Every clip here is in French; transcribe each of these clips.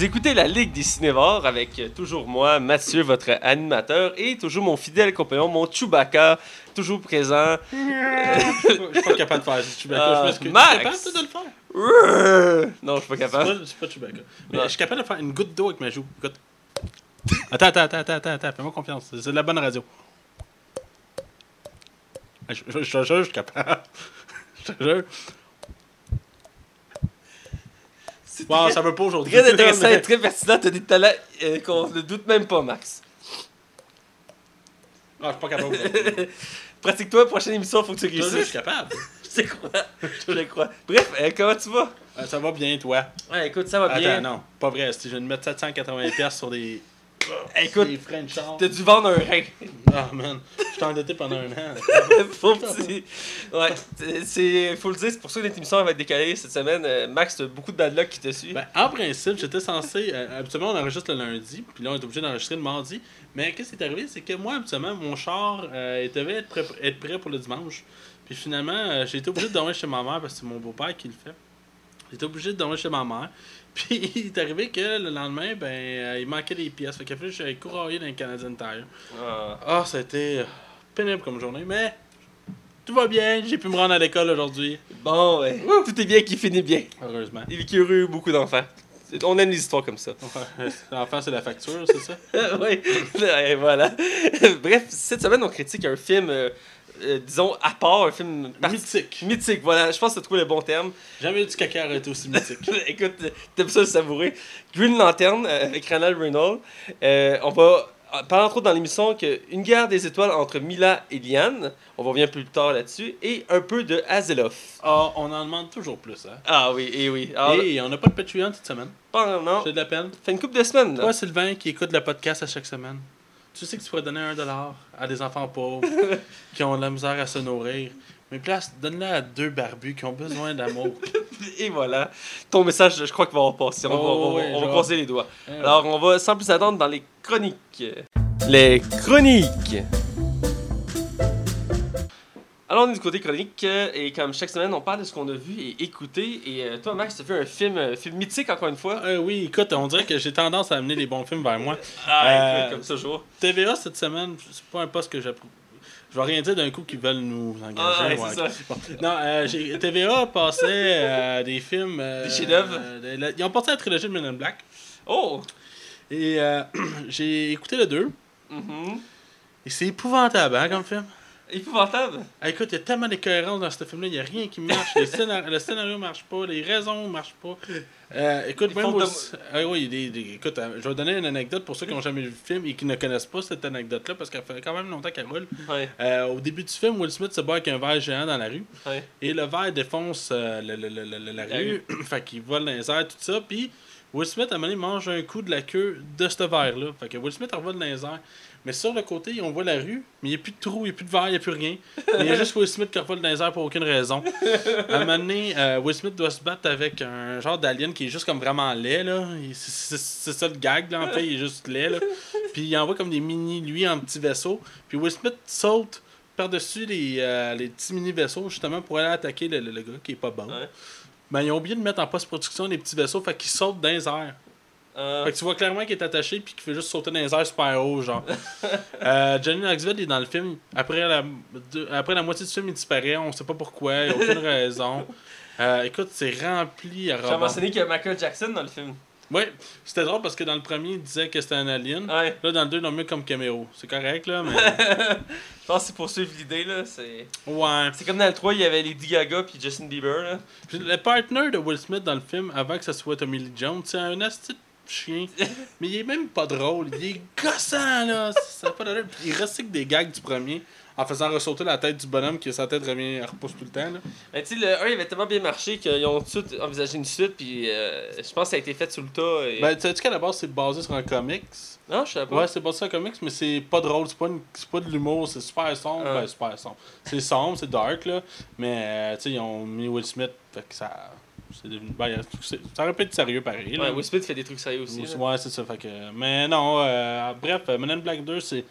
Vous écoutez la Ligue des Cinévores avec euh, toujours moi, Mathieu, votre animateur, et toujours mon fidèle compagnon, mon Chewbacca, toujours présent. Je suis pas capable de faire ça, Chewbacca. Ah, je es capable de le faire? non, je suis pas capable. pas, c'est pas Chewbacca. Mais Non. je suis capable de faire une goutte d'eau avec ma joue. Attends, attends, attends, attends, attends. Fais-moi confiance. C'est de la bonne radio. Je te jure, je suis capable. Je te jure. Bon, ça veut pas aujourd'hui. Très intéressant mais- et très pertinent. T'as des talents euh, qu'on ne doute même pas, Max. Ah, je suis pas capable. Pratique-toi, prochaine émission, faut que tu jure, je suis réussisses. capable. Je crois. Je crois. Bref, euh, comment tu vas? Ah, Ça va bien, toi? Ouais, écoute, ça va bien. Attends, non, pas vrai. Si je viens de mettre 780$ piastres sur des. Écoute, t'as dû vendre un rein. Ah, man. Je t'ai endetté pendant un an. Faut petit. Ouais, c'est-. Faut le dire, c'est pour ça que notre émission va être décalée cette semaine. Euh, Max, t'as beaucoup de bad luck qui te suit. Ben, en principe, j'étais censé. euh, habituellement, on enregistre le lundi, puis là, on est obligé d'enregistrer le mardi. Mais qu'est-ce qui est arrivé, c'est que moi, habituellement, mon char euh, il devait être prêt, être prêt pour le dimanche. Puis finalement, euh, j'ai été obligé de dormir chez ma mère parce que c'est mon beau-père qui le fait. J'étais obligé de dormir chez ma mère. Puis il est arrivé que le lendemain, ben, euh, il manquait des pièces. Fait a que j'aille courailler dans le Canadian Tire. Ah. Ah, ça a été euh, pénible comme journée, mais tout va bien. J'ai pu me rendre à l'école aujourd'hui. Bon, ouais. Tout est bien qui finit bien. Heureusement. Il est heureux, beaucoup d'enfants. C'est- On aime les histoires comme ça. L'enfant, c'est la facture, c'est ça? oui, et voilà. Bref, cette semaine, on critique un film, euh, euh, disons, à part, un film Mythique. mythique. Voilà, je pense que tu as trouvé le bon terme. Jamais du caca aurait été aussi mythique. Écoute, t'aimes ça le savourer. Green Lantern euh, avec Ronald Reynolds. Euh, on va parler entre autres dans l'émission qu'une guerre des étoiles entre Mila et Liane. On va revenir plus tard là-dessus. Et un peu de Azeloth. Ah, on en demande toujours plus, hein? Ah oui, et oui. Alors, Et on n'a pas de Patreon cette semaine. pendant, J'ai de la peine. fait une couple de semaines. Là. Toi, Sylvain, qui écoute le podcast à chaque semaine, tu sais que tu pourrais donner un dollar à des enfants pauvres qui ont de la misère à se nourrir. Mais place, donne-le à deux barbus qui ont besoin d'amour. Et voilà. Ton message, je crois qu'il va en passer. On, va, Oh, on va- on croiser les doigts. Alors, Alors, on va sans plus attendre dans les chroniques. Les chroniques. Alors, on est du côté chronique euh, et comme chaque semaine, on parle de ce qu'on a vu et écouté. Et euh, toi, Max, tu as fait un film, euh, film mythique encore une fois? euh, oui, écoute, on dirait que j'ai tendance à amener les bons films vers moi. Ah, Euh, comme ça, jour. TVA cette semaine, c'est pas un poste que j'approuve. Je vais rien dire d'un coup qu'ils veulent nous engager. Ah, ouais, ça. Bon. Non, euh, TVA passait des films. Des chefs-d'œuvre. ils ont passé la trilogie de Men in Black. Oh! Et euh, j'ai écouté le 2. Mhm. Et c'est épouvantable hein, comme film. Épouvantable. Ah, écoute, il y a tellement d'écohérences dans ce film-là, il n'y a rien qui marche. Les scénar- le scénario marche pas, les raisons marchent pas. Euh, écoute, Ils même de- aussi- ah, oui, des- des- écoute, euh, je vais donner une anecdote pour ceux qui n'ont jamais vu le film et qui ne connaissent pas cette anecdote-là parce qu'elle fait quand même longtemps qu'elle roule. Ouais, Euh, au début du film, Will Smith se bat avec un verre géant dans la rue ouais. et le verre défonce euh, le- le- le- le- le- la La rue. fait qu'il vole dans les airs, tout ça. Puis Will Smith, à un moment donné, mange un coup de la queue de ce verre-là. Fait que Will Smith revole dans les airs. Mais sur le côté, on voit la rue, mais il n'y a plus de trou, il n'y a plus de verre, il n'y a plus rien. Il y a juste Will Smith qui revole dans les airs pour aucune raison. À un moment donné, euh, Will Smith doit se battre avec un genre d'alien qui est juste comme vraiment laid. là. C'est- ça le gag, là, en fait, il est juste laid. Là. Puis il envoie comme des mini, lui, en petits vaisseaux. Puis Will Smith saute par-dessus les, euh, les petits mini-vaisseaux, justement, pour aller attaquer le, le- le gars qui est pas bon. Ouais. Mais ils ont oublié de mettre en post-production des petits vaisseaux, fait qu'ils sautent dans les airs. Euh, Fait que tu vois clairement qu'il est attaché puis qu'il fait juste sauter dans les airs super haut, genre. euh, Johnny Knoxville est dans le film. Après la, de- après la moitié du film, il disparaît. On sait pas pourquoi, il n'y a aucune raison. Euh, écoute, c'est rempli à J'ai mentionné qu'il y a Michael Jackson dans le film. Ouais, c'était drôle parce que dans le premier, il disait que c'était un alien. Ouais. Là, dans le deux, ils l'ont mis comme caméo. C'est correct, là, mais. Je pense que c'est pour suivre l'idée, là. C'est Ouais. c'est comme dans le 3, il y avait Lady Gaga puis Justin Bieber, là. Puis le partner de Will Smith dans le film, avant que ce soit Tommy Lee Jones, c'est un asti de chien. Mais il est même pas drôle. Il est gossant, là. Ça a pas d'allure. Il recycle des gags du premier en faisant ressauter la tête du bonhomme qui sa tête revient, elle repousse tout le temps, là. Mais tu sais, le 1 il avait tellement bien marché qu'ils ont tout envisagé une suite, puis euh, je pense que ça a été fait sous le tas. Et... Ben, tu sais qu'à la base, c'est basé sur un comics. non, je sais pas. Ouais, c'est basé sur un comics, mais c'est pas drôle. C'est pas, une- pas de l'humour. C'est super sombre. Ah. Ben, super sombre. C'est sombre, c'est dark, là. Mais, euh, tu sais, ils ont mis Will Smith. Fait que ça. C'est devenu. Ben, ça aurait pu être sérieux pareil, là. Ouais, Will Smith fait des trucs sérieux aussi. Ouais, c'est ça. Fait que, mais non, euh, bref, Men in Black 2, c'est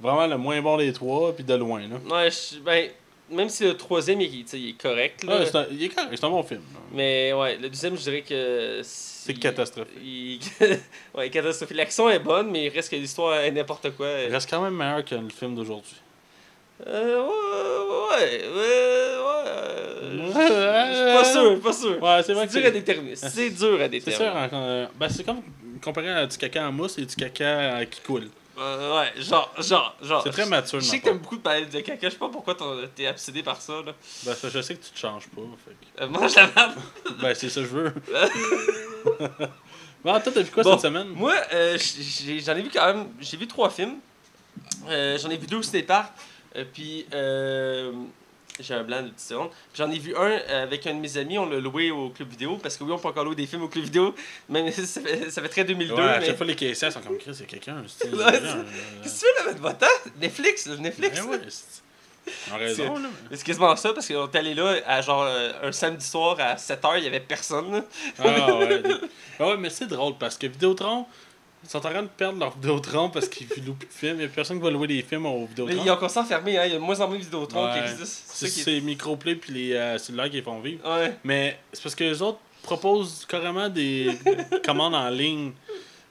vraiment le moins bon des trois, puis de loin. Là. Ouais, je- ben, même si le troisième il, est correct, là, Ouais, c'est un, il est correct, c'est un bon film. là. mais ouais, le deuxième, je dirais que. C'est catastrophique. Il... ouais, catastrophique. L'action est bonne, mais il reste que l'histoire est n'importe quoi. Il reste quand même meilleur que le film d'aujourd'hui. Euh, ouais, ouais, ouais, suis pas sûr, pas sûr. Ouais, c'est vrai C'est que dur à c'est. déterminer. C'est dur à C'est déterminer. sûr, en- euh, ben, c'est comme comparé à du caca en mousse et du caca euh, qui coule. Euh, ouais, genre, genre, genre. C'est très mature, Je sais que t'aimes beaucoup de parler de caca. Je sais pas pourquoi t'es obsédé par ça, là. Ben, ça, je sais que tu te changes pas. Fait Euh, mange la merde. que- Ben, c'est ça que je veux. bon, toi, t'as vu quoi Bon, cette semaine? Moi, euh, j'en ai vu quand même. J'ai vu trois films. Euh, j'en ai vu deux au ciné-parc. Euh, puis, euh, j'ai un blanc de 10 secondes. J'en ai vu un euh, avec un de mes amis. On l'a loué au club vidéo. Parce que oui, on peut encore louer des films au club vidéo. Même ça fait, ça fait très 2002. Ouais, à mais... chaque fois, les caissières sont comme Chris, c'est quelqu'un. Qu'est-ce que tu fais là, votre temps Netflix, là, Netflix. Ben ouais, c'est- Ils ont raison, là. Mais C'est quasiment ça parce qu'on est allé là à genre un samedi soir à 7h, il y avait personne. là. Ah ouais. Ah ouais, mais c'est drôle parce que Vidéotron, ils sont en train de perdre leur Vidéotron parce qu'ils louent plus de films. Il y a personne qui va louer des films au Mais Vidéotron. ils ont ça fermé, hein. il y a de moins en moins de Vidéotron qui Ouais. existent. C'est qui puis les euh, cellulaires qui les font vivre. Ouais. Mais c'est parce que les autres proposent carrément des commandes en ligne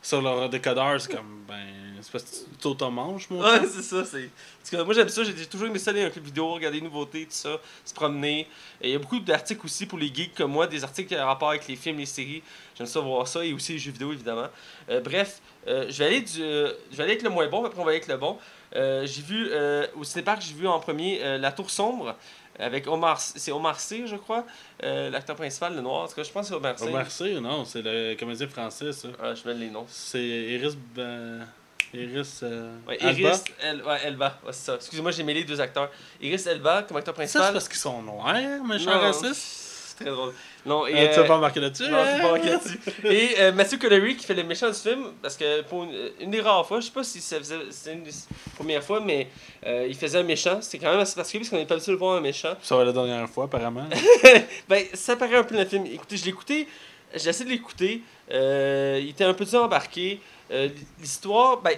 sur leur décodeur. C'est comme, ben, c'est parce que tu t'auto-manges, moi. Ouais, c'est ça. C'est... Parce que moi, j'aime ça. J'ai toujours aimé ça aller un club vidéo, regarder les nouveautés, tout ça, se promener. Et il y a beaucoup d'articles aussi pour les geeks comme moi, des articles en rapport avec les films, les séries. J'aime ça voir ça. Et aussi les jeux vidéo, évidemment. Euh, bref, euh, je vais aller du, euh, je vais aller avec le moins bon, après on va aller avec le bon. Euh, j'ai vu, au cinépark, j'ai vu en premier La Tour Sombre. Avec Omar, c'est Omar Sy, je crois, euh, l'acteur principal, le noir. En tout cas, je pense que c'est Omar Sy. Omar Sy, non, c'est le comédien français, ça. Ah, je mets les noms. C'est Iris. Ben... Iris. euh, Ouais. Iris El- ouais, Elba, ouais, c'est ça. Excusez-moi, j'ai mêlé deux acteurs. Iris Elba comme acteur Ça, c'est principal. parce qu'ils sont noirs, méchants racistes. C'est très drôle. Non, et, Euh, tu euh, vas pas embarquer là-dessus? non, je hein? pas marqué là-dessus. Et euh, Matthew Connery qui fait le méchant du film, parce que pour une, une des rares fois, je sais pas si ça faisait, c'est une des premières fois, mais euh, il faisait un méchant. C'était quand même assez particulier parce qu'on n'est pas habitué de voir un méchant. Ça va être la dernière fois, apparemment. Ben, ça paraît un peu dans le film. Écoutez, je l'ai écouté, j'ai essayé de l'écouter. Euh, il était un peu dur embarqué. Euh, l'histoire, ben,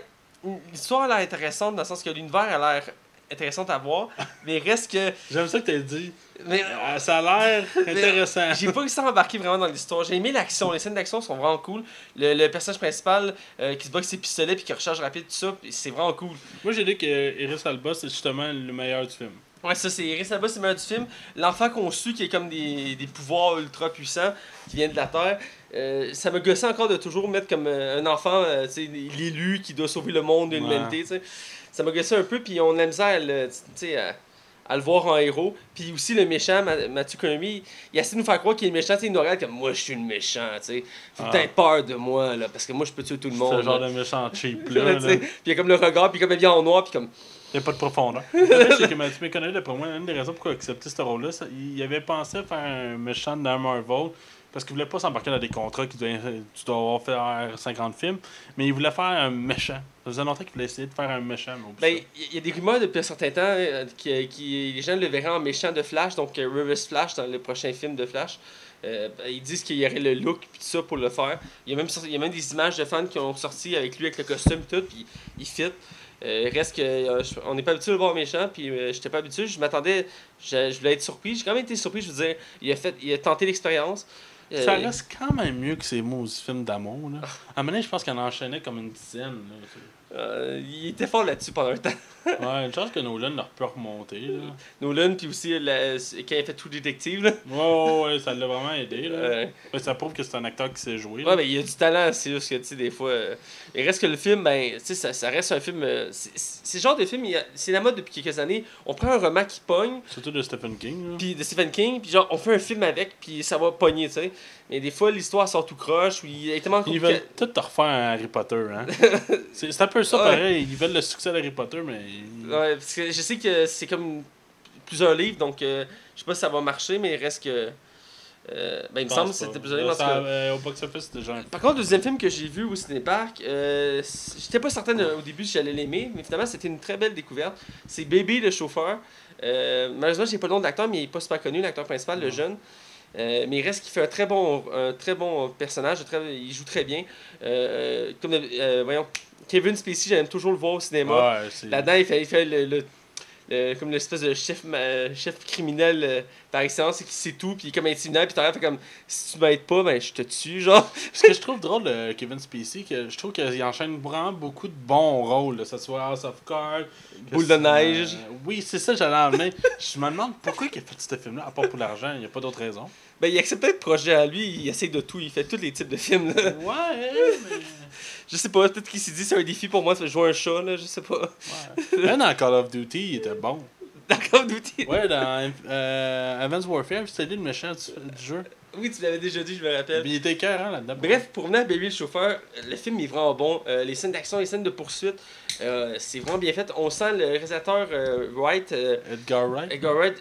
l'histoire a l'air intéressante dans le sens que l'univers a l'air intéressant à voir, mais reste que. J'aime ça que t'as dit. Mais, Euh, ça a l'air intéressant. J'ai pas réussi à embarquer vraiment dans l'histoire. J'ai aimé l'action. Les scènes d'action sont vraiment cool. Le, le personnage principal euh, qui se bat avec ses pistolets puis qui recharge rapide, tout ça, c'est vraiment cool. Moi, j'ai dit que Iris Alba, c'est justement le meilleur du film. Ouais, ça, c'est Iris Elba, c'est le meilleur du film. L'enfant conçu qui est comme des, des pouvoirs ultra puissants qui vient de la Terre. Euh, ça me gossait encore de toujours mettre comme euh, un enfant, euh, l'élu qui doit sauver le monde et Ouais. l'humanité. Ça me gossait un peu, puis on a misère à à, à le voir en héros. Puis aussi le méchant, Ma- Mathieu Connery, il essaie de nous faire croire qu'il est méchant, il nous regarde comme moi je suis le méchant, tu sais. Faut Ah. que peur de moi, là, parce que moi je peux tuer tout le C'est monde. le genre là. de méchant cheap, Là. Puis il y a comme le regard, puis comme il vient en noir, puis comme. Il n'y a pas de profondeur. C'est que Matthew McConaughey, d'après moi, une des raisons pourquoi il a accepté ce rôle-là, c'est- il avait pensé faire un méchant dans Marvel parce qu'il voulait pas s'embarquer dans des contrats qui tu dois faire 50 films, mais il voulait faire un méchant. Ça faisait longtemps qu'il voulait essayer de faire un méchant. Ben, il y a des rumeurs depuis un certain temps euh, qui, qui- les gens le verraient en méchant de Flash, donc euh, Reverse Flash dans le prochain film de Flash. Euh, ben, ils disent qu'il y aurait le look puis tout ça pour le faire. Il y a même il y a même des images de fans qui ont sorti avec lui avec le costume et tout, puis il fit. Euh, reste que euh, je- on n'est pas habitué de le voir méchant, puis euh, j'étais pas habitué. Je m'attendais, je, je voulais être surpris. J'ai quand même été surpris. Je veux dire, il a fait, il a tenté l'expérience. Euh, Ça reste quand même mieux que ces maudits films d'amour. Là. À un moment donné, je pense qu'il en enchaînait comme une dizaine. Là. euh, il était fort là-dessus pendant un temps. Ouais, une chance que Nolan leur peut remonter. Là. Nolan, puis aussi la- quand il a fait tout détective. Là. Ouais, ouais, ouais, ça l'a vraiment aidé. Là. Euh, Ouais, ça prouve que c'est un acteur qui sait jouer. là. Ouais, mais il y a du talent, c'est juste que, tu sais, des fois. euh, il reste que le film, ben, tu sais, ça, ça reste un film. c'est le genre de film, il y a- c'est la mode depuis quelques années. On prend un roman qui pogne, Surtout de Stephen King. Là. puis de Stephen King, puis genre, on fait un film avec, puis ça va pogner, tu sais. Mais des fois, l'histoire sort tout croche, ou il est tellement Ils veulent tout te refaire un Harry Potter. Hein? c'est un peu ça Ouais. pareil. Ils veulent le succès d'Harry Potter, mais. Ouais, parce que je sais que c'est comme plusieurs livres, donc euh, je sais pas si ça va marcher, mais il reste que. euh, ben, il me semble que c'était plusieurs livres. euh, au box-office, déjà Par contre, le deuxième film que j'ai vu au cinépark, euh, j'étais pas certain de- au début si j'allais l'aimer, mais finalement c'était une très belle découverte. C'est Baby le chauffeur. Euh, malheureusement, j'ai pas le nom de l'acteur, mais il est pas super connu, l'acteur principal, le jeune. Euh, mais il reste qu'il fait un très bon, un très bon personnage, très- il joue très bien. Euh, comme, euh, voyons, Kevin Spacey, j'aime toujours le voir au cinéma. Ouais. Là-dedans, il fait, il fait le, le- le- comme l'espèce de chef, ma- chef criminel euh, par excellence, qui sait tout, puis comme intimidant, puis fait comme si tu m'aides pas, ben je te tue, genre. Ce que je trouve drôle de Kevin Spacey, que je trouve qu'il enchaîne vraiment beaucoup de bons rôles, que ce soit House of Cards, Boule de neige. euh, oui, c'est ça, j'allais en je me demande pourquoi il a fait ce film-là, à part pour l'argent, il n'y a pas d'autre raison. Ben il accepte être projet à lui, il essaie de tout, il fait tous les types de films, là. Ouais, mais. Je sais pas, peut-être qu'il s'est dit c'est un défi pour moi de jouer un chat, là, je sais pas. Ouais. Même dans Call of Duty, il était bon. D'accord, d'outils. Ouais, dans euh, Advanced Warfare, c'était lui le méchant du, du jeu. Oui, tu l'avais déjà dit, je me rappelle. Puis il était écœurant là-dedans. Bref, pour venir à Baby le chauffeur, le film est vraiment bon. Euh, les scènes d'action, les scènes de poursuite, euh, c'est vraiment bien fait. On sent le réalisateur euh, Wright, Edgar Wright. Edgar Wright,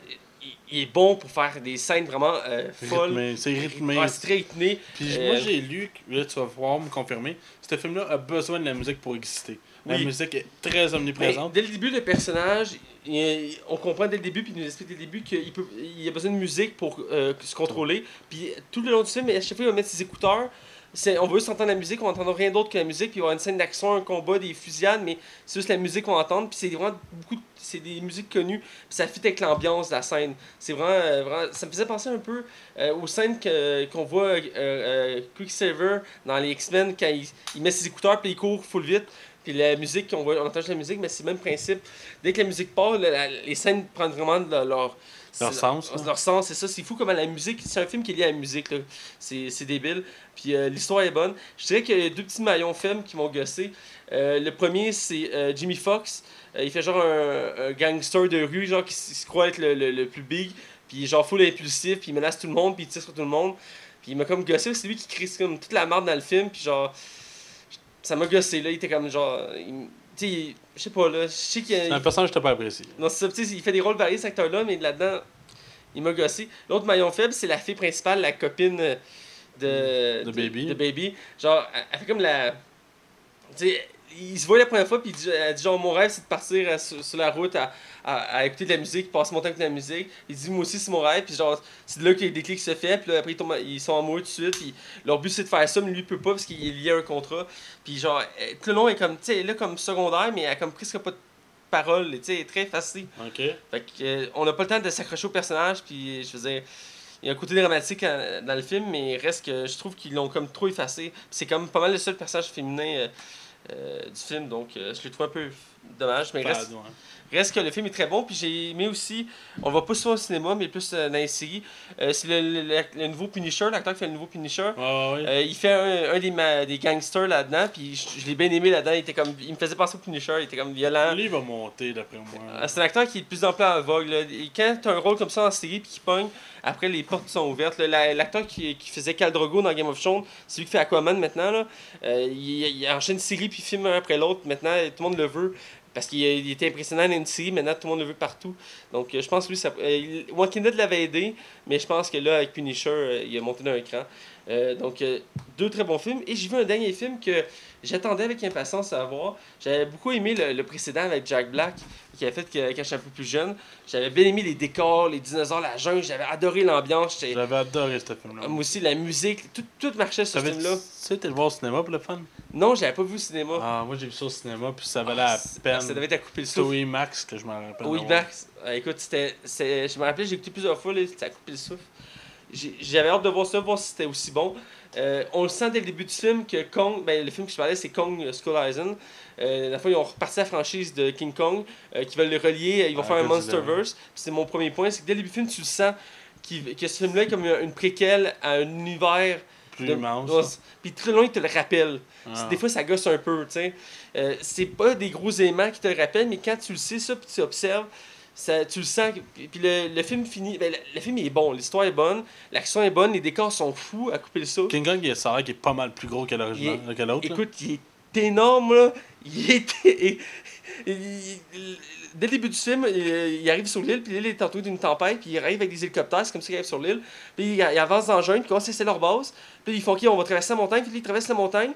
il, est bon pour faire des scènes vraiment euh, folles. C'est rythmé. Rythmé. Puis Euh, moi j'ai lu, là tu vas pouvoir me confirmer, ce film-là a besoin de la musique pour exister. La Oui. musique est très Mais omniprésente. dès le début, le personnage, il- on comprend dès le début, puis il nous explique dès le début qu'il peut, il a besoin de musique pour euh, se contrôler. Puis tout le long du film, à chaque fois, il va mettre ses écouteurs. On veut juste entendre la musique, on n'entendra rien d'autre que la musique, puis il y avoir une scène d'action, un combat, des fusillades, mais c'est juste la musique qu'on va entendre, puis c'est vraiment beaucoup, c'est des musiques connues, puis ça fit avec l'ambiance de la scène. C'est vraiment, euh, vraiment- ça me faisait penser un peu euh, aux scènes que, qu'on voit euh, euh, Quicksilver dans les X-Men quand il, il met ses écouteurs, puis il court full vite. Puis la musique, on, voit, on entend juste la musique, mais c'est le même principe. Dès que la musique part, les scènes prennent vraiment leur, Leur sens, là. Leur sens, c'est ça. C'est fou comment la musique. C'est un film qui est lié à la musique. là. C'est c'est débile. Puis euh, l'histoire est bonne. Je dirais qu'il y a deux petits maillons faibles qui m'ont gossé. Euh, le premier, c'est euh, Jimmy Fox. il fait genre un, un gangster de rue, genre qui se croit être le, le- le plus big. Puis genre full impulsif, puis il menace tout le monde, puis il tire sur tout le monde. Puis il m'a comme gossé, c'est lui qui crée comme toute la merde dans le film, puis genre. Ça m'a gossé, là. Il était comme genre. il- sais, je sais pas, là. Je sais qu'il y a- C'est un personnage que t'as pas apprécié. non, c'est ça, tu sais, il fait des rôles variés, cet acteur-là, mais là-dedans, il m'a gossé. L'autre maillon faible, c'est la fille principale, la copine de, De Baby. de Baby. Genre, elle, elle fait comme la. Tu sais, il se voit la première fois, puis il dit- elle dit genre, mon rêve, c'est de partir euh, sur, sur la route à, à, à écouter de la musique, passer mon temps avec de la musique. Il dit, moi aussi, c'est mon rêve, puis genre, c'est là que les déclics se fait, puis là, après, ils, tombent- ils sont amoureux tout de suite, puis leur but, c'est de faire ça, mais lui, il peut pas, parce qu'il est lié à un contrat. Puis genre, elle- tout le long, elle est comme, tu sais, là comme secondaire, mais elle a comme presque pas de parole, tu sais, très facile. Ok. Fait que, euh, on n'a pas le temps de s'accrocher au personnage, puis je veux dire, il y a un côté dramatique dans le film, mais reste que je trouve qu'ils l'ont comme trop effacé. C'est comme pas mal le seul personnage féminin euh, euh, du film, donc euh, je le trouve un peu dommage, mais reste, Pardon, hein. Reste que le film est très bon, puis j'ai aimé aussi, on voit pas souvent au cinéma, mais plus euh, dans les séries, euh, c'est le, le- le- nouveau Punisher, l'acteur qui fait le nouveau Punisher. Ouais, ouais. Euh, il fait un, un des, ma- des gangsters là-dedans, puis je, je l'ai bien aimé là-dedans. Il, était comme, il me faisait penser au Punisher, il était comme violent. Lui il va monter d'après moi. Ah, C'est un acteur qui est de plus en plus en vogue. Là. Et quand tu as un rôle comme ça en série puis qui pogne, après les portes sont ouvertes. La- L'acteur qui, qui faisait Khal Drogo dans Game of Thrones, c'est lui qui fait Aquaman maintenant. Là. Euh, il, il enchaîne série puis film un après l'autre. Maintenant, tout le monde le veut. Parce qu'il il était impressionnant dans une maintenant tout le monde le veut partout. Donc euh, je pense que lui, ça, euh, l'avait aidé, mais je pense que là, avec Punisher, euh, il a monté d'un cran. Euh, donc euh, deux très bons films. Et j'ai vu un dernier film que j'attendais avec impatience à voir. J'avais beaucoup aimé le, le précédent avec Jack Black, qui a fait que quand j'étais un peu plus jeune. J'avais bien aimé les décors, les dinosaures, la jungle, j'avais adoré l'ambiance. J'avais adoré ce film-là. Moi aussi, la musique, tout, tout marchait sur ce film-là. Tu sais, t'es le voir au cinéma pour le fun? Non, j'avais pas vu au cinéma. Ah, moi j'ai vu ça au cinéma, puis ça valait Ah, la peine. Ça devait être à couper le C'était souffle. au IMAX que je m'en rappelle. Oui. Max. Euh, écoute, c'était, je me rappelais, j'ai écouté plusieurs fois, là, ça a coupé le souffle. J'avais hâte de voir ça, voir si c'était aussi bon. Euh, on le sent dès le début du film que Kong, ben, le film que je parlais, c'est Kong euh, Skull Island. Euh, la fois, ils ont reparti la franchise de King Kong, euh, qui veulent le relier, ils vont Ah, faire un. Monsterverse. C'est mon premier point, c'est que dès le début du film, tu le sens qu'il- que ce film-là est comme une préquelle à un univers Plus de- immense. Là. Puis très loin, il te le rappelle. Ah. Des fois, ça gosse un peu, tu sais. C'est pas des gros éléments qui te le rappellent, mais quand tu le sais, ça, puis tu observes, ça, tu le sens. Puis le, le film finit. Ben, le, le film est bon, l'histoire est bonne, l'action est bonne, les décors sont fous à couper le souffle. King Kong, il ça a l'air qu'il est pas mal plus gros que l'autre. là. Écoute, il est énorme, là. Il est. il- il- il- dès le début du film, il, arrive sur l'île, puis l'île est entourée d'une tempête, puis il arrive avec des hélicoptères, c'est comme ça qu'il arrive sur l'île. Puis il, avance dans le jungle, puis commence à essayer leur base. Puis ils font OK, on va traverser la montagne, puis ils traversent la montagne.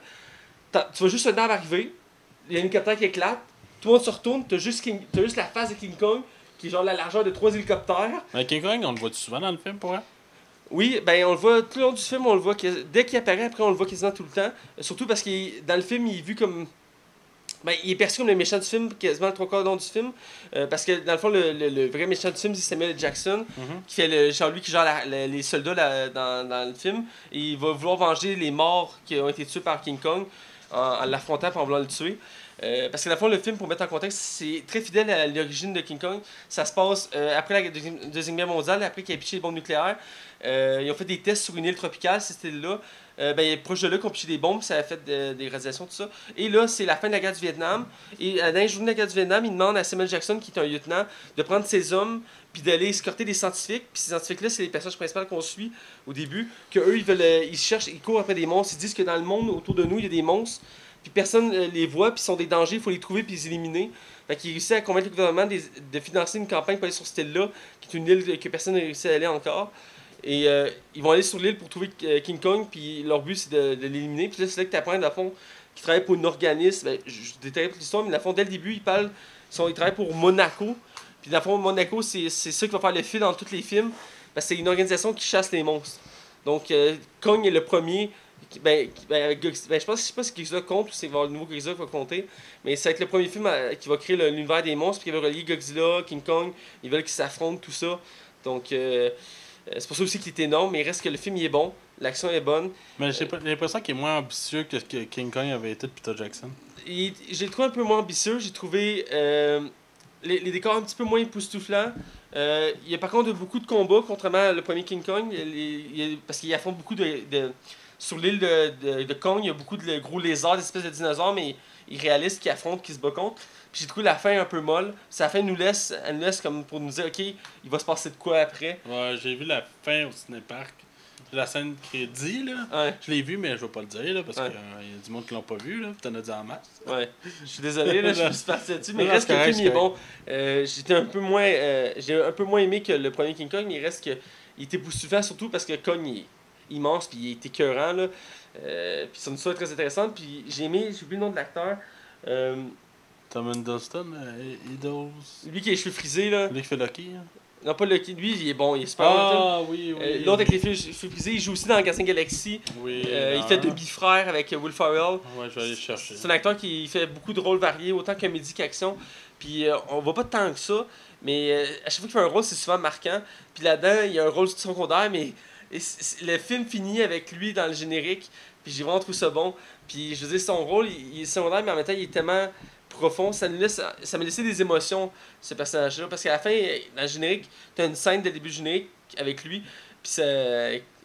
Tu vois juste un arbre arriver, il y a un hélicoptère qui éclate, tout le monde se retourne, t'as juste, King- t'as juste la face de King Kong, qui est genre la largeur de trois hélicoptères. Mais King Kong, on le voit souvent dans le film pour vrai? Oui, ben on le voit tout le long du film, on le voit que dès qu'il apparaît, après on le voit quasiment tout le temps. Surtout parce que dans le film, il est vu comme Ben, il est perçu comme le méchant du film, quasiment le trois quarts du film. euh, parce que dans le fond, le, le- le vrai méchant du film, c'est Samuel. Jackson, Mhm. qui fait le genre lui qui gère la- la- les soldats dans, dans le film. Et il va vouloir venger les morts qui ont été tués par King Kong en, en l'affrontant et en voulant le tuer. Euh, parce que dans le fond, le film, pour mettre en contexte, c'est très fidèle à l'origine de King Kong. Ça se passe euh, après la deuxième, Guerre mondiale, après qu'il ait piché les bombes nucléaires. Euh, ils ont fait des tests sur une île tropicale, c'était là. Euh, ben, proche de là, qu'on piché des bombes, ça a fait de- des radiations, tout ça. Et là, c'est la fin de la guerre du Vietnam. Et à la dernière journée de la guerre du Vietnam, il demande à Samuel Jackson, qui est un lieutenant, de prendre ses hommes puis d'aller escorter des scientifiques. Puis ces scientifiques-là, c'est les personnages principaux qu'on suit au début. Que eux, ils veulent, euh, ils cherchent, ils courent après des monstres. Ils disent que dans le monde autour de nous, il y a des monstres. Puis personne euh, les voit, puis ils sont des dangers, il faut les trouver puis les éliminer. Fait qu'il réussit à convaincre le gouvernement de financer une campagne pour aller sur cette île-là, qui est une île que personne n'a réussi à aller encore. Et euh, ils vont aller sur l'île pour trouver King Kong, puis leur but c'est de, l'éliminer. Puis là, c'est là que tu apprends, le fond, qu'ils travaillent pour un organisme. Ben, je, je détaille l'histoire, mais le fond, dès le début, ils parlent, ils travaillent pour Monaco. Puis dans le fond, Monaco, c'est ça qui va faire le fil dans tous les films, c'est une organisation qui chasse les monstres. Donc, euh, Kong est le premier. Ben, ben, ben, je pense je sais pas si Godzilla compte ou c'est le nouveau Godzilla qui va compter, mais c'est avec le premier film euh, qui va créer l'univers des monstres, puis qui va relier Godzilla, King Kong, ils veulent qu'ils s'affrontent, tout ça. Donc, euh, euh, c'est pour ça aussi qu'il est énorme, mais il reste que le film il est bon, l'action est bonne. Mais j'ai l'impression qu'il est moins ambitieux que que King Kong avait été de Peter Jackson. J'ai trouvé un peu moins ambitieux, j'ai trouvé euh, les, décors un petit peu moins époustouflants. Euh, il y a par contre beaucoup de combats, contrairement au premier King Kong, il y a les- il y a- parce qu'il beaucoup de... sur l'île de, Kong, il y a beaucoup de gros lézards, des espèces de dinosaures, mais irréalistes qui affrontent, qui se battent contre. Puis j'ai trouvé la fin un peu molle. La fin nous laisse, nous laisse comme pour nous dire, ok, il va se passer de quoi après. Ouais, j'ai vu la fin au cinépark. La scène crédit, là. Ouais, Je l'ai vu, mais je vais pas le dire, là, parce Ouais. qu'il y a du monde qui l'ont pas vu, là. T'en as dit en masse. ouais. Je suis désolé, là, je suis parti là-dessus, mais Non, reste que le film il est bon. Euh, J'étais un peu moins, euh, j'ai un peu moins aimé que le premier King Kong, mais il reste que il était époustouflant surtout parce que Kong il est immense puis il est écœurant là. Euh, puis son histoire est très intéressante. Puis j'ai aimé, j'ai oublié le nom de l'acteur. Euh, Tom Hiddleston, euh, lui qui a les cheveux frisés là. Lui qui fait Lucky, hein. Non pas Lucky, lui il est bon, il est super. Ah, oui, oui. Euh, L'autre avec les cheveux frisés, il joue aussi dans Guardian Galaxy. Oui. Euh, il non. fait demi-frère avec Will Ferrell. Ouais, je vais aller le chercher. C'est un acteur qui fait beaucoup de rôles variés, autant comédie qu'action. Puis euh, on voit pas tant que ça, mais euh, à chaque fois qu'il fait un rôle, c'est souvent marquant. Puis là-dedans, il y a un rôle secondaire, mais et le film finit avec lui dans le générique. Puis j'ai vraiment trouvé ça bon. Puis je veux dire, son rôle, il, il est secondaire, mais en même temps, il est tellement profond. Ça nous laisse, ça m'a laissé des émotions, ce personnage-là. Parce qu'à la fin, dans le générique, t'as une scène de début générique avec lui. Puis ça,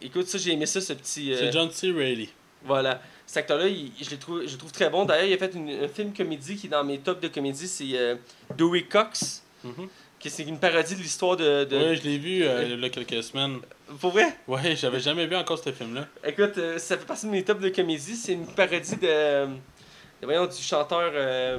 écoute, ça, j'ai aimé ça, ce petit. euh, C'est John C. Reilly. voilà. Cet acteur-là, il- je, le trouve, je le trouve très bon. D'ailleurs, il a fait une- un film comédie qui est dans mes tops de comédie. C'est euh, Dewey Cox, Mhm. qui c'est une parodie de l'histoire de. de... Oui, je l'ai vu euh, il y a quelques semaines. Pour vrai? Ouais, j'avais jamais vu encore ce film-là. Écoute, euh, ça fait partie de mes tops de comédie. C'est une parodie de. de- voyons, du chanteur euh,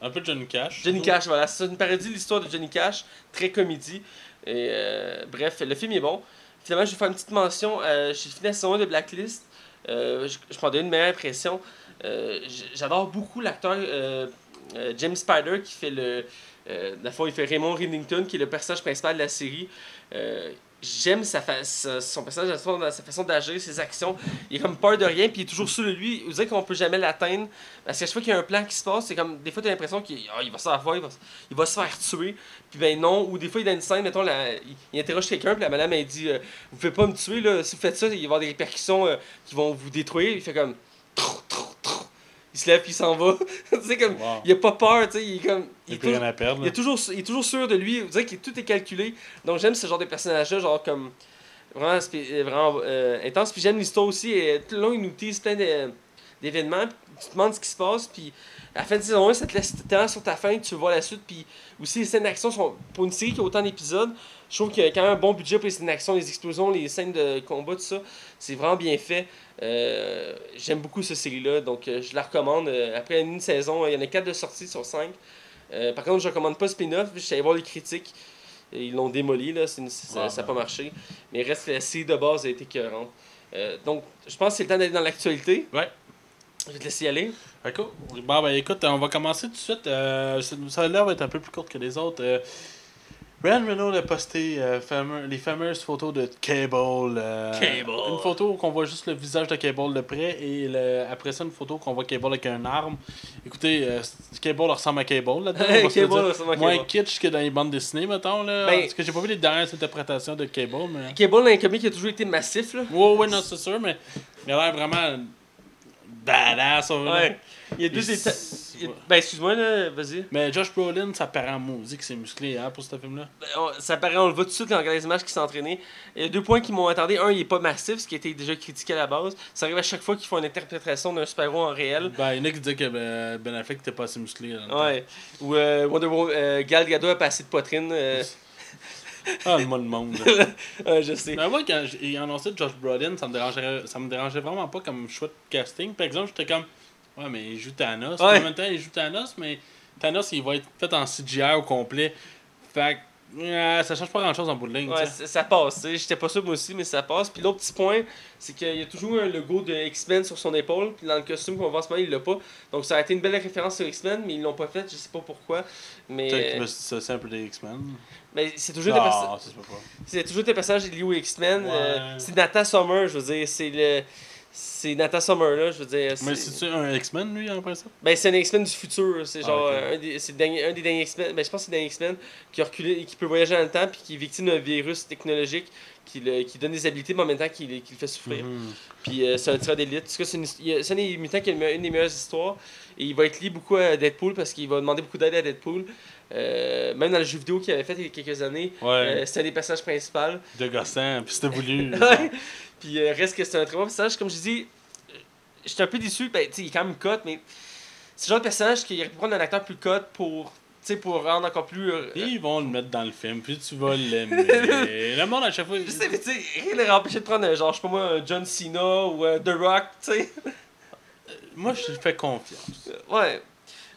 Un peu Johnny Cash. Johnny Cash. Voilà, c'est une parodie de l'histoire de Johnny Cash. Très comédie. Et euh, bref, le film est bon. Finalement, je vais faire une petite mention. Euh, J'ai fini la saison 1 de Blacklist. Euh, je, je m'en une meilleure impression. Euh, J'adore beaucoup l'acteur James Spider qui fait le. Euh, le fond, il fait Raymond Reddington, qui est le personnage principal de la série. J'aime sa fa- sa- son personnage, sa façon- façon d'agir, ses actions. Il est comme peur de rien, puis il est toujours sûr de lui. Vous savez qu'on peut jamais l'atteindre. Parce qu'à chaque fois qu'il y a un plan qui se passe, c'est comme. Des fois, tu as l'impression qu'il ah, va se faire il va, il va se faire tuer. Puis ben non. Ou des fois, il a une scène, mettons, la- il, il interroge quelqu'un, puis la madame, elle dit euh, Vous pouvez pas me tuer, là. Si vous faites ça, il va y avoir des répercussions euh, qui vont vous détruire. Il fait comme. Il se lève, puis il s'en va. tu sais, comme. Wow. Il a pas peur, tu sais. Il est comme. Il est plus toujours- rien à perdre. il est, toujours, il est toujours sûr de lui. Vous que tout est calculé. Donc j'aime ce genre de personnage-là, genre comme vraiment, euh, vraiment euh, intense. Puis j'aime l'histoire aussi. Et tout le long, il nous tease plein d'événements. Tu te demandes ce qui se passe. Puis la fin de saison 1, ça te laisse temps sur ta fin. Tu vois la suite. Puis aussi, les scènes d'action sont. Pour une série qui a autant d'épisodes, je trouve qu'il y a quand même un bon budget pour les scènes d'action, les explosions, les scènes de combat, tout ça. C'est vraiment bien fait. Euh, J'aime beaucoup cette série-là. Donc euh, je la recommande. Euh, après une saison, il y en a 4 de sorties sur 5. Euh, par contre, je recommande pas spin-off. Je suis allé voir les critiques. Ils l'ont démoli, là. une- ça n'a pas marché. Mais reste que la série de base a été. Euh, donc, je pense que c'est le temps d'aller dans l'actualité. Ouais. Je vais te laisser y aller. D'accord. Bon, ben écoute, on va commencer tout de suite. Euh, ça- ça a l'air d'être un peu plus courte que les autres. Euh, Ryan Reynolds a posté euh, fameux- les fameuses photos de Cable. euh, Cable. Une photo qu'on voit juste le visage de Cable de près et le- après ça, une photo qu'on voit Cable avec un arme. Écoutez, Cable ressemble à Cable là-dedans. va Cable ressemble à Moins Cable. kitsch que dans les bandes dessinées, mettons. Là. Ben- Parce que j'ai pas vu les dernières interprétations de Cable. Mais... Cable, les comics, il a toujours été massif, là. Ouais, ouais, non, c'est sûr, mais il a l'air vraiment badass. Ouais. Il y a deux états. Ben, excuse-moi, là, vas-y. Mais Josh Brolin, ça paraît en maudit que c'est musclé hein, pour ce film-là. Ben, on- Ça paraît, on le voit tout de suite quand on regarde les images qui entraîné. Il y a deux points qui m'ont attendé. Un, il est pas massif, ce qui a été déjà critiqué à la base. Ça arrive à chaque fois qu'ils font une interprétation d'un super-héros en réel. Ben, il y en a qui disaient que ben, Ben Affleck était pas assez musclé. Ouais. Ou euh, Wonder Woman, euh, Gal Gadot a pas assez de poitrine. euh, Ah, le monde monde. ouais, je sais. Ben moi, quand j- il a annoncé Josh Brolin, ça me dérangeait, ça me dérangeait vraiment pas comme choix de casting. Par exemple, j'étais comme, ouais, mais il joue Thanos. Ouais. En même temps, il joue Thanos, mais Thanos, il va être fait en CGI au complet. Fait que, euh, ça change pas grand chose en bout de ligne. Ouais, ça, ça passe. J'étais pas sûr moi aussi, mais ça passe. Puis l'autre petit point, c'est qu'il y a toujours un logo de X-Men sur son épaule. Puis dans le costume qu'on voit en ce moment, il l'a pas. Donc ça a été une belle référence aux X-Men, mais ils l'ont pas fait. Je sais pas pourquoi. Mais, s'associer un peu des X-Men. mais c'est toujours, des Ah, ça c'est toujours des personnages liés aux X-Men. Ouais. Euh, c'est Nathan Summer, je veux dire. C'est le. C'est Nathan Summer, là, je veux dire. Mais c'est- c'est-tu un X-Men, lui, après ça? Ben, c'est un X-Men du futur. C'est Ah, genre euh, un, des, dernier- un des derniers X-Men. Ben, je pense que c'est le dernier X-Men qui a reculé, qui peut voyager dans le temps puis qui est victime d'un virus technologique qui, le- qui donne des habilités, mais en même temps qui, le- qui le fait souffrir. Mhm. Puis euh, c'est un tireur d'élite. C'est un des mutants qui a une, des meilleures histoires. Et il va être lié beaucoup à Deadpool parce qu'il va demander beaucoup d'aide à Deadpool. Euh, même dans le jeu vidéo qu'il avait fait il y a quelques années, Ouais, euh, c'était un des personnages principaux. de gossant, puis c'était voulu. Puis euh, reste que c'est un très bon personnage. Comme je dis, euh, j'étais un peu déçu. Ben, tu sais, il est quand même cote, mais c'est le genre de personnage qu'il aurait pu prendre un acteur plus cote pour, sais, pour rendre encore plus. euh, ils vont le mettre dans le film, puis tu vas l'aimer. le monde, à chaque fois. je sais, mais tu sais, rien ne l'empêcher de prendre, un genre, je sais pas moi, un John Cena ou The Rock, tu sais. Moi, je lui fais confiance. Ouais.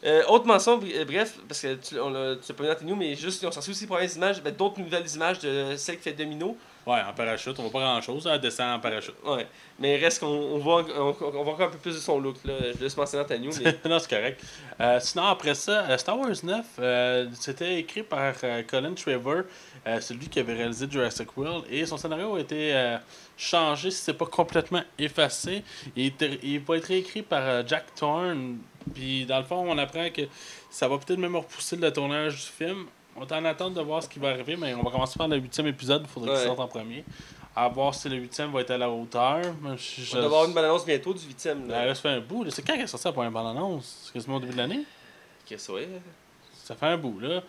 Euh, autre mention, br- euh, bref, parce que tu, on tu pas mis dans tes news, mais juste, ils ont sorti aussi les premières images, ben, d'autres nouvelles images de celle qui fait Domino. Ouais, en parachute, on voit pas grand chose, elle descend en parachute. Ouais. Mais reste qu'on on voit, on, on voit encore un peu plus de son look, là. Je laisse mentionner news, mais. non, c'est correct. Euh, sinon, après ça, euh, Star Wars 9, euh, c'était écrit par euh, Colin Trevor, celui qui avait réalisé Jurassic World, et son scénario a été changé, si c'est pas complètement effacé. Il, il va être écrit par Jack Thorne, puis dans le fond, on apprend que ça va peut-être même repousser le tournage du film. On est en attente de voir ce qui va arriver, mais on va commencer par le huitième épisode, il faudrait Ouais. qu'il sorte en premier. À voir si le huitième va être à la hauteur. Je- On va avoir une bande-annonce bientôt du 8ème. Ben, Là. là, ça fait un bout. C'est quand qu'elle est sortie la première bande-annonce? C'est quasiment au début de l'année? Qu'est-ce que c'est? Ça fait un bout, là.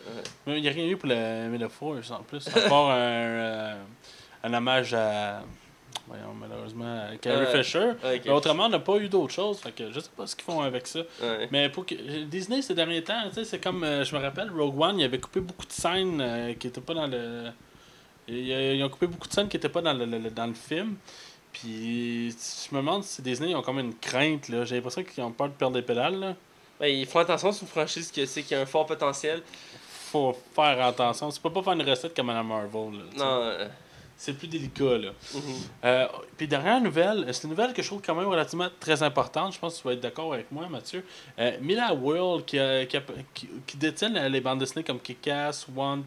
Mais il n'y a rien eu pour le Force, en plus. À part un, euh, un hommage à... Voyons, malheureusement, à Carrie Ouais. Fisher. Mais autrement, on n'a pas eu d'autres choses. Fait que je sais pas ce qu'ils font avec ça. Ouais. Mais pour que Disney, ces derniers temps, tu sais, c'est comme, euh, je me rappelle, Rogue One, il avait coupé beaucoup de scènes euh, qui n'étaient pas dans le... Ils, euh, ils ont coupé beaucoup de scènes qui n'étaient pas dans le, le- dans le film. Puis je me demande si Disney ils ont comme une crainte, là. J'ai l'impression qu'ils ont peur de perdre des pédales, là. Ben, ils font attention, c'est une franchise qui, sait qui a un fort potentiel. Faut faire attention. Tu peux pas faire une recette comme Madame Marvel, là. Non. Euh, C'est plus délicat, là. mhm. Euh, puis dernière nouvelle, c'est une nouvelle que je trouve quand même relativement très importante. Je pense que tu vas être d'accord avec moi, Mathieu. Euh, Mila World, qui, a- qui, a- qui, qui détient les bandes dessinées comme Kick-Ass, Want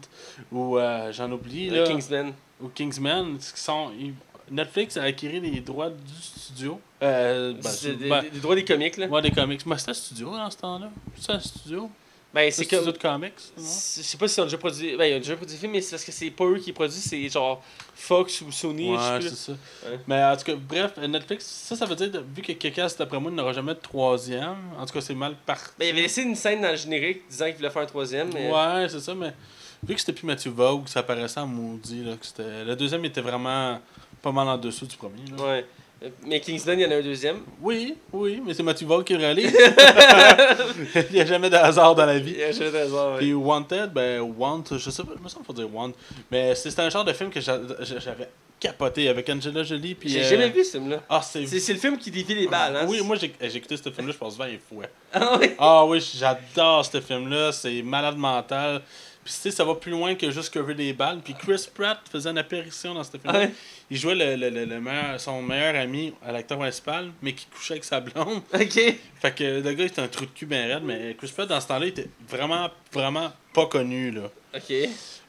ou euh, j'en oublie, là, Kingsman. ou Kingsman, qui sont... ils- Netflix a acquis les droits du studio. Euh, ben, C'est des, ben, des- droits des comics, là. ouais, des comics. Mais c'était un studio dans ce temps-là. Un studio. Ben, C'est comme. de comics. Je sais pas s'ils ont déjà produit. Ben, ils ont déjà produit des films, mais c'est parce que c'est pas eux qui produisent, c'est genre Fox ou Sony. Ouais, c'est ça. Ouais. Mais en tout cas, bref, Netflix, ça, ça veut dire, vu que Kick-Ass, d'après moi, n'aura jamais de troisième. En tout cas, c'est mal parti. Ben, il avait laissé une scène dans le générique disant qu'il voulait faire un troisième. Mais... Ouais, c'est ça, mais vu que c'était plus Matthew Vogue, ça paraissait en maudit. Là, que c'était... Le deuxième était vraiment pas mal en dessous du premier. Là. Ouais. Euh, Mais Kingsman, il y en a un deuxième. Oui, oui, mais c'est Matthew Vogue qui le réalise. il n'y a jamais de hasard dans la vie. Il y a jamais de hasard, ouais. Puis Wanted, ben Want, je sais pas, il me semble qu'il faut dire Want. Mais c'est un genre de film que j'a- j'avais capoté avec Angela Jolie. Puis, J'ai euh, jamais vu ce film-là. Ah, c'est C'est le film qui dévie les balles, hein. Oui, moi j'ai j'ai écouté ce film-là, je pense 20 fois. Ah oui. Ah oui, j'adore ce film-là, c'est malade mental. Puis tu sais, ça va plus loin que juste cover des balles. Puis Chris Pratt faisait une apparition dans ce. Ouais. Il jouait le, le, le, le meilleur, son meilleur ami à l'acteur principal, mais qui couchait avec sa blonde. Ok. Fait que le gars, il était un trou de cul bien raide, mais Chris Pratt, dans ce temps-là, il était vraiment, vraiment pas connu, là. Ok.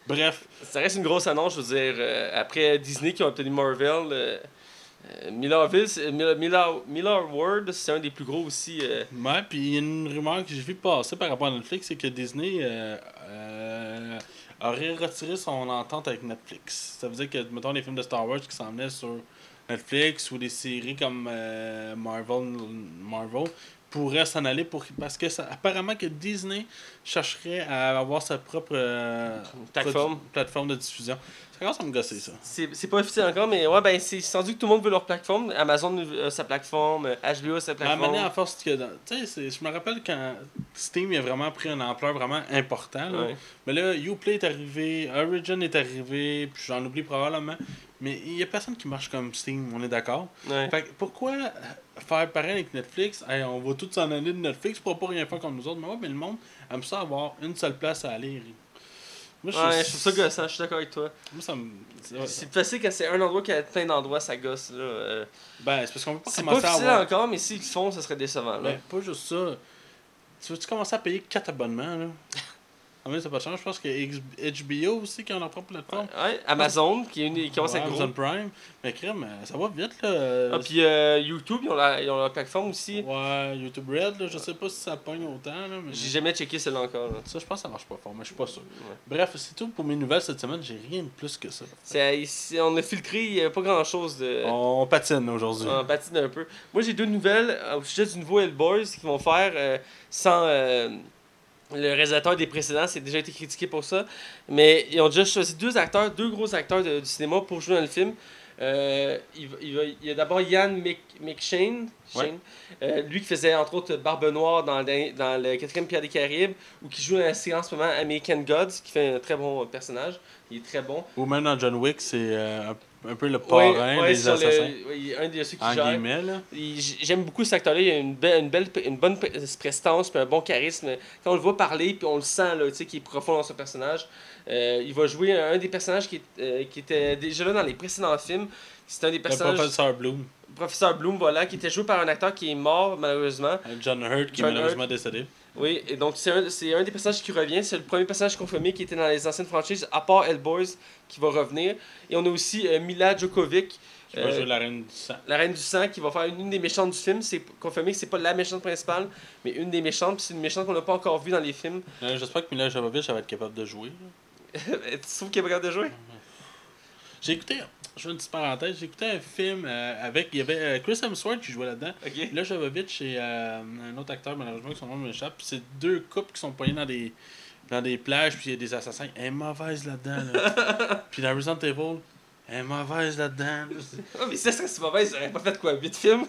Bref, Ça reste une grosse annonce, je veux dire. euh, après Disney qui ont obtenu Marvel, euh, euh, Millarville, c'est- Miller, Miller, Ward, c'est un des plus gros aussi. euh, Ouais, puis il y a une rumeur que j'ai vu passer par rapport à Netflix, c'est que Disney euh, euh, aurait retiré son entente avec Netflix. Ça veut dire que, mettons, les films de Star Wars qui s'en sur Netflix ou des séries comme euh, Marvel, Marvel pourraient s'en aller pour parce que ça, apparemment que Disney chercherait à avoir sa propre euh, Plateforme. plateforme de diffusion. Ça commence à me gosser ça. C'est pas officiel encore, mais ouais, ben c'est c'est rendu que tout le monde veut leur plateforme. Amazon a sa plateforme, euh, HBO a sa à plateforme. à force que. Tu sais, je me rappelle quand Steam a vraiment pris une ampleur vraiment importante. là. Ouais. Mais là, Uplay est arrivé, Origin est arrivé, puis j'en oublie probablement. Mais il y a personne qui marche comme Steam, on est d'accord. Ouais. Fait que pourquoi faire pareil avec Netflix? Hey, On va tous s'en aller de Netflix pour pas rien faire comme nous autres. Mais ouais, mais le monde aime ça avoir une seule place à aller. Moi, Ouais, je trouve ça gossant, je suis d'accord avec toi. Moi, ça me. c'est- facile quand c'est un endroit qu'il y a plein d'endroits, ça gosse. là. euh. Ben, c'est parce qu'on peut pas C'est pas commencer à avoir. encore, mais s'ils le font, ça serait décevant. Là. Ben, pas juste ça. Tu veux-tu commencer à payer 4 abonnements, là? Ah, mais ça pas de chance. Je pense que HBO aussi, qui a leur propre plateforme. Ouais, Amazon, qui, est une, qui commence à Ouais. Amazon Prime. Mais crème, euh, ça va vite, là. Ah, puis euh, YouTube, ils ont, la, ils ont leur plateforme aussi. Ouais, YouTube Red, là, je sais pas si ça pogne autant, là, mais... J'ai jamais checké celle-là encore. là. Ça, je pense que ça marche pas fort, mais je suis pas sûr. Ouais. Bref, c'est tout pour mes nouvelles cette semaine. J'ai rien de plus que ça. C'est- on a filtré, il n'y a pas grand-chose de. On patine aujourd'hui. On patine un peu. Moi, j'ai deux nouvelles au sujet du nouveau Hellboys qui vont faire euh, sans euh, le réalisateur des précédents. C'est déjà été critiqué pour ça. Mais ils ont déjà choisi deux acteurs, deux gros acteurs de- du cinéma pour jouer dans le film. Euh, il, il, y a d'abord Ian Mc, McShane, Ouais. Shane, euh, lui qui faisait entre autres Barbe Noire dans, le- dans le quatrième Pierre des Caraïbes, ou qui joue dans la série en ce moment American Gods, qui fait un très bon personnage. Il est très bon. Ou même dans John Wick, c'est euh, un, peu le parrain ouais, des le- assassins. ouais, un de ceux qui En gère. guillemets, là. Il- j- J'aime beaucoup cet acteur-là. Il a une, belle, une, belle, une bonne pr- prestance, puis un bon charisme. Quand on le voit parler, puis on le sent, là, tu sais, qu'il est profond dans son personnage. Euh, il va jouer un des personnages qui, euh, qui était déjà là dans les précédents films. C'est un des Le personnages. professeur Bloom. Professeur Bloom, voilà, qui était joué par un acteur qui est mort, malheureusement. Euh, John Hurt, qui John est malheureusement décédé. Oui, et donc c'est un, c'est un des personnages qui revient. C'est le premier personnage confirmé qui était dans les anciennes franchises, à part Hellboys, qui va revenir. Et on a aussi euh, Mila Djokovic, Qui va Euh, jouer la reine du sang. la reine du sang, qui va faire une, une des méchantes du film. C'est confirmé que c'est pas la méchante principale, mais une des méchantes. Puis c'est une méchante qu'on n'a pas encore vue dans les films. Euh, J'espère que Mila Jovovich va être capable de jouer. tu trouves qu'elle est capable de jouer? J'ai écouté, je fais une petite parenthèse, j'ai écouté un film euh, avec, il y avait euh, Chris Hemsworth qui jouait là-dedans. Ok. Là, Jovovich et euh, un autre acteur, malheureusement, que son nom m'échappe. Puis c'est deux couples qui sont poignés dans des, dans des plages, puis il y a des assassins. Elle est mauvaise là-dedans. Là. puis dans Resident Evil, elle est mauvaise là-dedans. là. Ah, mais si ça serait si mauvais, ils auraient pas fait quoi 8 films?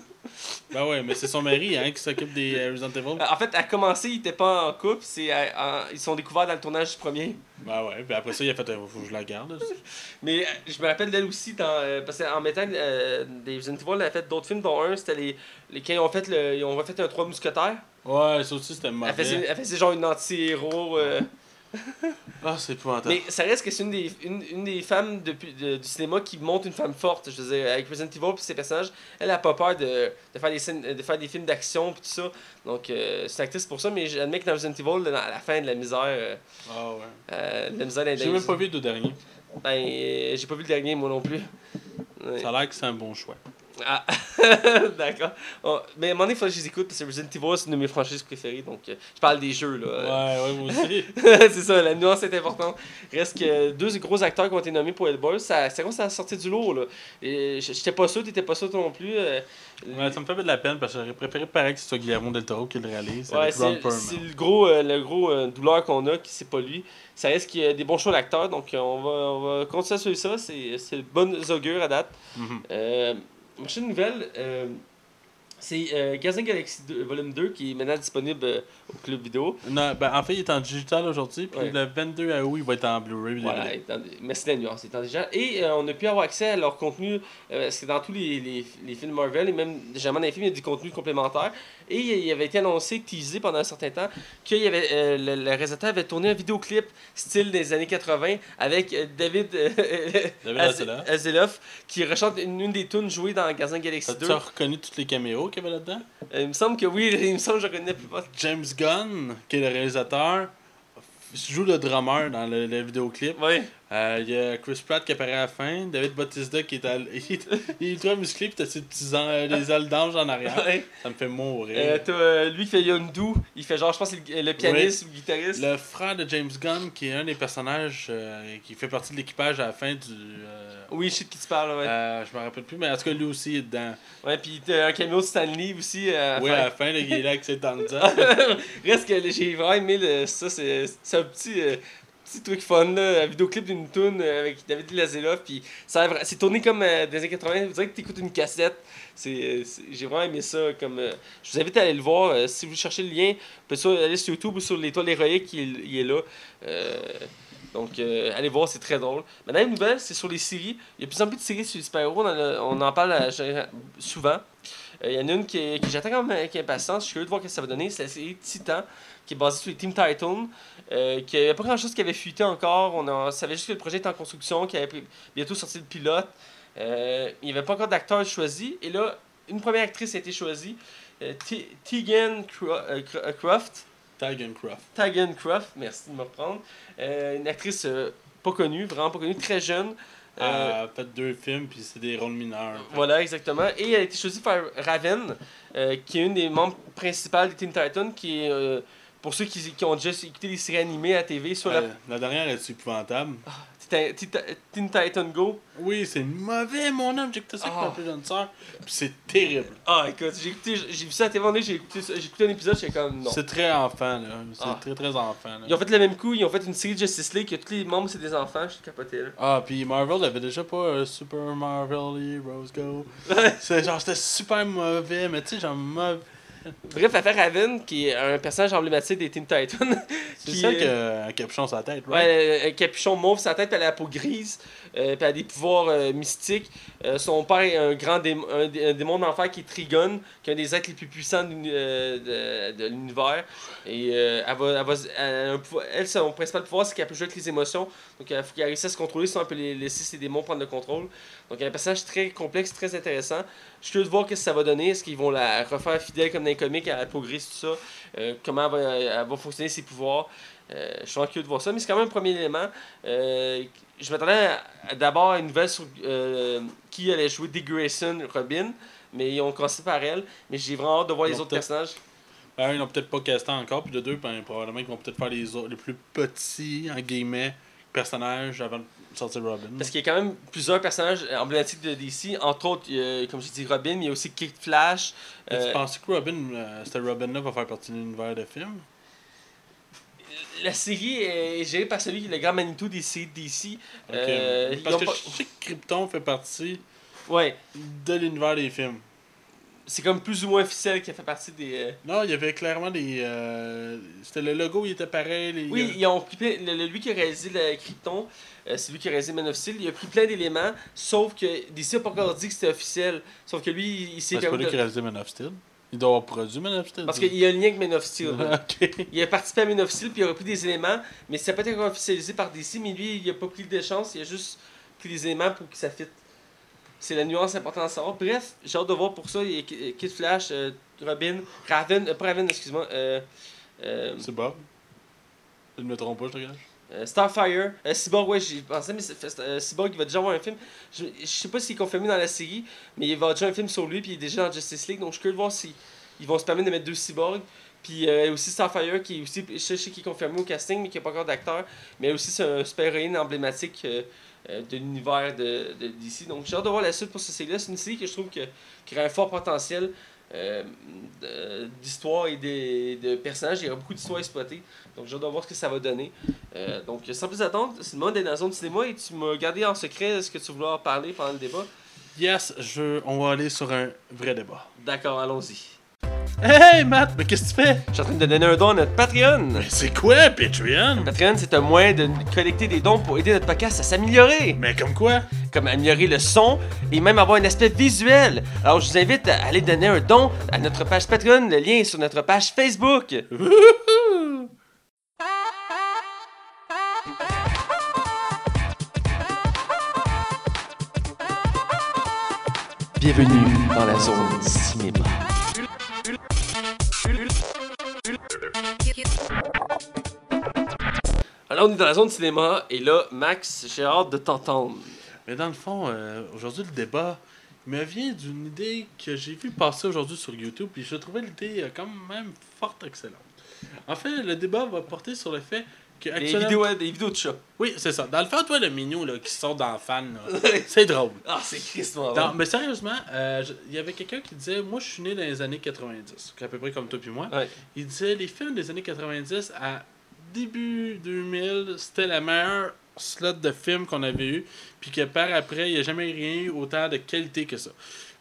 Ben ouais, mais c'est son mari hein, qui s'occupe des euh, Resident Evil. En fait, à commencer, ils étaient pas en couple. C'est, euh, ils sont découverts dans le tournage du premier. Ben ouais, puis après ça, il a fait, euh, faut que je la garde. Mais euh, je me rappelle d'elle aussi, dans, euh, parce qu'en mettant euh, des Resident Evil, elle a fait d'autres films, dont un, c'était les, les, quand ils ont fait, le, ils ont refait un Trois Mousquetaires. Ouais, ça aussi, c'était Elle mauvais. faisait, elle faisait genre une anti-héros. Ah, c'est épouvantable. Mais ça reste que c'est une des, une, une des femmes de- du cinéma qui montre une femme forte. Je veux dire, avec Resident Evil et ses personnages, elle a pas peur de, de, faire, des scènes, de faire des films d'action et tout ça. Donc, euh, c'est une actrice pour ça, mais j'admets que dans Resident Evil, à la fin de la misère, euh, Ah ouais. euh, la misère J'ai même pas vu les deux derniers. Ben, euh, j'ai pas vu le dernier, moi non plus. Ouais. Ça a l'air que c'est un bon choix. Ah, d'accord. Oh, mais à un moment donné, il faut que je les écoute parce que Resident Evil, c'est une de mes franchises préférées. Donc, euh, je parle des jeux, là. Ouais, ouais, moi aussi. c'est ça, la nuance est importante. Reste que deux gros acteurs qui ont été nommés pour Hellboy, ça, ça commence à sortir du lot, là. Et j'étais pas sûr, t'étais pas sûr toi non plus. euh, Ouais, ça me fait de la peine parce que j'aurais préféré pareil que ce soit Guillermo del Toro qui le réalise. Ouais, c'est le gros, euh, le gros euh, douleur qu'on a, qui c'est pas lui. Ça reste qu'il y a des bons choix d'acteurs, donc on va, on va continuer à suivre ça. C'est c'est le bon augure à date. Mhm. Euh, prochaine nouvelle, euh, c'est euh, Gazin Galaxy 2, volume 2 qui est maintenant disponible euh, au club vidéo. Non, ben, en fait, il est en digital aujourd'hui, puis Ouais. le 22 août, il va être en Blu-ray. Voilà, mais c'est la nuance, étant déjà. Et euh, on a pu avoir accès à leur contenu, parce que dans tous les, les, les films Marvel, et même généralement dans les films, il y a du contenu complémentaire. Et il avait été annoncé, teasé pendant un certain temps, que y avait, euh, le, le réalisateur avait tourné un vidéoclip style des années 80 avec euh, David, euh, David Az- Hasselhoff. Hasselhoff, qui rechante une, une des tunes jouées dans Gazin Galaxy 2. As-tu reconnu tous les caméos qu'il y avait là-dedans? Euh, il me semble que oui, il me semble que je reconnais plus pas. James Gunn, qui est le réalisateur, joue le drummer dans le, le vidéoclip. Ouais. Euh, Il y a Chris Pratt qui apparaît à la fin. David Bautista qui est, à, il est, il est ultra musclé. Puis t'as ses petits an- des ailes d'ange en arrière? Ouais. Ça me fait mourir. Euh, euh, lui qui fait Yondu, il fait genre, je pense, le, le pianiste ou le guitariste. Le frère de James Gunn, qui est un des personnages euh, qui fait partie de l'équipage à la fin du. euh, Oui, je sais de qui tu parles, ouais. euh, je me rappelle plus, mais en tout cas, lui aussi est dedans. Ouais, pis t'as un cameo de Stanley aussi. euh, à oui, à la fin, là, il est là avec ses dents. Reste que j'ai vraiment aimé le- ça, c'est un petit, euh, petit truc fun, là, un vidéoclip d'une tune euh, avec David Lazelov, puis c'est tourné comme euh, des années 80, vous dirait que t'écoutes une cassette, euh, c'est- j'ai vraiment aimé ça, comme, euh, je vous invite à aller le voir, si vous cherchez le lien, vous pouvez soit aller sur YouTube ou sur l'étoile héroïque, il, il est là, donc allez voir, c'est très drôle. Maintenant, une nouvelle, c'est sur les séries, il y a de plus en plus de séries sur les super-héros, on en parle souvent, il y en a une qui, j'attends quand même avec impatience. Je suis curieux de voir ce que ça va donner. C'est la série Titan, qui est basée sur les Team Titan. Euh, qui avait pas grand chose qui avait fuité encore. On en savait juste que le projet était en construction, qu'il avait bientôt sorti le pilote. Euh, il n'y avait pas encore d'acteur choisi. Et là, une première actrice a été choisie. Euh, Tegan euh, euh, Croft. Tagan Croft. Tagan Croft, merci de me reprendre. Euh, une actrice euh, pas connue, vraiment pas connue, très jeune. Euh, Elle a fait deux films, puis c'est des rôles mineurs. voilà, exactement. Et elle a été choisie par Raven, euh, qui est une des membres principales des Teen Titans, qui est, euh, pour ceux qui, qui ont déjà écouté les séries animées à TV, sur Euh, la dernière est épouvantable? la Teen, Titan Go. Oui, c'est mauvais, mon homme. J'ai écouté ça avec Ah. ma plus jeune sœur. Puis c'est terrible. Ah, écoute, j'ai écouté, j'ai vu ça à TV, j'ai écouté, écouté un épisode, j'étais comme non. C'est très enfant, là. C'est Ah. très, très enfant, là. Ils ont fait le même coup, ils ont fait une série de Justice League, que tous les membres c'est des enfants, je suis capoté là. Ah, puis Marvel avait déjà pas euh, Super Marvel Heroes Go. c'est genre, c'était super mauvais, mais tu sais, genre mauvais. Bref, affaire Raven, qui est un personnage emblématique des Teen Titans. C'est Qui, ça euh, qui a un capuchon sur la tête? Ouais, un capuchon mauve sur sa tête, elle a la peau grise, euh, puis a des pouvoirs euh, mystiques. Euh, son père est un grand démon, un, dé- un démon d'enfer qui est Trigon, qui est un des êtres les plus puissants de, euh, l'univers. Et elle, va, elle, va- elle son principal pouvoir, c'est qu'elle peut jouer avec les émotions. Donc il faut qu'elle réussisse à se contrôler, sinon elle peut laisser ses démons prendre le contrôle. Donc un personnage très complexe, très intéressant. Je suis curieux de voir ce que ça va donner. Est-ce qu'ils vont la refaire fidèle comme dans les comics à la grise, tout ça? Comment elle va, va fonctionner ses pouvoirs? Je suis vraiment curieux de voir ça, mais c'est quand même un premier élément. Je m'attendais d'abord à une nouvelle sur euh, qui allait jouer Dick Grayson, Robin, mais ils ont commencé par elle. Mais j'ai vraiment hâte de voir Ils les autres personnages. Ben, ils n'ont peut-être pas casté encore, puis de deux, ben, probablement qu'ils vont peut-être faire les, autres, les plus petits, en guillemets, personnages avant de sortir Robin. Parce qu'il y a quand même plusieurs personnages emblématiques de DC, entre autres, euh, comme j'ai dit, Robin, mais il y a aussi Kid Flash. Mais Euh, Tu penses que Robin, euh, cette Robin-là va faire partie de l'univers de film? La série est gérée par celui qui est le grand Manitou des séries de DC. Ok. Euh, Parce que pas- je sais que Krypton fait partie Ouais, de l'univers des films. c'est comme plus ou moins officiel qui a fait partie des. euh, Non, il y avait clairement des. euh, C'était le logo, il était pareil. Les, Oui, ils ont pris plein- le, le- lui qui a réalisé le Krypton, euh, c'est lui qui a réalisé Man of Steel, il a pris plein d'éléments, sauf que DC n'a pas encore dit que c'était officiel. Sauf que lui, il Ben, s'est c'est pas lui qui a réalisé Man of Steel. Il doit avoir produit Man of Steel. Parce qu'il y a un lien avec Man of Steel. Il a participé à Man of Steel, puis il a repris des éléments, mais ça été encore officialisé par DC, mais lui, il a pas pris de chance, il a juste pris des éléments pour que ça fitte. C'est la nuance importante à savoir. Bref, j'ai hâte de voir pour ça. Il y a Ki- Kid Flash, euh, Robin, Raven, euh, pas Raven, excuse-moi. Euh, euh, C'est Bob. Je ne me trompe pas, je te regarde. Euh, Starfire, euh, Cyborg, ouais, j'y pensais, mais euh, Cyborg, il va déjà avoir un film. Je, je sais pas s'il est confirmé dans la série, mais il va déjà un film sur lui, puis il est déjà dans Justice League, donc je suis curieux de voir si ils vont se permettre de mettre deux Cyborgs. Puis euh, aussi Starfire, qui est aussi, je sais, qu'il est confirmé au casting, mais qui n'a pas encore d'acteur, mais aussi c'est un super-héroïne emblématique de l'univers de, de DC. Donc j'ai hâte de voir la suite pour cette série-là. C'est une série que je trouve que, qui a un fort potentiel euh, d'histoire et des- de personnages. Il y a beaucoup d'histoires exploitées. Donc j'ai hâte de voir ce que ça va donner. Euh, donc, sans plus attendre, c'est le moment d'être dans la zone cinéma et tu m'as gardé en secret ce que tu voulais en parler pendant le débat. Yes, je... on va aller sur un vrai débat. D'accord, allons-y. Hey Matt, mais qu'est-ce que tu fais? Je suis en train de donner un don à notre Patreon. Mais c'est quoi Patreon? Patreon, c'est un moyen de collecter des dons pour aider notre podcast à s'améliorer. Mais comme quoi? Comme améliorer le son et même avoir un aspect visuel. Alors, je vous invite à aller donner un don à notre page Patreon. Le lien est sur notre page Facebook. Wouhou! Bienvenue dans la zone cinéma. là, on est dans la zone cinéma, et là, Max, j'ai hâte de t'entendre. Mais dans le fond, euh, aujourd'hui, le débat me vient d'une idée que j'ai vu passer aujourd'hui sur YouTube, puis je trouvais l'idée euh, quand même fort excellente. En fait, le débat va porter sur le fait que actuellement- vidéos, hein, des vidéos de chats. Oui, c'est ça. Dans le fond, toi, le mignon là, qui sort dans fan, là, c'est drôle. Ah, c'est Christmas. Non, mais sérieusement, euh, il y avait quelqu'un qui disait Moi, je suis né dans les années 90, à peu près comme toi puis moi. Ouais. Il disait Les films des années 90 à début 2000, c'était la meilleure slot de films qu'on avait eu, puis que par après, il n'y a jamais rien eu autant de qualité que ça.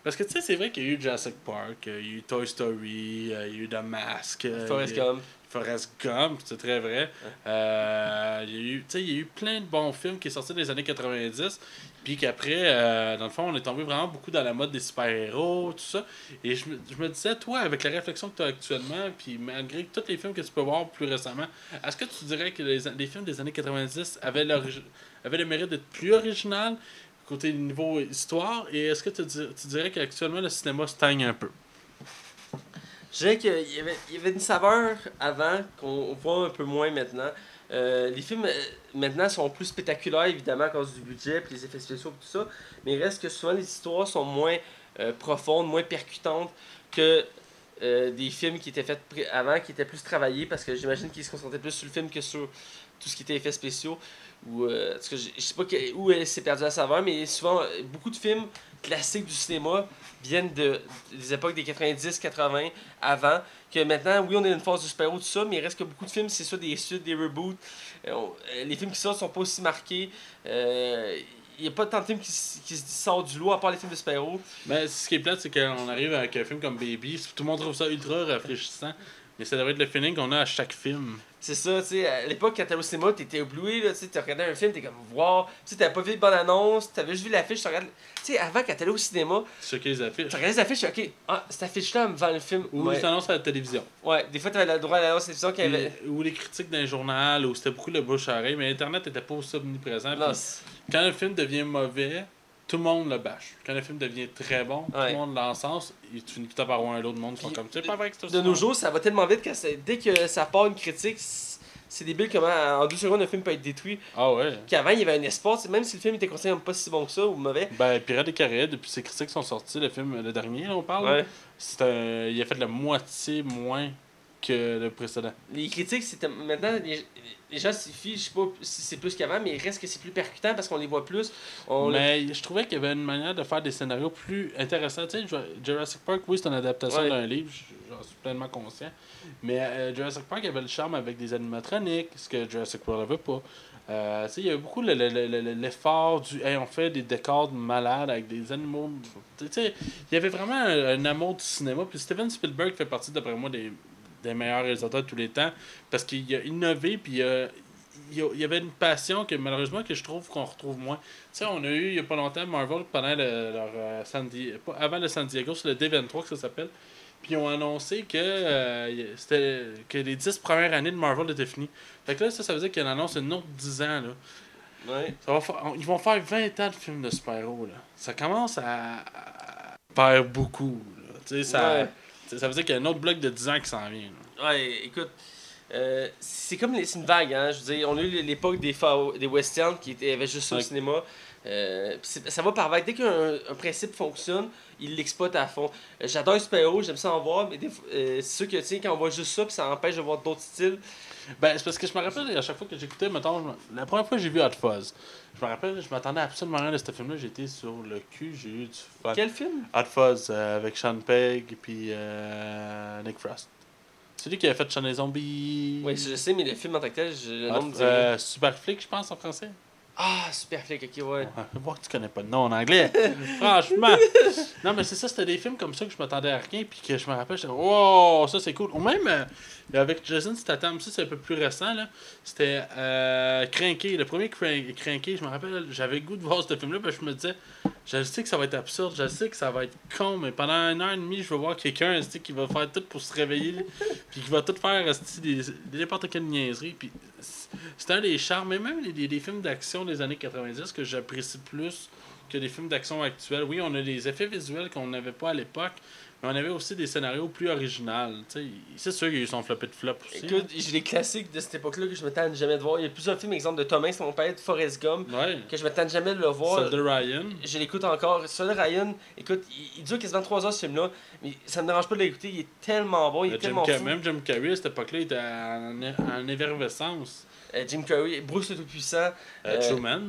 Parce que tu sais, c'est vrai qu'il y a eu Jurassic Park, il y a eu Toy Story, euh, il y a eu The Mask, euh, Forrest Gump. Forrest Gump, c'est très vrai. Euh, il, y a eu, tu sais, il y a eu plein de bons films qui sont sortis dans les années 90. Puis qu'après, euh, dans le fond, on est tombé vraiment beaucoup dans la mode des super-héros, tout ça. Et je me, je me disais, toi, avec la réflexion que tu as actuellement, puis malgré tous les films que tu peux voir plus récemment, est-ce que tu dirais que les, les films des années 90 avaient, avaient le mérite d'être plus original côté niveau histoire? Et est-ce que tu, tu dirais qu'actuellement, le cinéma stagne un peu? Je dirais qu'il y y avait une saveur avant qu'on voit un peu moins maintenant. Euh, les films euh, maintenant sont plus spectaculaires évidemment à cause du budget et les effets spéciaux tout ça, mais il reste que souvent les histoires sont moins euh, profondes, moins percutantes que des films qui étaient faits avant, qui étaient plus travaillés parce que j'imagine qu'ils se concentraient plus sur le film que sur tout ce qui était effets spéciaux. Ou, tout cas, je, je sais pas que- où elle s'est perdue la saveur, mais souvent beaucoup de films classiques du cinéma viennent de, des époques des 90-80 avant. Que maintenant, oui, on est une phase du super tout ça, mais il reste que beaucoup de films, c'est ça, des suites, des reboots. Euh, euh, les films qui sortent sont pas aussi marqués. Euh, Il n'y a pas tant de films qui, sortent du lot à part les films de super Ben, ce qui est plate, c'est qu'on arrive avec un film comme Baby. Tout le monde trouve ça ultra rafraîchissant. Mais ça devrait être le feeling qu'on a à chaque film. C'est ça, tu sais, à l'époque, quand t'allais au cinéma, t'étais ébloui, là, tu sais, regardé un film, t'es comme, wow, tu sais, t'avais pas vu de bonne annonce, t'avais juste vu l'affiche, tu regardes, tu sais, avant, quand t'allais au cinéma, C'est ce qu'ils affichent. tu regardais l'affiche, ok, ah, cette affiche-là me vend le film. Ou ouais. t'annoncent à la télévision. ouais, des fois, t'avais le droit à l'annonce de télévision qui avait. Ou les critiques d'un journal, où c'était beaucoup le bouche à oreille. Mais Internet était pas aussi omniprésent. Quand le film devient mauvais, tout le monde le bâche. Quand le film devient très bon, tout Ouais. le monde l'encense. Et tu finis tout par avoir un de monde qui sont comme. C'est pas vrai que c'est de nos jours, ça va tellement vite que dès que ça part une critique, c'est débile comment en deux secondes un film peut être détruit. Ah ouais. Qu'avant, il y avait un espoir, même si le film était considéré comme pas si bon que ça ou mauvais. Ben, Pirates des Caraïbes, depuis ses critiques sont sorties, le film, le dernier, là, on parle. Ouais. c'est un- il a fait la moitié moins que le précédent. Les critiques, c'était maintenant, les, les gens s'y fient, je sais pas si c'est plus qu'avant, mais il reste que c'est plus percutant parce qu'on les voit plus. On Mais je trouvais qu'il y avait une manière de faire des scénarios plus intéressants. Tu sais, Jura- Jurassic Park, oui, c'est une adaptation Ouais. d'un livre, j'en suis pleinement conscient. Mais euh, Jurassic Park avait le charme avec des animatroniques, ce que Jurassic World n'avait pas. Euh, il y avait beaucoup le- le- le- le- l'effort du hey, on fait des décors de malades avec des animaux. Il y avait vraiment un, un amour du cinéma. Puis Steven Spielberg fait partie, d'après moi, des, des meilleurs réalisateurs de tous les temps parce qu'il a innové, puis il a- il y avait une passion que malheureusement que je trouve qu'on retrouve moins. Tu sais, on a eu il y a pas longtemps Marvel pendant le, leur euh, San avant le San Diego, c'est le D23 que ça s'appelle. Puis ils ont annoncé que euh, c'était que les 10 premières années de Marvel étaient finies. Fait que là, ça, ça veut dire qu'il y a une autre 10 ans. Là. Ouais. Ça va faire- on- ils vont faire 20 ans de films de super-héros. Là. Ça commence à, à faire beaucoup. là. Tu sais, ça, Ouais. ça veut dire qu'il y a un autre bloc de 10 ans qui s'en vient. là. Ouais, écoute, euh, c'est comme les- c'est une vague, hein. Je veux dire, on a eu l'époque des, fa- des westerns qui étaient, avaient juste ça au cinéma. Euh, ça va par vague. Dès qu'un un principe fonctionne, il l'exploite à fond. Euh, J'adore super-héros, j'aime ça en voir, mais des fois, c'est sûr que tu sais, quand on voit juste ça, puis ça empêche de voir d'autres styles. Ben, c'est parce que je me rappelle, à chaque fois que j'écoutais, mettons, la première fois que j'ai vu Hot Fuzz, je me rappelle, je m'attendais absolument à rien de ce film-là. J'étais sur le cul, j'ai eu du fun. Quel film? Hot Fuzz avec Sean Pegg et puis Nick Frost. C'est lui qui a fait Sean les zombies. Oui, je sais, mais le film en tant que tel, je, le nom me dit rien. euh, Super Flick, je pense, en français. Ah, super flic, ok, ouais. Ouais, voir que tu connais pas de nom en anglais. Franchement. Non, mais c'est ça, c'était des films comme ça que je m'attendais à rien, puis que je me rappelle, j'étais, wow, ça c'est cool. Ou même euh, avec Jason Statham, ça c'est un peu plus récent, là. C'était euh, Cranky, le premier Cran- Cranky, je me rappelle, j'avais le goût de voir ce film-là, parce que je me disais, je sais que ça va être absurde, je sais que ça va être con, mais pendant une heure et demie, je vais voir quelqu'un qui va faire tout pour se réveiller, puis qui va tout faire des, des n'importe quelle niaiserie, puis c'est un des charmes, mais même les, les- les films d'action des années 90 que j'apprécie plus que les films d'action actuels. Oui, on a des effets visuels qu'on n'avait pas à l'époque, Mais on avait aussi des scénarios plus sais. C'est sûr qu'il y a eu son floppé de flop aussi. Écoute, j'ai des classiques de cette époque-là que je me tente jamais de voir. Il y a plusieurs films, exemple de Thomas, mon père, Forrest Gump, Ouais. que je me tente jamais de le voir. Celle de Ryan. Je l'écoute encore. Celui de Ryan, écoute, il, il dure quasiment 3 heures ce film-là, mais ça me dérange pas de l'écouter. Il est tellement bon, il est Le Jim tellement Ca- fou. Même Jim Carrey, à cette époque-là, il était en, en effervescence. Euh, Jim Curry, Bruce le Tout-Puissant. Euh, Euh, Truman.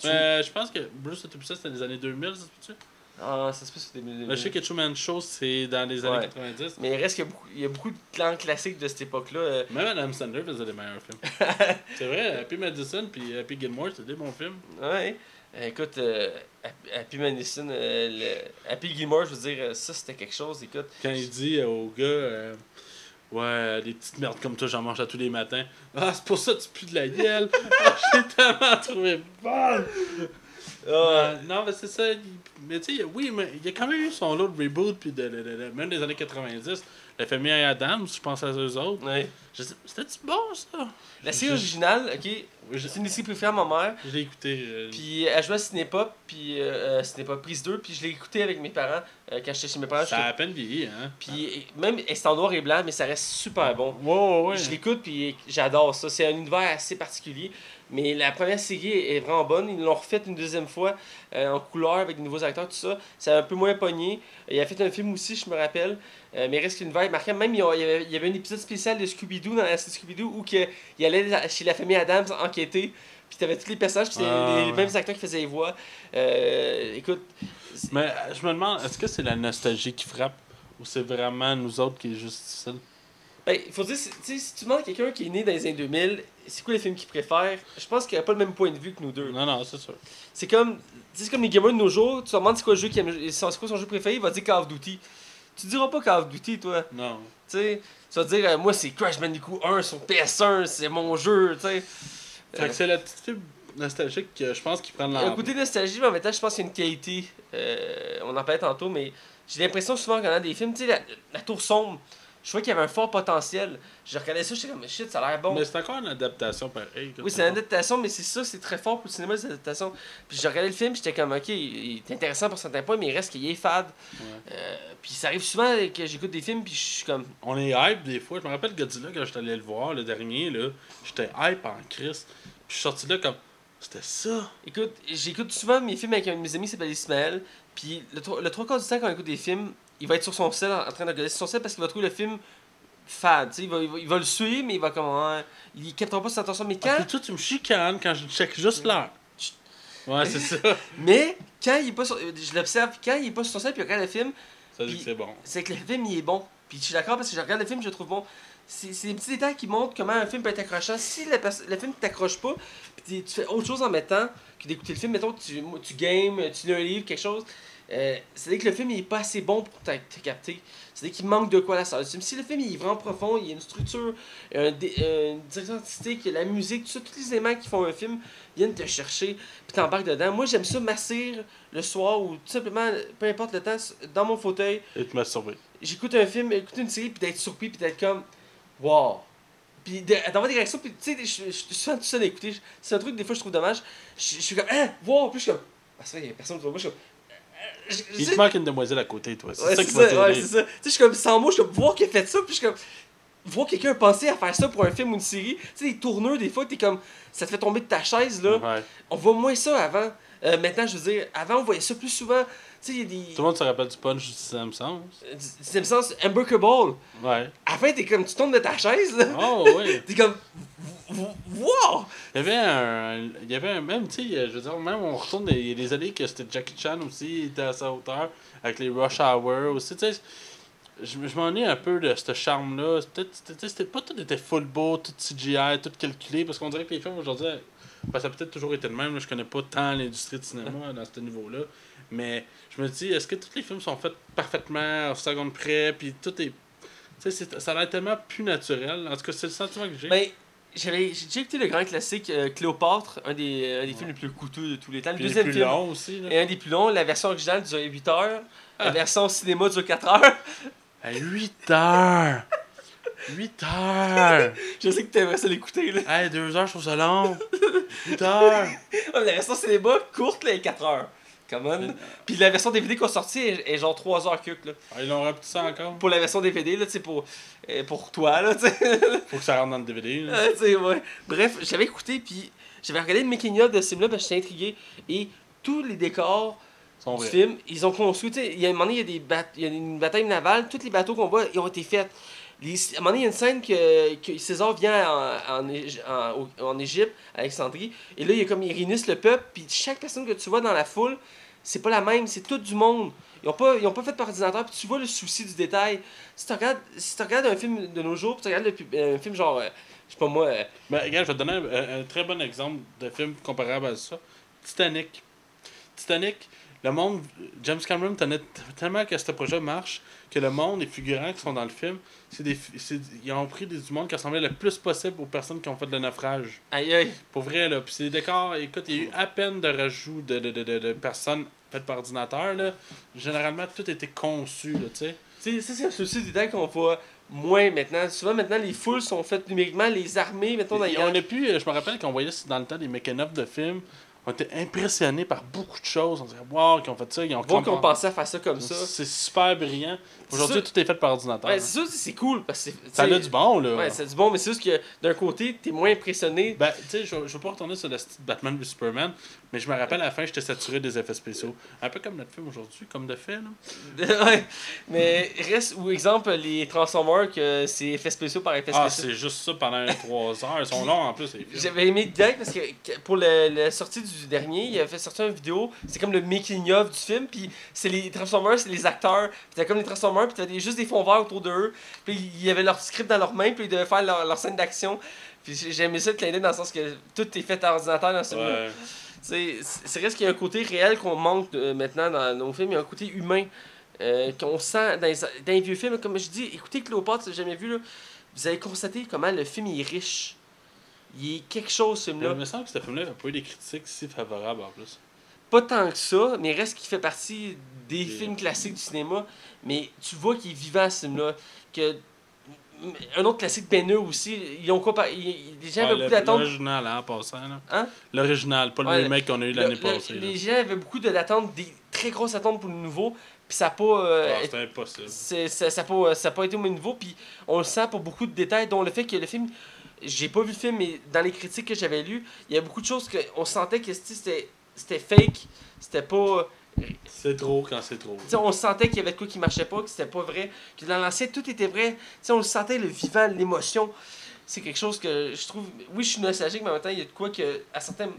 Tru- je pense que Bruce le Tout-Puissant, c'était les années 2000, ça se peut-tu? Ah, ça se au début. Là, je sais que Truman Show, c'est dans les années Ouais. 90. Mais il reste qu'il y a beaucoup, il y a beaucoup de clans classiques de cette époque-là. Même Adam Sandler faisait des meilleurs films. c'est vrai, Happy Madison puis Happy Gilmore, c'était des bons films. Ouais. Écoute, euh, Happy- Madison, euh, le- Happy Gilmore, je veux dire, ça c'était quelque chose. Écoute, Quand il dit au gars, euh, ouais, des petites merdes comme toi, j'en mange à tous les matins. Ah, c'est pour ça que tu pues de la gueule. Ah, je l'ai tellement trouvé bonne. Euh, non, mais c'est ça. Mais tu sais, oui, mais il y a quand même eu son lot de reboot, puis de, de- de- de- même des années 90. La famille Adams, je pense à eux autres. sais- C'était-tu bon, ça? La série originale, ok, Oui, c'est une série préférée à ma mère. je l'ai écouté. euh, Puis elle jouait à Cinépop, puis euh, euh, Cinépop prise 2, puis je l'ai écouté avec mes parents euh, quand j'étais chez mes parents. ça a à peine vieilli, hein? Puis même, c'est en noir et blanc, mais ça reste super bon. Wow, ouais. Je l'écoute, puis j'adore ça. C'est un univers assez particulier. Mais la première série est vraiment bonne. Ils l'ont refait une deuxième fois euh, en couleur avec de nouveaux acteurs, tout ça. C'est un peu moins pogné. Il a fait un film aussi, je me rappelle. Euh, mais il reste qu'une vibe marquante. Même, il y avait, il y avait un épisode spécial de Scooby-Doo dans la série Scooby-Doo où que, il allait chez la famille Adams enquêter. Puis t'avais tous les personnages, puis c'était Ah, les, ouais. mêmes acteurs qui faisaient les voix. Euh, écoute, Mais euh, je me demande, est-ce que c'est la nostalgie qui frappe ou c'est vraiment nous autres qui est juste difficile? Ben, il faut dire, si tu demandes à quelqu'un qui est né dans les années 2000, c'est quoi les films qu'il préfère, je pense qu'il n'a pas le même point de vue que nous deux. Non, non, c'est sûr. C'est comme, c'est comme les gamers de nos jours, tu leur demandes c'est quoi le jeu qu'il aime- c'est quoi son jeu préféré, il va dire Call of Duty. Tu diras pas Call of Duty, toi. Non. Tu sais, tu vas dire, euh, moi c'est Crash Bandicoot 1 sur PS1, c'est mon jeu, tu sais. Que c'est la petite nostalgique que je pense qui prend la un côté nostalgie, mais en même temps, je pense qu'il y a une qualité. Euh, on en parlait tantôt, mais j'ai l'impression souvent on a des films, tu sais, la, la Tour Sombre, je vois qu'il y avait un fort potentiel. Je regardais ça, j'étais comme, shit, ça a l'air bon. Mais c'est encore une adaptation pareille. Oui, c'est une adaptation, mais c'est ça, c'est très fort pour le cinéma, cette adaptation. Puis je regardais le film, j'étais comme, ok, il est intéressant pour certains points, mais il reste qu'il est fade. Ouais. Euh, puis ça arrive souvent que j'écoute des films, puis je suis comme, On est hype des fois. Je me rappelle Godzilla quand j'étais allé le voir, le dernier, là. J'étais hype en Christ. Puis je suis sorti là comme. C'était ça. écoute, j'écoute souvent mes films avec un de mes amis qui s'appelle Ismaël, puis le, le trois quarts du temps quand on écoute des films, il va être sur son sel en train de regarder sur son sel parce qu'il va trouver le film fade, il va, il, va, il va le suivre, mais il va comme, ouais, il captera pas son attention. Mais Ah, quand, puis toi, tu me chicanes quand je check juste l'heure. Ouais, c'est ça. mais quand il est pas sur, je l'observe, quand il est pas sur son sel, puis il regarde le film, Ça dit que c'est bon. c'est que le film il est bon. Puis je suis d'accord parce que je regarde le film, je le trouve bon. C'est des petits détails qui montrent comment un film peut être accrochant. Si le, le film t'accroche pas, puis tu tu fais autre chose en mettant que d'écouter le film, mettons tu, tu games, tu lis un livre, quelque chose, euh, c'est-à-dire que le film il est pas assez bon pour te capter. C'est-à-dire qu'il manque de quoi la salle. Si le film il est vraiment profond, il y a une structure, euh, une direction artistique, la musique, tout ça, tous les éléments qui font un film viennent te chercher, puis t'embarques dedans. Moi j'aime ça m'assire le soir ou tout simplement, peu importe le temps, dans mon fauteuil, Et te masturber. j'écoute un film, écouter une série, puis d'être surpris, puis d'être comme, wow. Puis d'avoir des réactions, puis tu sais, je suis souvent tout seul à écouter. C'est un truc, des fois, je trouve dommage. Je suis comme, hein, wow. Puis je suis comme, ah, c'est vrai, il y a personne autour de moi. Je suis comme, Il te manque une demoiselle à côté, toi. C'est Ouais, ça c'est qui ça, va ouais, t'aider. c'est ça. Tu sais, je suis comme, sans mots, je suis comme, voir qu'il a fait ça, puis je suis comme, voir quelqu'un penser à faire ça pour un film ou une série. Tu sais, les tourneurs, des fois, t'es comme, ça te fait tomber de ta chaise, là. Ouais. On voit moins ça avant. Euh, maintenant, je veux dire, avant, on voyait ça plus souvent. Y a des. Tout le monde se rappelle du punch du sixième sens. euh, du- Simpsons, Unbreakable. Ouais. À la fin, t'es comme, tu tombes de ta chaise, là. Oh, oui. T'es comme, wow! Il y avait un. Il y avait un. Même, tu sais, je veux dire, même on retourne des, il y a des années que c'était Jackie Chan aussi, il était à sa hauteur, avec les Rush Hour aussi, tu sais. Je, je m'ennuie un peu de ce charme-là. C'était- pas tout était full beau, tout CGI, tout calculé, parce qu'on dirait que les films aujourd'hui. ben, ça a peut-être toujours été le même, là, je connais pas tant l'industrie du cinéma dans ce niveau-là. Mais je me dis, est-ce que tous les films sont faits parfaitement, au seconde près, puis tout est. Tu sais, ça a l'air tellement plus naturel. En tout cas, c'est le sentiment que j'ai. Ben, j'avais, j'ai déjà écouté le grand classique euh, Cléopâtre, un des, un des films les plus coûteux de tous les temps. Le deuxième plus film aussi. Là. est un des plus longs. La version originale dure 8 heures. La Ah. version cinéma dure 4 heures. À 8 heures! 8 heures! Je sais que t'aimerais ça l'écouter, là. Hey, 2 heures, je trouve ça long! 8 heures! Mais la version cinéma, courte, là, est 4 heures. Come on. Puis la version DVD qu'on a sortie est, est genre 3 heures cuc, là. Ah, ils l'ont repris ça encore? Pour la version DVD, là, tu sais, pour, euh, pour toi, là, tu sais. Faut que ça rentre dans le DVD. là. Ouais. Bref, j'avais écouté, puis j'avais regardé le making-of de ce film-là, parce que j'étais intrigué. Et tous les décors Ils sont du vrais. film, ils ont construit, tu sais, il y a un moment donné, il y y a une bataille navale, tous les bateaux qu'on voit, ils ont été faits. Les- à un moment donné, il y a une scène que, que César vient en, en, Égy- en, au- en Égypte, à Alexandrie, et là, il y a comme, il réunissent le peuple, puis chaque personne que tu vois dans la foule, c'est pas la même, c'est tout du monde. Ils ont pas, ils ont pas fait par ordinateur, puis tu vois le souci du détail. Si tu regardes, si tu regardes un film de nos jours, puis tu regardes le euh, un film genre, euh, je sais pas moi, euh, Ben, regarde, je vais te donner un, un très bon exemple de film comparable à ça. Titanic. Titanic, le monde, James Cameron tenait tellement que ce projet marche que le monde, les figurants qui sont dans le film, c'est des, ils ont pris des, du monde qui ressemblait le plus possible aux personnes qui ont fait le naufrage. aïe aïe. Pour vrai, là. Puis c'est des décors, écoute, il y a eu à peine de rajouts de, de, de, de, de personnes faites par ordinateur, là. Généralement, tout était conçu, là, tu sais. C'est un souci du détail qu'on voit moins maintenant. Souvent, maintenant, les foules sont faites numériquement, les armées, mettons, dans Et on a pu, euh, je me rappelle qu'on voyait dans le temps des making-of de films, on était impressionnés par beaucoup de choses. On dirait, wow, qu'ils ont fait ça, ils ont qu'on pensait à faire ça comme ça. C'est super brillant. Aujourd'hui, tout est fait par ordinateur. Ouais, c'est sûr, c'est cool parce que ça a du bon, là. Ouais, c'est du bon, mais c'est juste que d'un côté, t'es moins impressionné. Ben, tu sais, je je veux pas retourner sur le style Batman v Superman, mais je me rappelle à la fin, j'étais saturé des effets spéciaux. Un peu comme notre film aujourd'hui, comme de fait, là. ouais. Mais reste, ou exemple, les Transformers, que c'est effets spéciaux par effets Ah, spéciaux. c'est juste ça pendant 3 heures. Ils sont longs en plus. J'avais aimé direct parce que que pour le- la sortie du dernier, il avait fait sortir une vidéo, c'est comme le making of du film, puis c'est les Transformers, c'est les acteurs, puis t'as comme les Transformers, puis t'avais juste des fonds verts autour d'eux, puis il y avait leur script dans leurs mains, puis ils devaient faire leur, leur scène d'action. Puis j'ai aimé ça le dans le sens que tout est fait à ordinateur dans ce film Ouais. C'est reste qu'il y a un côté réel qu'on manque de- maintenant dans nos films, il y a un côté humain euh, qu'on sent dans les, dans les vieux films. Comme je dis, écoutez Cléopâtre, si jamais vu, là, vous allez constater comment le film il est riche. Il est quelque chose, ce film-là. Il me semble que ce film-là n'a pas eu des critiques si favorables en plus. Pas tant que ça, mais reste qu'il fait partie des Et- films classiques du cinéma. Mais tu vois qu'il est vivant, ce film-là. Que... Un autre classique peineux aussi, ils ont ils- Les gens Ouais, avaient beaucoup d'attentes. L'original, hein, en passant. Là. Hein? L'original, pas le Ouais, remake qu'on a eu l'année passée. les gens avaient beaucoup de- d'attentes, des très grosses attentes pour le nouveau. Puis ça n'a pas. euh, Ah, C'était impossible. ça n'a pas, ça pas été au même niveau. Puis on le sent pour beaucoup de détails, dont le fait que le film. J'ai pas vu le film, mais dans les critiques que j'avais lues, il y a beaucoup de choses qu'on sentait que c'était c'était fake. C'était pas. C'est trop quand c'est trop. Tu sais, on sentait qu'il y avait de quoi qui marchait pas, que c'était pas vrai. Que dans l'ancien, tout était vrai. On le sentait, le vivant, l'émotion. C'est quelque chose que je trouve. Oui, je suis nostalgique, mais en même temps, il y a de quoi que. À certains.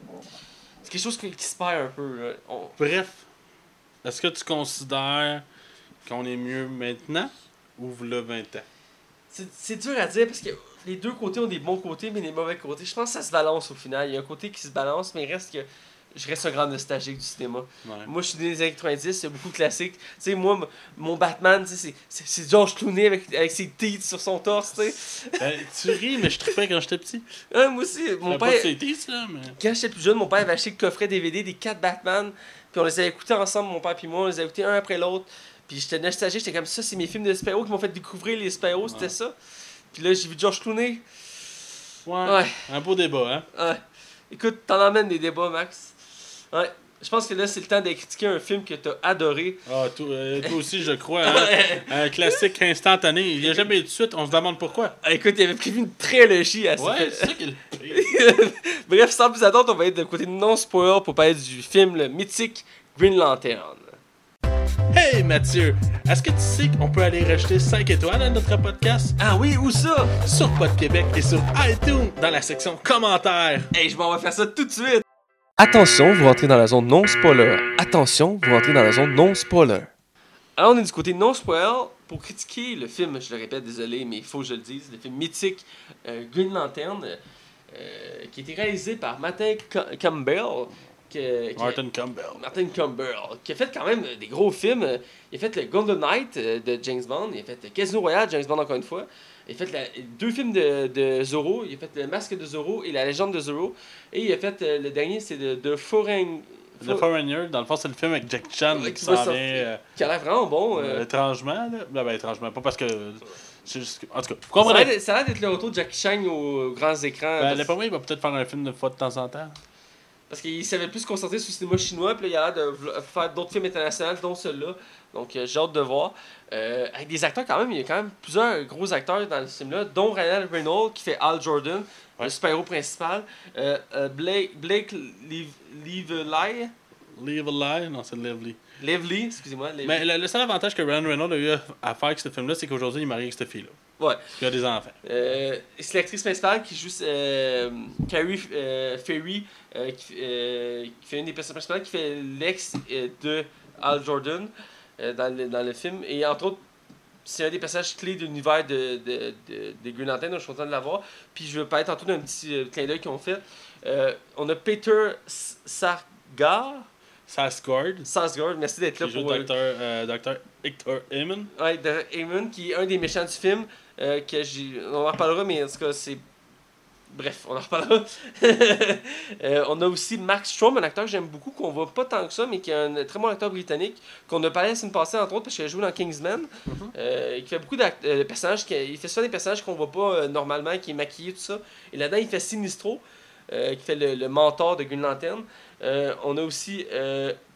C'est quelque chose qui, qui se perd un peu. On- Bref, est-ce que tu considères qu'on est mieux maintenant ou v'là 20 ans? C'est dur à dire parce que les deux côtés ont des bons côtés, mais des mauvais côtés. Je pense que ça se balance au final. Il y a un côté qui se balance, mais il reste que. Je reste un grand nostalgique du cinéma. Ouais. Moi, je suis des années 90, il y a beaucoup de classiques. Tu sais, moi, mon Batman, c'est- c'est c'est George Clooney avec, avec ses teeth sur son torse, tu sais. Ben, tu ris, mais je trippais quand j'étais petit. Ouais, moi aussi, mon père. pas mais. Quand j'étais plus jeune, mon père avait acheté le coffret DVD des 4 Batman. Puis on les a écoutés ensemble, mon père puis moi. On les a écoutés un après l'autre. Puis j'étais nostalgique, j'étais comme ça, c'est mes films de super qui m'ont fait découvrir les super c'était ça. Puis là, j'ai vu George Clooney. Ouais. Ouais, Un beau débat, hein? ouais. Écoute, t'en emmènes des débats, Max. Ouais. Je pense que là, c'est le temps de critiquer un film que t'as adoré. Ah, toi, euh, toi aussi, je crois. Hein? Un classique instantané. Il n'y a jamais eu de suite. On se demande pourquoi. Ah, écoute, il avait prévu une trilogie à ça. Ouais, c'est ça qui est le pire. Bref, sans plus attendre, on va être de côté non-spoiler pour parler du film le mythique Green Lantern. Hey Mathieu, est-ce que tu sais qu'on peut aller rejeter 5 étoiles à notre podcast? Ah oui, où ça? sur Pod Québec et sur iTunes dans la section commentaires? Hey, je m'en vais faire ça tout de suite. Attention, vous rentrez dans la zone non spoiler. Attention, vous rentrez dans la zone non spoiler. Alors, on est du côté non spoiler pour critiquer le film, je le répète, désolé, mais il faut que je le dise, le film mythique euh, Green Lantern, euh, qui a été réalisé par Martin Campbell. Que- qui- Martin Campbell. Martin Campbell, qui a fait quand même des gros films. Il a fait le Golden Knight euh, de James Bond, il a fait Casino Royale, James Bond encore une fois. Il a fait la- deux films de, de Zorro, il a fait Le Masque de Zorro et La Légende de Zorro. Et il a fait euh, le dernier, c'est de, de Foreign. The Foreigner, dans le fond, c'est le film avec Jack Chan Ouais, qui qui euh, qui a l'air vraiment bon. euh. étrangement. Là. Ben, ben, étrangement, pas parce que. c'est juste En tout cas, vous ça a comprenez. l'air- ça a l'air d'être le retour de Jackie Chan aux grands écrans. Ben, parce- d'après moi, il va peut-être faire un film de fois de temps en temps. Parce qu'il savait plus se concentrer sur le cinéma chinois, puis là, il a l'air de vouloir faire d'autres films internationaux, dont celui-là. Donc, euh, j'ai hâte de voir. Euh, avec des acteurs, quand même, il y a quand même plusieurs gros acteurs dans ce film-là, dont Ryan Reynolds, qui fait Al Jordan, le super-héros principal. Euh, euh, Blake, Blake Liv- Lively, Live a lie, non, c'est Lively. Lively, excusez-moi. Lively. Mais le, le seul avantage que Ryan Reynolds a eu à, à faire avec ce film-là, c'est qu'aujourd'hui, il est marié avec cette fille-là. Ouais. Il a des enfants. Euh, c'est l'actrice principale qui joue euh, Carrie euh, Ferry, euh, qui, qui fait une des personnes principales, qui fait l'ex de Al Jordan dans, le, dans le film. Et entre autres, c'est un des personnages clés de l'univers de, de, de, de Green Lantern, donc je suis content de l'avoir. Puis je veux parler tantôt d'un petit clin d'œil qu'ils ont fait. On a Peter S- Sarsgaard, Sasgard, Sarsgaard, merci d'être là qui pour... Dr. euh, Dr. Hector Eamon. Ouais, Eamon, qui est un des méchants du film. Euh, que j'ai... On en reparlera, mais en tout cas, c'est. Bref, on en reparlera. Euh, on a aussi Max Strom, un acteur que j'aime beaucoup, qu'on voit pas tant que ça, mais qui est un très bon acteur britannique, qu'on a parlé la semaine passée, entre autres, parce qu'il a joué dans Kingsman. Euh, qui fait beaucoup de personnages. Qui, il fait ça des personnages qu'on voit pas normalement, qui est maquillé, tout ça. Et là-dedans, il fait Sinistro, qui fait le, le mentor de Green Lantern. On a aussi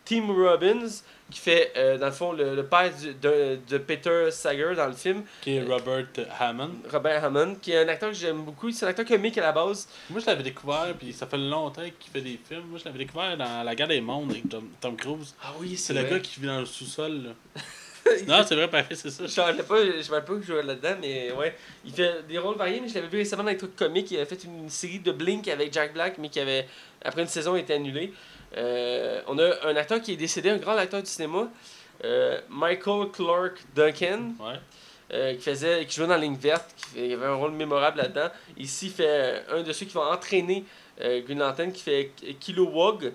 Tim Robbins, qui fait, euh, dans le fond, le, le père du- de, de Peter Sager dans le film, Qui est Robert Hammond. Robert Hammond, qui est un acteur que j'aime beaucoup. C'est un acteur comique à la base. Moi, je l'avais découvert, puis ça fait longtemps qu'il fait des films. Moi, je l'avais découvert dans La guerre des mondes avec Tom, Tom Cruise. Ah oui, C'est le gars qui vit dans le sous-sol, là. non, c'est vrai, parfait, c'est ça. Je savais pas, je savais pas que je jouais là-dedans, mais ouais. Il fait des rôles variés, mais je l'avais vu récemment dans les trucs comiques. Il avait fait une série de Blink avec Jack Black, mais qui avait, après une saison, été annulée. Euh, on a un acteur qui est décédé, un grand acteur du cinéma, euh, Michael Clark Duncan, Ouais. euh, qui, faisait, qui jouait dans ligne verte, qui fait- il avait un rôle mémorable là-dedans. Ici, il fait un de ceux qui vont entraîner Green Lantern, qui fait Kilowog,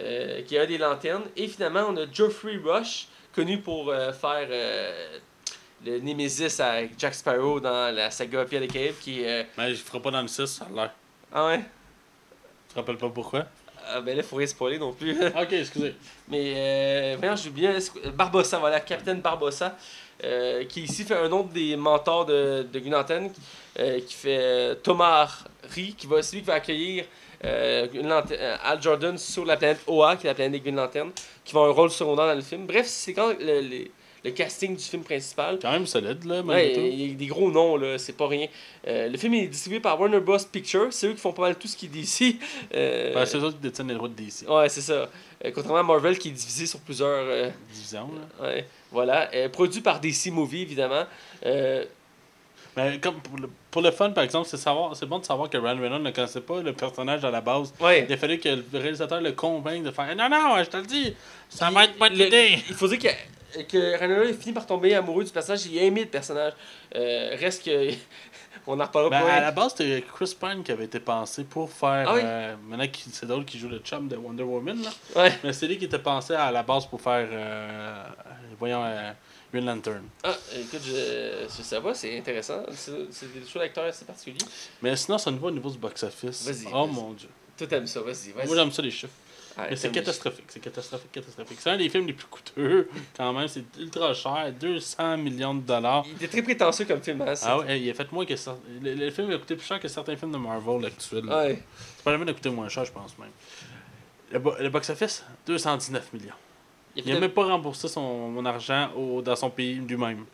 euh, qui est un des lanternes. Et finalement, on a Geoffrey Rush, connu pour faire le Nemesis avec Jack Sparrow dans la saga Pierre des Caraïbes, qui est... Mais je ferai pas dans le 6, ça a l'air. Ah ouais? Tu te rappelles pas pourquoi? Ah ben là, faut rien spoiler non plus. Ok, excusez. Mais, euh, voyons, est-ce- Barbossa, voilà, Capitaine Barbossa, euh, qui ici fait un autre des mentors de, de Green Lantern, euh, qui fait euh, Thomas Ri, qui va, lui qui va accueillir euh, Al Jordan sur la planète Oa, qui est la planète des Green Lantern, qui va avoir un rôle secondaire dans le film. Bref, c'est quand le, le- le casting du film principal. Quand même solide, là, Ouais, il y a des gros noms, là, c'est pas rien. Euh, le film est distribué par Warner Bros. Pictures, c'est eux qui font pas mal tout ce qui est d'ici. Euh, Ben, c'est eux qui détiennent les droits de DC. ouais, c'est ça. Euh, contrairement à Marvel qui est divisé sur plusieurs. euh, Division, là. Ouais, voilà. Produit par DC Movie, évidemment. Mais comme pour le, pour le fun, par exemple, c'est savoir, c'est bon de savoir que Ryan Reynolds ne connaissait pas le personnage à la base. ouais. Il a fallu que le réalisateur le convainque de faire Non, non, je te le dis, ça Puis, va être bonne idée. Il faut dire que, que Ryan Reynolds finit par tomber amoureux du personnage. Il a aimé le personnage. Euh, reste que. On en reparlera Ben, pas. à la base, c'était Chris Pine qui avait été pensé pour faire. Ah oui? euh, maintenant, c'est drôle qu'il joue le chum de Wonder Woman. Là. Ouais. Mais c'est lui qui était pensé à la base pour faire. euh, voyons, euh, Green Lantern. Ah, écoute, je, je sais pas, c'est intéressant. C'est des choix d'acteurs assez particuliers. Mais sinon, c'est au niveau, au niveau du box-office. Vas-y, Oh mon dieu. Toi, t'aimes ça, vas-y. Vas Moi, j'aime ça, les chiffres. Ouais, Mais c'est catastrophique, c'est catastrophique, catastrophique. C'est un des films les plus coûteux, quand même. C'est ultra cher, 200 millions de dollars. Il était très prétentieux comme film, hein. Ah ouais, il a fait moins que. Le, le film a coûté plus cher que certains films de Marvel actuels. Ouais. C'est pas la peine de coûter moins cher, je pense même. Le, bo- le box-office, 219 millions. Il n'a même pas remboursé son, mon argent au- dans son pays lui-même.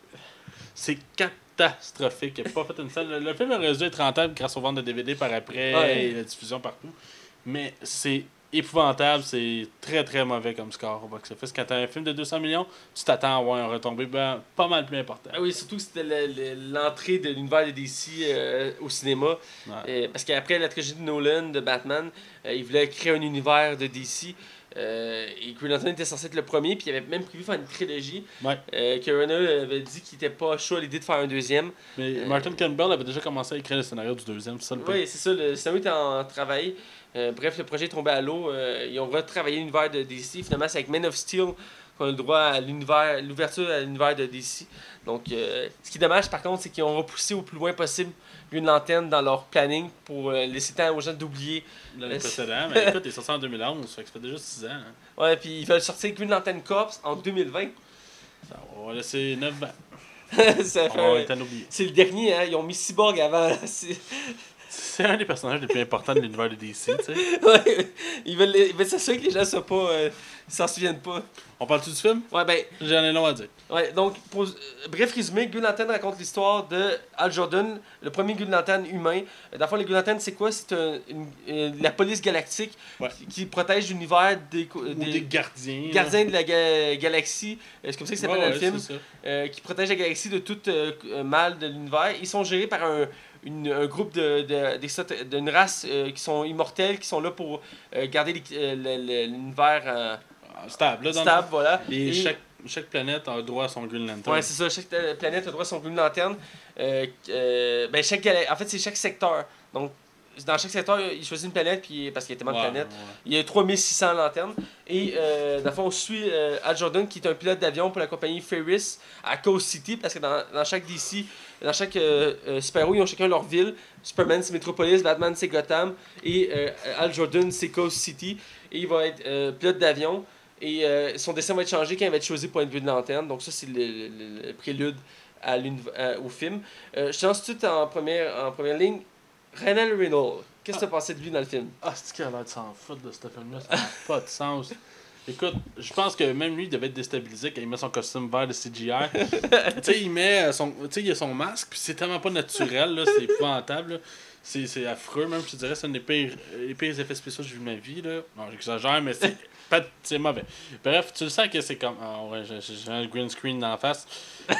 C'est catastrophique. Il n'a pas fait une salle. Le, le film aurait dû être rentable grâce aux ventes de DVD par après Ouais. et la diffusion partout. Mais c'est épouvantable. C'est très très mauvais comme score au box-office. Quand tu as un film de 200 millions, tu t'attends à avoir un retombé ben, pas mal plus important. Ah oui, surtout que c'était le- le- l'entrée de l'univers de DC euh, au cinéma. Ouais. Euh, parce qu'après la trilogie de Nolan, de Batman, euh, il voulait créer un univers de DC. Euh, et Green Lantern était censé être le premier, puis il avait même prévu faire une trilogie. Ouais. Euh, que Reynolds avait dit qu'il était pas chaud à l'idée de faire un deuxième. Mais Euh, Martin Campbell avait déjà commencé à écrire le scénario du deuxième. c'est ça le. Oui, c'est ça, le scénario était en travail. Bref, le projet est tombé à l'eau. Ils ont retravaillé l'univers de DC. Finalement, c'est avec Man of Steel qu'on a le droit à l'univers, l'ouverture à l'univers de DC. Donc, ce qui est dommage, par contre, c'est qu'ils ont repoussé au plus loin possible une lanterne dans leur planning pour euh, laisser temps aux gens d'oublier. L'année Euh, précédente. Mais écoute, il est sorti en 2011, fait que ça fait déjà 6 ans. hein. Ouais, puis ils veulent sortir Green Lantern Corps en 2020. Ça, on va laisser 9 ans. Ça fait On va. C'est le dernier, hein. Ils ont mis Cyborg avant. C'est- un des personnages les plus importants de l'univers de DC, tu sais. Ouais, ils veulent, ils veulent s'assurer que les gens soient pas, euh, s'en souviennent pas. On parle-tu du film? Ouais, ben, J'ai un long à dire. ouais, donc, pour, euh, bref résumé, Lantern raconte l'histoire de Al Jordan, le premier Lantern humain. Dans le fond, les Lantern, c'est quoi? C'est un- une- la police galactique Ouais. qui, qui protège l'univers des, Ou des gardiens. gardiens de la ga- galaxie. Euh, C'est comme ça que s'appelle Ouais, dans le ouais, film. qui protège la galaxie de tout mal de l'univers. Ils sont gérés par un, une- un groupe de, de, d'extra- d'une race euh, qui sont immortels, qui sont là pour euh, garder euh, l'univers Stable, là, dans le stable. Voilà. Et, Et- chaque, chaque planète a droit à son Green Lantern. Ouais, c'est ça. Chaque planète a droit à son Green Lantern. Ben, chaque en fait, c'est chaque secteur. Donc, dans chaque secteur, il choisit une planète, puis parce qu'il y a tellement de planètes. Il y a 3600 lanternes. Et euh, dans le fond, on suit euh, Al Jordan, qui est un pilote d'avion pour la compagnie Ferris à Coast City, parce que dans, dans chaque DC, dans chaque euh, euh, super-héros, ils ont chacun leur ville. Superman, c'est Metropolis, Batman, c'est Gotham, et Al Jordan, c'est Coast City. Et il va être pilote d'avion. Et son dessin va être changé quand il va être choisi pour être vue de lanterne. Donc, ça, c'est le, le- le prélude à l'uni- à- au film. Je te lance tout en première, en première ligne. Ryan Reynolds, qu'est-ce que tu as pensé de lui dans le film? Ah, c'est qu'il a l'air de s'en foutre de ce film-là? Ça n'a pas de sens. Écoute, je pense que même lui, il devait être déstabilisé quand il met son costume vert de CGI. tu sais, il met euh, son, il a son masque, puis c'est tellement pas naturel, là, c'est épouvantable. C'est, affreux, même, je te dirais, c'est un des pires, les pires effets spéciaux que j'ai vu de ma vie. Là. Non, j'exagère, mais c'est, c'est mauvais. Bref, tu le sens que c'est comme. Ah ouais, j'ai, un green screen dans la face.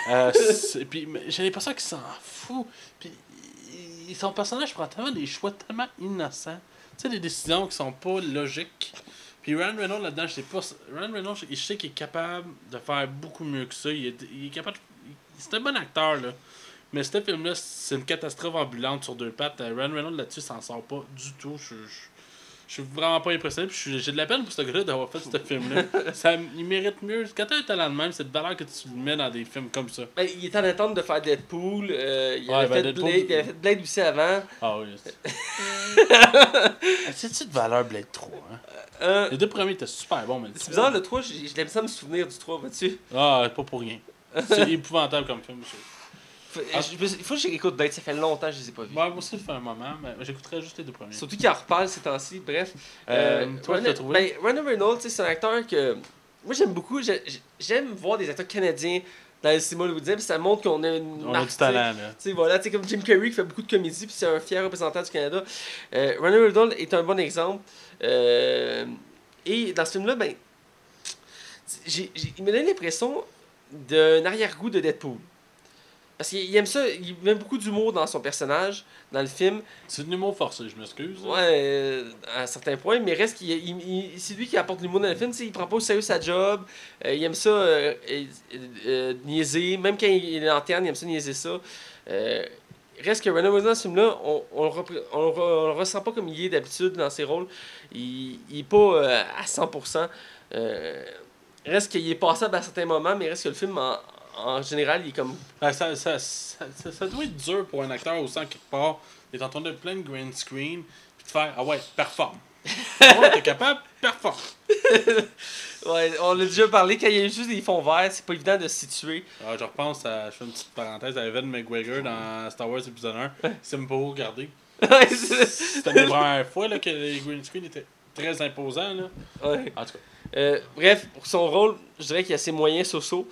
Euh, puis mais j'ai l'impression qu'il s'en fout. Puis son personnage prend tellement des choix tellement innocents. Tu sais, des décisions qui sont pas logiques. Puis Ryan Reynolds là-dedans, je sais pas. Ryan Reynolds, je sais qu'il est capable de faire beaucoup mieux que ça. Il est, il est capable. C'est un bon acteur, là. Mais ce film-là, c'est une catastrophe ambulante sur deux pattes. Euh, Ryan Reynolds là-dessus s'en sort pas du tout. Je, je suis vraiment pas impressionné. Puis je j'ai de la peine pour ce gars-là d'avoir fait ce film-là. Ça, il mérite mieux. Quand t'as un talent de même, c'est de valeur que tu le mets dans des films comme ça. Ben, il est en attente de faire Deadpool. euh, il, Ouais, avait ben, fait Deadpool- Blade, il avait fait Blade aussi avant. Ah oui. C'est-tu de valeur Blade 3 hein? Euh, Les deux premiers étaient super bons, mais c'est bizarre, le 3, j'ai j'ai l'impression de me souvenir du 3, vois-tu? Ah, pas pour rien. C'est épouvantable comme film. je- Faut- Ah. je- Il faut que j'écoute Blade, ça fait longtemps que je les ai pas vus. Ouais, moi aussi, ça fait un moment, mais j'écouterais juste les deux premiers. Surtout qu'il en reparle ces temps-ci, bref. Euh, toi, Ryan- tu l'as trouvé? Ben, Ryan Reynolds, tu sais, c'est un acteur que. Moi, j'aime beaucoup. J'ai- J'aime voir des acteurs canadiens dans le cinéma hollywoodien, puis ça montre qu'on a une. On a du talent, là. Tu sais, voilà, tu sais, comme Jim Carrey qui fait beaucoup de comédie, puis c'est un fier représentant du Canada. Euh, Ryan Reynolds est un bon exemple. Euh, et dans ce film-là, ben, il me donne l'impression d'un arrière-goût de Deadpool. Parce qu'il il aime ça, il met beaucoup d'humour dans son personnage, dans le film. C'est de l'humour forcé, je m'excuse. Ouais, euh, à certains points, mais reste qu'il il- il- c'est lui qui apporte l'humour dans le film. Il prend pas au sérieux sa job. euh, il aime ça euh, niaiser. Même quand il est lanterne, il aime ça niaiser ça. Reste que Renaud dans ce film-là, on, on, le repré- on le re- on le ressent pas comme il est d'habitude dans ses rôles. Il, il est pas à 100%. Euh, reste qu'il est passable à certains moments, mais reste que le film, en, en général, il est comme. Ben, ça, ça, ça, ça- doit être dur pour un acteur au sang quelque part d'être en train de plein de green screen puis de faire Ah ouais, performe. ouais, t'es capable, performe. Ouais, on l'a déjà parlé, quand il y a juste des fonds verts, c'est pas évident de se situer. Ah, je repense à, je fais une petite parenthèse à Evan McGregor dans Star Wars épisode 1. C'est pas où regarder. C'était la première fois là, que les green screen étaient très imposants. Là. ouais. En tout cas, Euh, bref, pour son rôle, je dirais qu'il y a ses moyens sociaux.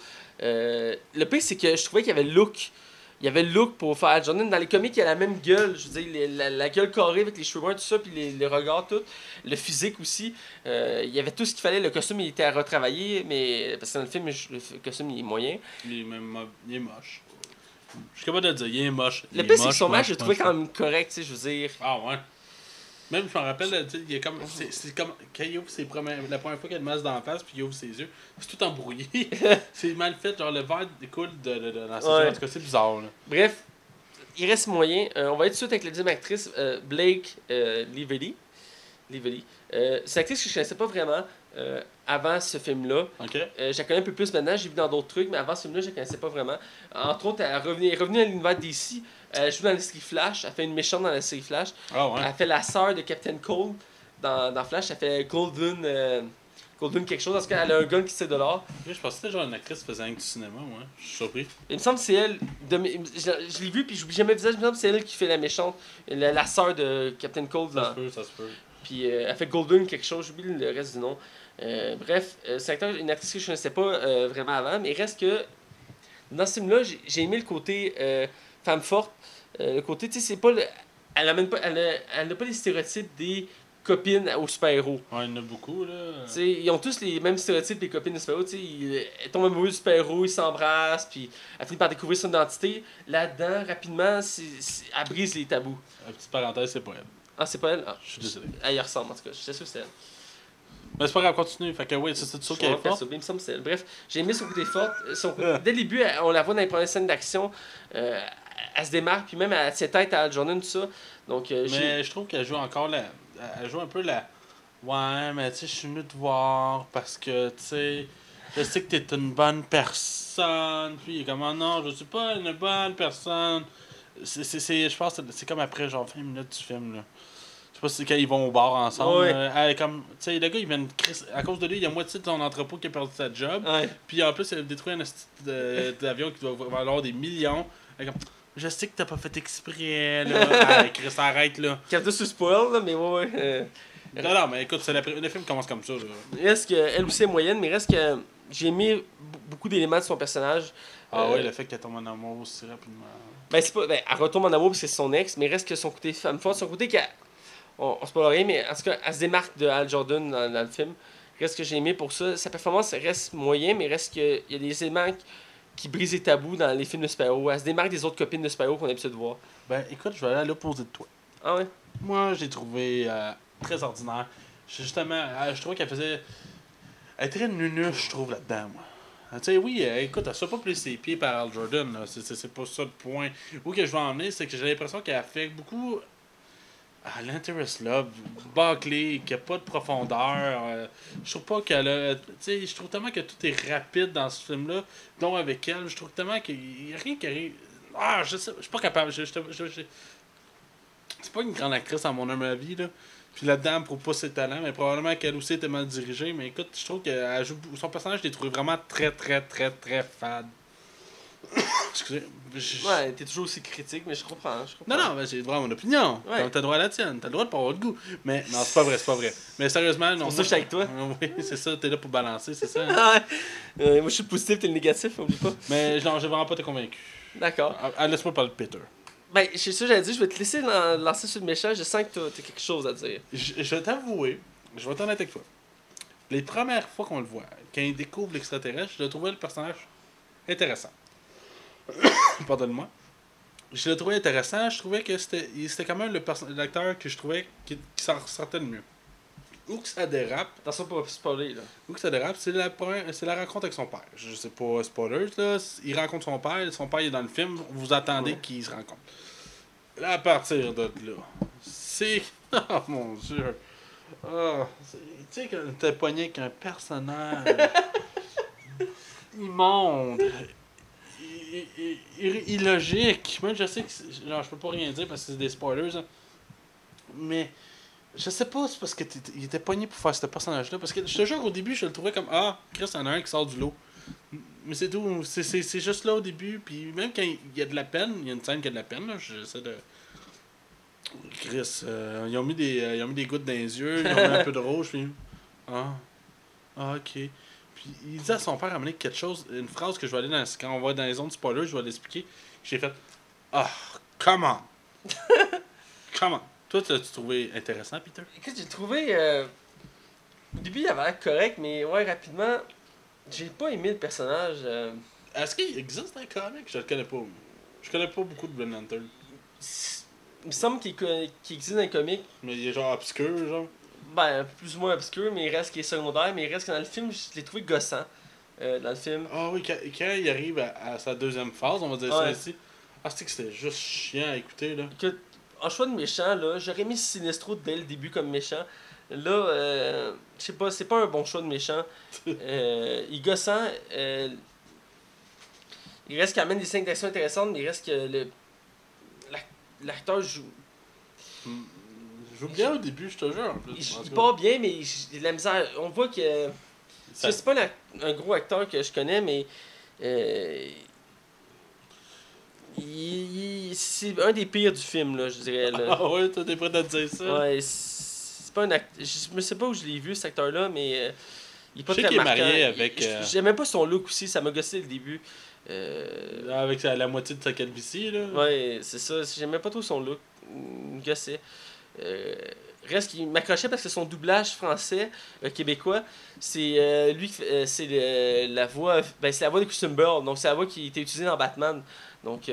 Euh, le pire, c'est que je trouvais qu'il y avait le look. Il y avait le look pour faire Jordan. Dans les comics, il y a la même gueule. Je veux dire, les- la, la gueule carrée avec les cheveux bruns, tout ça, puis les, les regards, tout. Le physique aussi. Euh, il y avait tout ce qu'il fallait. Le costume, il était à retravailler, mais parce que dans le film, le costume, il est moyen. il est, même il est moche. Je suis capable de le dire, il est moche. Le pire, est c'est que son match, je le trouvais quand même correct, tu sais, je veux dire. Ah ouais. Même, je me rappelle, il est comme. C'est c'est comme. Quand il ouvre ses premières, la première fois qu'il a le masque dans la face, puis il ouvre ses yeux, c'est tout embrouillé. c'est mal fait, genre le verre découle de, de, de- dans ses Ouais. yeux. En tout cas, c'est bizarre, là. Bref, il reste moyen. Euh, on va être tout de suite avec la deuxième actrice, euh, Blake euh, Lively. Lively. Euh, c'est une actrice que je connaissais pas vraiment avant ce film-là. Ok? Euh, je la connais un peu plus maintenant, j'ai vu dans d'autres trucs, mais avant ce film-là, je la connaissais pas vraiment. Entre autres, elle est revenue, elle est revenue à l'univers DC. Elle joue dans la série Flash. Elle fait une méchante dans la série Flash. Ah ouais. Elle fait la sœur de Captain Cold dans, dans Flash. Elle fait Golden. euh, Goldwyn quelque chose, parce qu'elle a un gun qui sait de l'or. Je pensais que c'était genre une actrice que du cinéma, moi. Je suis surpris. Il me semble que c'est elle. de je je l'ai vu, puis j'oublie jamais le visage. Il me semble que c'est elle qui fait la méchante, la, la sœur de Captain Cold. Ça se peut, ça se peut. Puis euh, elle fait Golden quelque chose, j'oublie le reste du nom. Euh, bref, euh, c'est une actrice que je ne connaissais pas euh, vraiment avant, mais il reste que dans ce film-là, j'ai j'ai aimé le côté euh, femme forte. Euh, le côté, tu sais, c'est pas. le- elle amène pas. Elle a, elle a pas les stéréotypes des copines aux super-héros. Ouais, il y en a beaucoup, là. Tu sais, ils ont tous les mêmes stéréotypes des copines de super-héros. ils- Elle tombe amoureuse du super-héros, ils s'embrassent, puis elle finit par découvrir son identité. Là-dedans, rapidement, c'est- c'est- elle brise les tabous. La petite parenthèse, c'est pas elle. Ah, c'est pas elle? Ah, Je suis désolé. Elle y ressemble, en tout cas. Je suis sûr que c'est elle. Mais c'est pas grave, continue. Fait que oui, c'est Je qui est vais faire fort. ça. Il me semble que c'est elle. Bref, j'ai aimé son côté fort. Son côté- Dès le début, on la voit dans les premières scènes d'action. euh, elle se démarque, puis même elle tient tête à Al Jordan, tout ça. Donc, euh, Mais je trouve qu'elle joue encore la. Elle joue un peu la. Ouais, mais tu sais, je suis venu te voir parce que, tu sais, je sais que t'es une bonne personne. Puis il est comme, Ah non, je suis pas une bonne personne. C'est, c'est, c'est- je pense que c'est comme après, genre 20 minutes du film, là. Je sais pas si c'est quand ils vont au bar ensemble. Ouais. Elle comme, tu sais, le gars, il vient de À cause de lui, il y a moitié de son entrepôt qui a perdu sa job. Ouais. Puis en plus, elle a détruit un d'avion qui doit valoir des millions. Elle comme, je sais que t'as pas fait exprès, là. ah, Chris, arrête, là. Captain sur spoil, là, mais ouais, ouais. euh, Non, non, mais écoute, c'est la, le film commence comme ça, là. reste que, elle aussi est moyenne, mais reste que j'ai aimé b- beaucoup d'éléments de son personnage. Ah Euh, ouais, le fait qu'elle tombe en amour aussi rapidement. Ben, c'est pas. Ben, elle retombe en amour parce que c'est son ex, mais reste que son côté femme forte, son côté qu'elle. On, on se parle rien, mais en tout cas, elle se démarque de Al Jordan dans, dans le film. Reste que j'ai aimé pour ça. Sa performance reste moyen, mais reste qu'il y a des éléments qui, qui brisent les tabous dans les films de super-héros. Elle se démarque des autres copines de super-héros qu'on a l'habitude de voir. Ben, écoute, je vais aller à l'opposé de toi. Ah ouais? Moi, j'ai trouvé euh, très ordinaire. Justement, euh, je trouvais qu'elle faisait. Elle est très nunuche, je trouve, là-dedans, moi. Euh, Tu sais, oui, euh, écoute, elle fait pas plus ses pieds par Al Jordan, là. C'est- C'est c'est pas ça le point. Où que je veux en venir, c'est que j'ai l'impression qu'elle fait beaucoup à l'interest love, bâclé, qu'il n'y a pas de profondeur. euh, je trouve pas qu'elle a. Tu sais, je trouve tellement que tout est rapide dans ce film-là, dont avec elle. Je trouve tellement qu'il n'y a rien qui arrive. Ah, je sais, je suis pas capable. Je, je, je- c'est pas une grande actrice à mon avis, là. Puis là-dedans, prouve pas ses talents, mais probablement qu'elle aussi était mal dirigée. Mais écoute, je trouve que son personnage, je l'ai trouvé vraiment très, très, très, très fade. Excusez. je- Ouais, t'es toujours aussi critique, mais je comprends. Je comprends. non, non, mais j'ai droit à mon opinion. Ouais. T'as- T'as droit à la tienne. T'as le droit de pas avoir de goût. Mais non, c'est pas vrai, c'est pas vrai. Mais sérieusement, non. pour ça je suis avec toi. Oui, c'est ça, t'es là pour balancer, c'est ça. hein. Euh, moi, je suis le positif, t'es le négatif, oublie pas. Mais non, j'ai vraiment pas été convaincu. D'accord. Ah, ah, Laisse-moi parler de Peter. Ben, c'est ça que j'allais dire, je vais te laisser lan- lancer sur le méchant. Je sens que t'as quelque chose à dire. Je, je vais t'avouer, je vais être honnête avec toi. Les premières fois qu'on le voit, quand il découvre l'extraterrestre, je le trouvais le personnage intéressant. Pardonne-moi. Je le trouvais intéressant, je trouvais que c'était quand même le l'acteur que je trouvais qui, qui s'en ressortait le mieux. Où que ça dérape, Attention pour pas spoiler, là. où que ça dérape, c'est la, c'est la rencontre avec son père. Je sais pas, spoilers, là. Il rencontre son père, son père est dans le film, vous attendez Ouais. qu'ils se rencontrent. Là, à partir de là, c'est. Oh mon dieu! Ah, c'est- tu sais, quand t'es pogné avec un personnage immonde, illogique. Moi, je sais que. Genre, je peux pas rien dire parce que c'est des spoilers, hein. mais. Je sais pas, c'est parce que t'étais- il était pogné pour faire ce personnage-là. Parce que je te jure, au début, je le trouvais comme Ah, Chris, en a un qui sort du lot. Mais c'est tout. C'est- juste là au début. Puis même quand il y a de la peine, il y a une scène qui a de la peine. J'essaie de. Chris, euh, ils, ont mis des, euh, ils ont mis des gouttes dans les yeux, ils ont mis un peu de rouge. Puis. Ah. Ah, ok. Puis il dit à son père à amener quelque chose, une phrase que je vais aller dans. Quand on va dans les zones spoilers, je vais l'expliquer. J'ai fait Ah, comment Comment Toi, tu l'as-tu trouvé intéressant, Peter? Écoute, j'ai trouvé. euh, Au début, il avait l'air correct, mais ouais, rapidement, j'ai pas aimé le personnage. euh, Est-ce qu'il existe un comic? Je le connais pas. Je connais pas beaucoup de Green Lantern. Il me semble qu'il qu'il existe dans les comics, Mais il est genre obscur, genre. Ben, plus ou moins obscur, mais il reste qui est secondaire, mais il reste que dans le film, je l'ai trouvé gossant. euh, dans le film. Ah oui, quand, quand il arrive à, à sa deuxième phase, on va dire Ouais. ça ici. Ah, c'est que c'était juste chiant à écouter, là. Écoute, en choix de méchant, là, j'aurais mis Sinestro dès le début comme méchant. Là, euh, je sais pas, c'est pas un bon choix de méchant. Euh, il gossant. euh, il reste quand même des scènes d'action intéressantes, mais il reste que le l'ac- l'acteur joue. Je joue bien au début, je te jure, en plus. Il, il tout part bien, mais il- il la misère. On voit que Ça- C'est pas un, gros acteur que je connais, mais. euh, il- il- c'est un des pires du film, là, je dirais. Là. Ah ouais, t'es prêt à te dire ça? Ouais, c'est pas un acteur. Je me sais pas où je l'ai vu, cet acteur-là, mais. euh, il est pas Je sais très qu'il est marié Il- avec, je- euh, J'aimais pas son look aussi, ça m'a gossé le début. Euh, Avec la, la moitié de sa calvitie, là. Ouais, c'est ça. J'aimais pas trop son look. Il me gossait. Euh, reste qu'il m'accrochait parce que son doublage français euh, québécois, c'est euh, lui qui euh, c'est la voix ben c'est la voix de Christian Bale, donc c'est la voix qui était utilisée dans Batman. Donc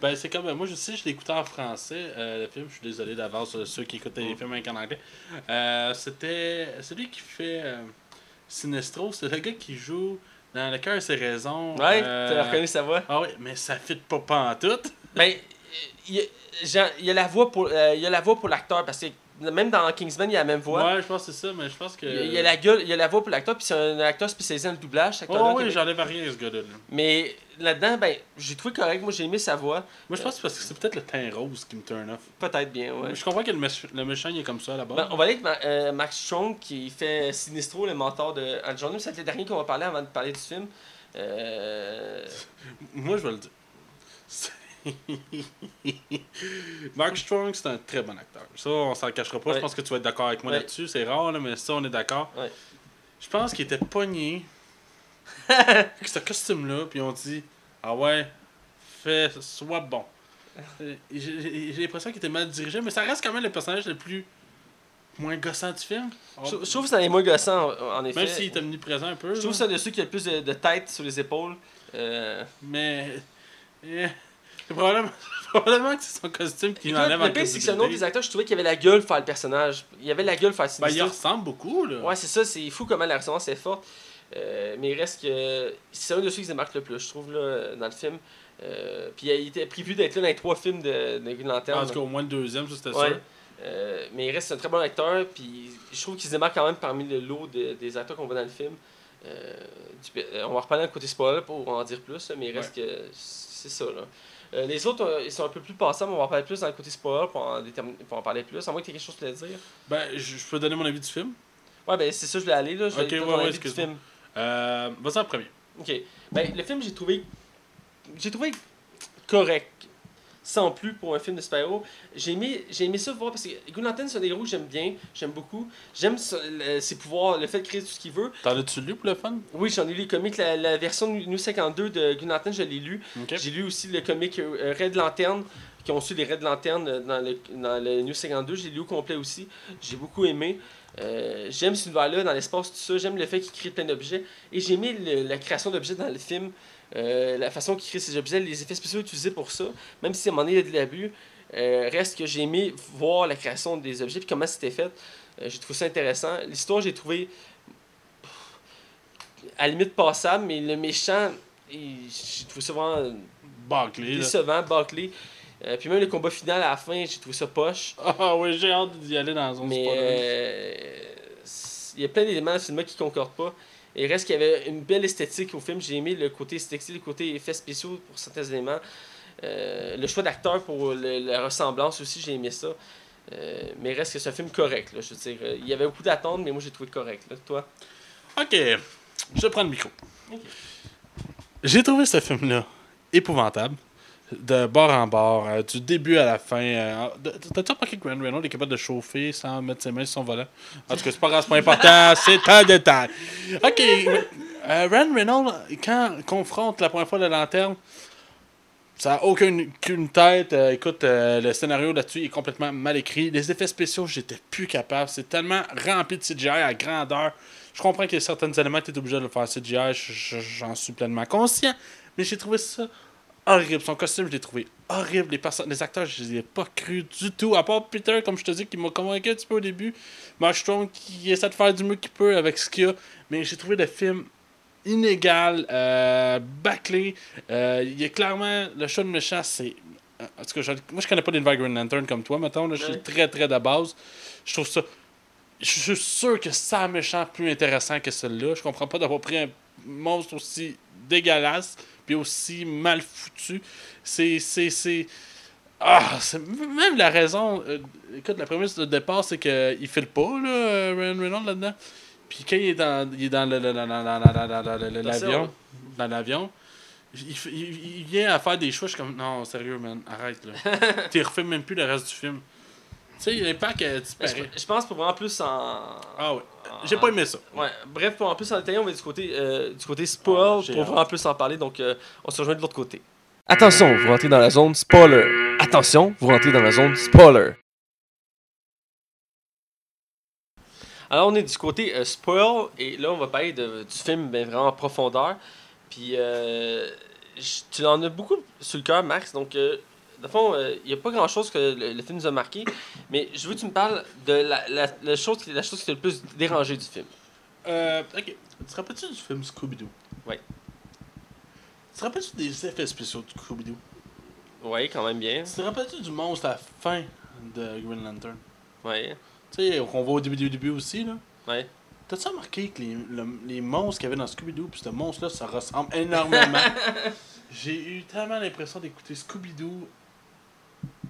Ben, c'est comme. Moi, je sais, je écouté en français, le film. Je suis désolé d'avance ceux qui écoutent les Mm. films en anglais. C'était celui qui fait Sinestro. C'est le gars qui joue dans Le cœur et ses raisons. ouais, tu as reconnu sa voix. Ah oui, mais ça fit pas. Ben il y, a, genre, il y a la voix pour euh, il y a la voix pour l'acteur parce que même dans Kingsman, il y a la même voix. Ouais, je pense que c'est ça, mais je pense que. Il y a- la gueule, il y a la voix pour l'acteur, puis c'est un acteur spécialisé dans le doublage. cet Oh oui, j'enlève rien à ce gars-là. là. Mais là-dedans, ben, j'ai trouvé correct. Moi, j'ai aimé sa voix. Moi, je pense que c'est parce que c'est peut-être le teint rose qui me turn off. Peut-être bien, ouais. Je comprends que le, le méchant, il est comme ça là-bas. Ben, on va aller avec euh, Max Strong qui fait Sinistro, le mentor de Al Jordan. C'est le dernier qu'on va parler avant de parler du film. Euh... Moi, je vais le dire. Mark Strong, c'est un très bon acteur. Ça, on s'en cachera pas. Ouais. Je pense que tu vas être d'accord avec moi Ouais. là-dessus. C'est rare, là, mais ça, on est d'accord. Ouais. Je pense qu'il était pogné avec ce costume-là, puis on dit Ah ouais, fais, sois bon. J'ai l'impression qu'il était mal dirigé, mais ça reste quand même le personnage le plus moins gossant du film. Je, je trouve que c'est les moins gossants, en, effet. Même s'il est omniprésent un peu. Je trouve que c'est de ceux qui a le plus de, de tête sur les épaules. Euh... Mais. eh, probablement, probablement que c'est son costume qui l'enlève en le pire, c'est que c'est un autre des acteurs, je trouvais qu'il avait la gueule faire le personnage. Il avait la gueule faire Ben, il ressemble beaucoup, là. Ouais, c'est ça, c'est fou comment la ressemblance est forte. Euh, mais il reste que c'est un de ceux qui se démarque le plus, je trouve, là, dans le film. Euh, puis il était prévu d'être là dans les trois films de, de Green Lantern. en tout cas, au moins le deuxième, ça c'était Ouais. sûr. Euh, mais il reste un très bon acteur, puis je trouve qu'il se démarque quand même parmi le lot de- des acteurs qu'on voit dans le film. Euh, du- euh, on va reparler le côté spoiler pour en dire plus, là, mais il reste que c'est ça. Là. Euh, les autres, euh, ils sont un peu plus passables, on va en parler plus dans le côté spoiler pour en, déterminer- pour en parler plus. À moins que tu aies quelque chose à dire. Ben, je, je peux donner mon avis du film? Ouais, ben c'est ça, je voulais aller. Là. Je voulais Ok, ouais, ouais, avis du film. Euh, Vas-y en premier. Ok. Ben, le film, j'ai trouvé. J'ai trouvé correct. Sans plus pour un film de super-héros. J'ai aimé, j'ai aimé ça voir parce que Green Lantern, c'est un héros que j'aime bien. J'aime beaucoup. J'aime le- ses pouvoirs, le fait de créer tout ce qu'il veut. T'en as-tu lu pour le fun? Oui, j'en ai lu les comics. La, la version New 52 de Green Lantern, je l'ai lu. Ok. J'ai lu aussi le comic euh, Red Lantern, qui ont su les Red Lantern euh, dans le, dans le New 52. J'ai lu au complet aussi. J'ai beaucoup aimé. Euh, j'aime cet univers-là, dans l'espace, tout ça. J'aime le fait qu'il crée plein d'objets. Et j'ai aimé le- la création d'objets dans le film. Euh, la façon qu'il crée ces objets, les effets spéciaux utilisés pour ça. Même si à un moment donné, il y a de l'abus. euh, reste que j'ai aimé voir la création des objets puis comment c'était fait. Euh, j'ai trouvé ça intéressant. L'histoire, j'ai trouvé pff, à la limite passable, mais le méchant, j'ai trouvé ça vraiment Barclay, là. décevant, bâclé. Euh, puis même le combat final à la fin, j'ai trouvé ça poche. Ah ouais, j'ai hâte d'y aller dans un Mais il y a plein d'éléments dans le film qui concordent pas. Il reste qu'il y avait une belle esthétique au film. J'ai aimé le côté esthétique, le côté effets spéciaux pour certains éléments. Euh, le choix d'acteur pour le- la ressemblance aussi, j'ai aimé ça. Euh, mais il reste que c'est un film correct. Là, je veux dire, il y avait beaucoup d'attentes, mais moi j'ai trouvé correct. Là. Toi? Ok, je prends le micro. Ok. J'ai trouvé ce film-là épouvantable. De bord en bord, euh, du début à la fin. euh, T'as-tu remarqué que Ryan Reynolds est capable de chauffer sans mettre ses mains sur son volant? En tout cas, c'est pas grave, c'est pas important, c'est un détail. Ok, euh, Ryan Reynolds, quand confronte la première fois la lanterne, ça n'a aucune, tête. Écoute, le scénario là-dessus est complètement mal écrit. Les effets spéciaux, j'étais plus capable. C'est tellement rempli de CGI à grandeur. Je comprends qu'il y a certains éléments que tu es obligé de le faire CGI. je- je- J'en suis pleinement conscient. Mais j'ai trouvé ça horrible. Son costume, je l'ai trouvé horrible. Les, les acteurs, je les ai pas cru du tout. À part Peter, comme je te dis, qui m'a convaincu un petit peu au début. Mark Strong, qui essaie de faire du mieux qu'il peut avec ce qu'il y a. Mais j'ai trouvé le film inégal, euh, bâclé. Euh, il y a clairement le show de méchant, c'est. En tout cas, je- moi je connais pas l'univers Green Lantern comme toi, mettons. Là, je suis très très de base. Je trouve ça. Je suis sûr que ça méchant plus intéressant que celui-là. Je comprends pas d'avoir pris un monstre aussi dégueulasse puis aussi mal foutu. C'est. c'est, ah, même la raison. Écoute, la prémisse de départ, c'est qu'il file pas, là, Ryan Reynolds, là-dedans. Puis quand il est dans, il est dans l'avion, dans l'avion, il, il, vient à faire des choix. Je suis comme, non, sérieux, man, arrête, là. tu refais même plus le reste du film. Tu sais, l'impact euh. Je, je pense pour vraiment plus en. Ah ouais. J'ai pas aimé ça. Ouais, bref, pour en plus en détailler, on va du côté, euh, du côté spoil Ah, j'ai pour vraiment plus en parler, donc euh, on se rejoint de l'autre côté. Attention, vous rentrez dans la zone spoiler. Attention, vous rentrez dans la zone spoiler. Alors on est du côté euh, spoil et là on va parler de- du film ben, vraiment en profondeur. Puis euh, tu en as beaucoup sur le cœur, Max. Donc euh, de fond, il n'y a pas grand chose que le, le film nous a marqué, mais je veux que tu me parles de la, la, la chose, qui- la chose qui t'a le plus dérangé du film. Euh, ok. Tu te rappelles-tu du film Scooby-Doo? Ouais. Tu te rappelles-tu des effets spéciaux de Scooby-Doo? Oui, quand même bien. Tu te rappelles-tu du monstre à la fin de Green Lantern? Ouais, Tu sais, qu'on voit au début du début aussi, là. ouais. T'as-tu remarqué que les, le- les monstres qu'il y avait dans Scooby-Doo pis ce monstre-là, ça ressemble énormément? J'ai eu tellement l'impression d'écouter Scooby-Doo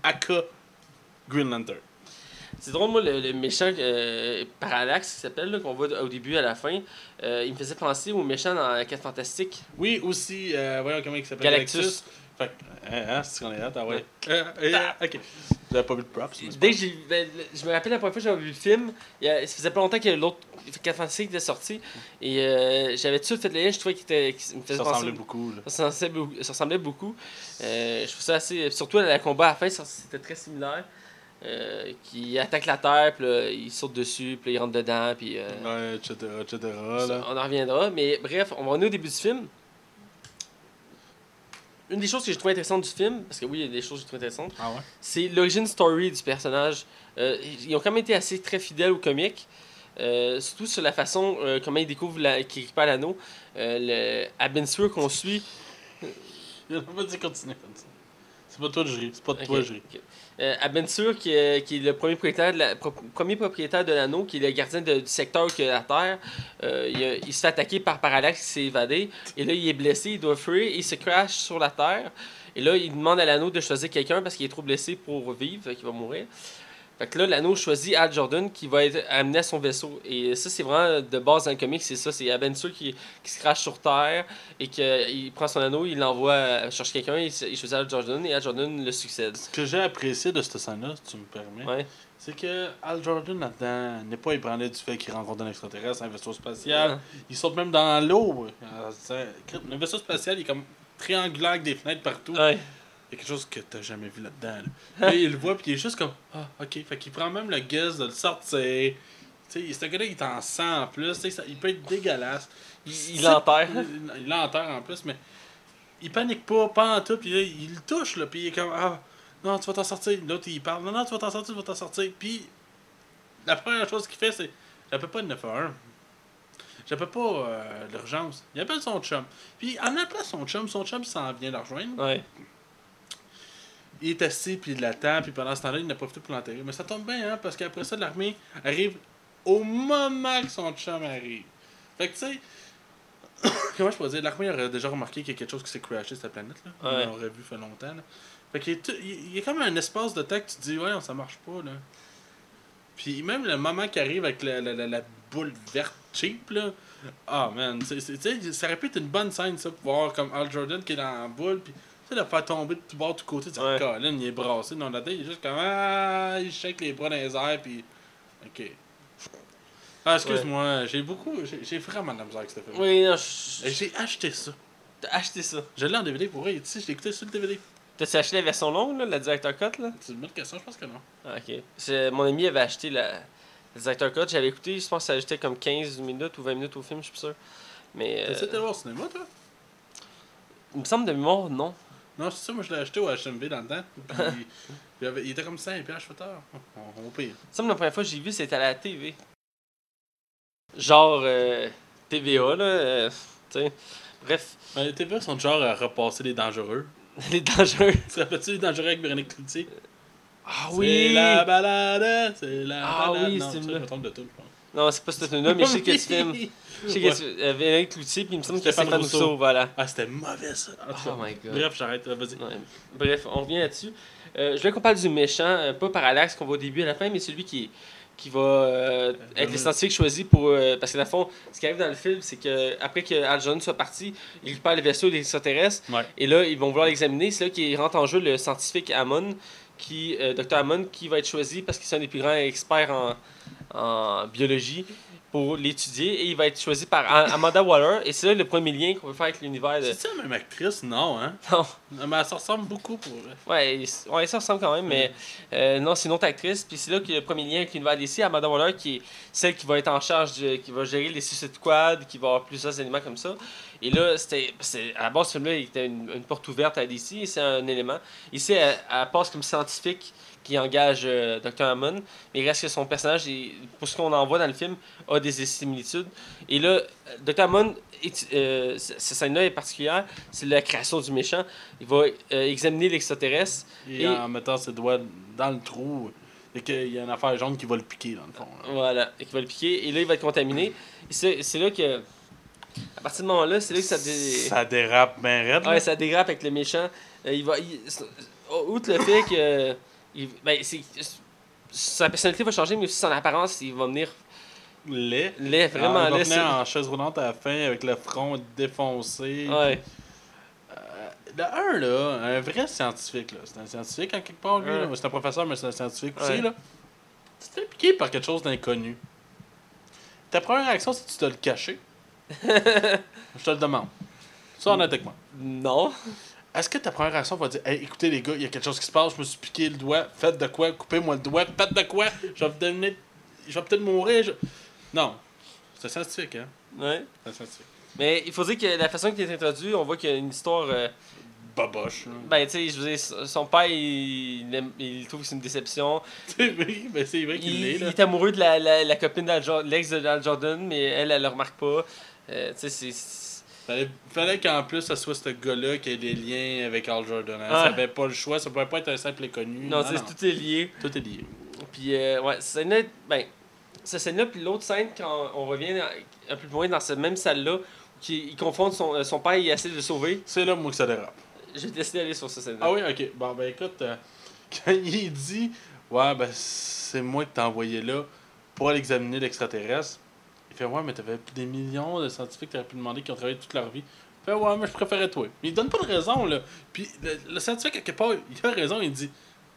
aka Green Lantern. C'est drôle, moi, le, le méchant euh, Parallax, qui s'appelle, qu'on voit au début à la fin, euh, il me faisait penser au méchant dans la 4 Fantastique. Oui, aussi, euh, voyons comment il s'appelle. Galactus. Fait que, hein, hein, c'est qu'on est là, ah ouais. Euh, euh, ok. J'avais pas vu de props. mais c'est Dès que j'ai. ben, le- je me rappelle la première fois que j'avais vu le film, il y a- ça faisait pas longtemps que l'autre 4 Fantastique était sorti. Et euh, j'avais tout de suite fait le lien, je trouvais qu'il était- qu'il me faisait Ça penser. ressemblait beaucoup, là. Ça ressemblait beaucoup. Ça ressemblait beaucoup. Euh, je trouve ça assez. Surtout le combat à la fin, ça- c'était très similaire. Euh, qui attaque la Terre, puis là, il saute dessus, puis là, il rentre dedans, puis. euh, Ouais, etc., etc., là. On en reviendra, mais bref, on va revenir au début du film. Une des choses que j'ai trouvé intéressante du film, parce que oui, il y a des choses que j'ai trouvé intéressantes, Ah ouais? c'est l'origine story du personnage. Euh, ils ont quand même été assez très fidèles au comic, euh, surtout sur la façon euh, comment ils découvrent la, qu'il récupère l'anneau. Euh, le Abensur qu'on suit. Il a pas dit continue, continue. C'est pas toi le jury, c'est pas de toi ok. Euh, Abensur, qui est, qui est le premier propriétaire, de la, pro- premier propriétaire de l'anneau, qui est le gardien de- du secteur que la Terre, euh, il, a- il se fait attaquer par Parallax qui s'est évadé. Et là, il est blessé, il doit fuir, il se crash sur la Terre. Et là, il demande à l'anneau de choisir quelqu'un parce qu'il est trop blessé pour vivre, qu'il va mourir. Fait que là, l'anneau choisit Al Jordan qui va être amené à son vaisseau. Et ça, c'est vraiment de base dans le comic, c'est ça. C'est Abensur qui, qui se crache sur Terre et qu'il prend son anneau, il l'envoie euh, chercher quelqu'un, il, il choisit Al Jordan et Al Jordan le succède. Ce que j'ai apprécié de cette scène-là, si tu me permets, Ouais. c'est que Al Jordan là-dedans n'est pas ébranlé du fait qu'il rencontre un extraterrestre, un vaisseau spatial. Il saute même dans l'eau. Euh, Le vaisseau spatial il est comme triangulaire avec des fenêtres partout. Ouais. Il y a quelque chose que t'as jamais vu là-dedans. Là. Il le voit, puis il est juste comme Ah, ok. Fait qu'il prend même le guess de le sortir. Tu sais, ce gars-là, il est en sang en plus. Ça- il peut être dégueulasse. Il, l'enterre. Il l'enterre en plus, mais il panique pas, pas en tout. Puis là, il le touche, là. Puis il est comme Ah, non, tu vas t'en sortir. L'autre, il parle Non, non, tu vas t'en sortir, tu vas t'en sortir. Puis la première chose qu'il fait, c'est J'appelle pas le 911. J'appelle pas euh, l'urgence. Il appelle son chum. Puis en appelant son chum, son chum s'en vient le rejoindre. Ouais. Il est assis, puis il l'attend, puis pendant ce temps-là, il n'a pas profité pour l'enterrer. Mais ça tombe bien, hein, parce qu'après ça, l'armée arrive au moment que son chum arrive. Fait que, tu sais, comment je pourrais dire, l'armée aurait déjà remarqué qu'il y a quelque chose qui s'est crashé sur cette planète-là. Ouais. On l'aurait vu fait longtemps, là. Fait qu'il y, a tout- il y a comme un espace de temps que tu te dis, ouais, ça marche pas, là. Puis même le moment qui arrive avec la, la, la, la boule verte cheap, là. Ah, man, c'est- c'est- tu sais, ça aurait pu être une bonne scène, ça, pour voir comme Al Jordan qui est dans la boule, puis tu sais, le faire tomber de tout bord, de tout côté, tu Ouais. Colin, il est brassé dans la tête, il est juste comme, ah, il shake les bras dans les airs, puis. Ok. Ah, excuse-moi, j'ai beaucoup, j'ai j'ai vraiment de la misère avec cette film. Oui, non, J'ai acheté ça. t'as acheté ça? Je l'ai en DVD pour vrai, tu sais, je l'ai écouté sur le DVD. T'as-tu acheté la version longue, là, la Director Cut, là? C'est une bonne question, je pense que non. Ah, ok. Mon ami avait acheté la, la Director Cut, j'avais écouté, je pense que ça ajoutait comme 15 minutes ou 20 minutes au film, je suis sûr. Mais. T'as euh, essayé de le voir au cinéma, toi? il me semble de mémoire, non. Non, c'est ça, moi je l'ai acheté au HMV dans le temps. Puis, il, avait- il était comme 5 piastres, je fais tard. On, on paye. Il me semble que la première fois que j'ai vu, c'était à la TV. Genre euh, TVA, là. euh, tu sais. Bref, Mais les TV sont genre à repasser les dangereux. les dangereux. Tu te rappelles-tu les dangereux avec Véronique Cloutier? Ah C'est la balade, c'est la Ah balade. oui, non, c'est ça, je me trompe de tout, je pense. Non, c'est pas tune là mais je sais que tu filmes. Je sais que tu avec Cloutier, puis il me semble que Stéphane Stéphane Rousseau. Voilà. Ah, c'était mauvais ça. Oh my god. Bref, j'arrête, vas-y. Ouais. Bref, on revient là-dessus. Euh, je voulais qu'on parle du méchant, euh, pas Parallax qu'on voit au début et à la fin, mais celui qui qui va euh, être les scientifiques choisis pour. euh, parce que, dans le fond, ce qui arrive dans le film, c'est que après que Al soit parti, il récupère le vaisseau des extraterrestres. Ouais. Et là, ils vont vouloir l'examiner. C'est là qu'il rentre en jeu le scientifique Hammond, qui, euh, Dr. Qui va être choisi parce qu'il est un des plus grands experts en, en biologie pour l'étudier. Et il va être choisi par Amanda Waller. Et c'est là le premier lien qu'on peut faire avec l'univers de. C'est ça la même actrice? Non, hein? Non. Mais elle se ressemble beaucoup pour. Ouais, ouais, ça ressemble quand même, mais euh, non, c'est une autre actrice. Puis c'est là a le premier lien avec l'univers DC, Amanda Waller, qui est celle qui va être en charge, de- qui va gérer les Suicide Squad, qui va avoir plusieurs éléments comme ça. Et là, c'était. À la base, ce film-là, il était une, une porte ouverte à DC, et c'est un élément. Ici, elle, elle passe comme scientifique qui engage euh, Dr. Hammond, mais il reste que son personnage, est- pour ce qu'on en voit dans le film, a des similitudes. Et là, Dr. Hammond, est- euh, cette scène-là est particulière, c'est la création du méchant. Il va euh, examiner l'extraterrestre. Et, Et- en mettant ses doigts dans le trou, et qu'il y a une affaire jaune qui va le piquer, dans le fond. là. Voilà, et qui va le piquer. Et là, il va être contaminé. C'est là que. À partir de ce moment-là, c'est là que ça, dé- Ça dérape bien raide. ouais, ça dégrappe avec le méchant. Euh, il va. il- Outre le fait que. Il- ben, sa personnalité va changer, mais aussi son apparence, il va venir Laid. laid, Ah, vraiment il va laid. venir en chaise roulante à la fin avec le front défoncé. Ouais. Euh, le un, là, un vrai scientifique, là. C'est un scientifique en quelque part, lui. Ouais. C'est un professeur, mais c'est un scientifique aussi, Ouais. là. Tu t'es piqué par quelque chose d'inconnu. Ta première réaction, c'est que tu te le cacher. Je te le demande. Ça, honnêtement. Non. Est-ce que ta première réaction va dire Hey, écoutez, les gars, il y a quelque chose qui se passe, je me suis piqué le doigt, faites de quoi, coupez-moi le doigt, faites de quoi, je vais. Je vais peut-être mourir. je- Non. C'est scientifique, hein? Ouais. C'est scientifique. Mais il faut dire que la façon qu'il est introduit, on voit qu'il y a une histoire. euh, Baboche. là. ben, tu sais, je veux dire, son père, il, il trouve que c'est une déception. C'est vrai, mais c'est vrai qu'il Il, l'est, il est amoureux de la, la, la copine d'Al Jor- l'ex de Al Jordan, mais elle, elle le remarque pas. Euh, tu sais, c'est. Fallait, fallait qu'en plus, ça soit ce gars-là qui ait des liens avec Al Jordan. hein. Ça avait pas le choix, ça pouvait pas être un simple inconnu. Non, sais, tout est lié. Tout est lié. Puis, euh, ouais, scène-là, ben, cette scène-là, puis l'autre scène, quand on revient un peu plus loin dans cette même salle-là, qui il confond son, euh, son père, il essaie de le sauver. C'est là, moi, que ça dérape. J'ai décidé d'aller sur cette scène-là. Ah oui, ok. Bon, ben écoute, euh, quand il dit Ouais, ben c'est moi qui t'ai envoyé là pour aller examiner l'extraterrestre, fait Ouais, mais t'avais des millions de scientifiques que t'aurais pu demander qui ont travaillé toute leur vie. Fait Ouais, mais je préférais toi. Mais il donne pas de raison, là. Puis le, le scientifique, quelque part, il a raison, il dit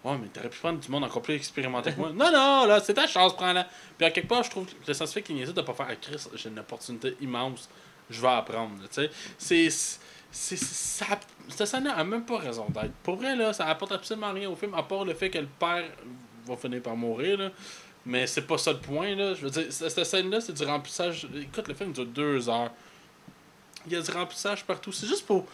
Ouais, mais t'aurais pu prendre du monde encore plus expérimenté que moi. non, non, là, c'est ta chance, prends-la. Puis à quelque part, je trouve que le scientifique, il essaie de pas faire à Chris, j'ai une opportunité immense, je vais apprendre, là, tu sais. C'est. c'est ça, cette scène a même pas raison d'être. Pour vrai, là, ça apporte absolument rien au film, à part le fait que le père va finir par mourir, là. Mais c'est pas ça le point, là. Je veux dire, cette scène-là, c'est du remplissage. Écoute, le film dure deux heures. Il y a du remplissage partout. C'est juste pour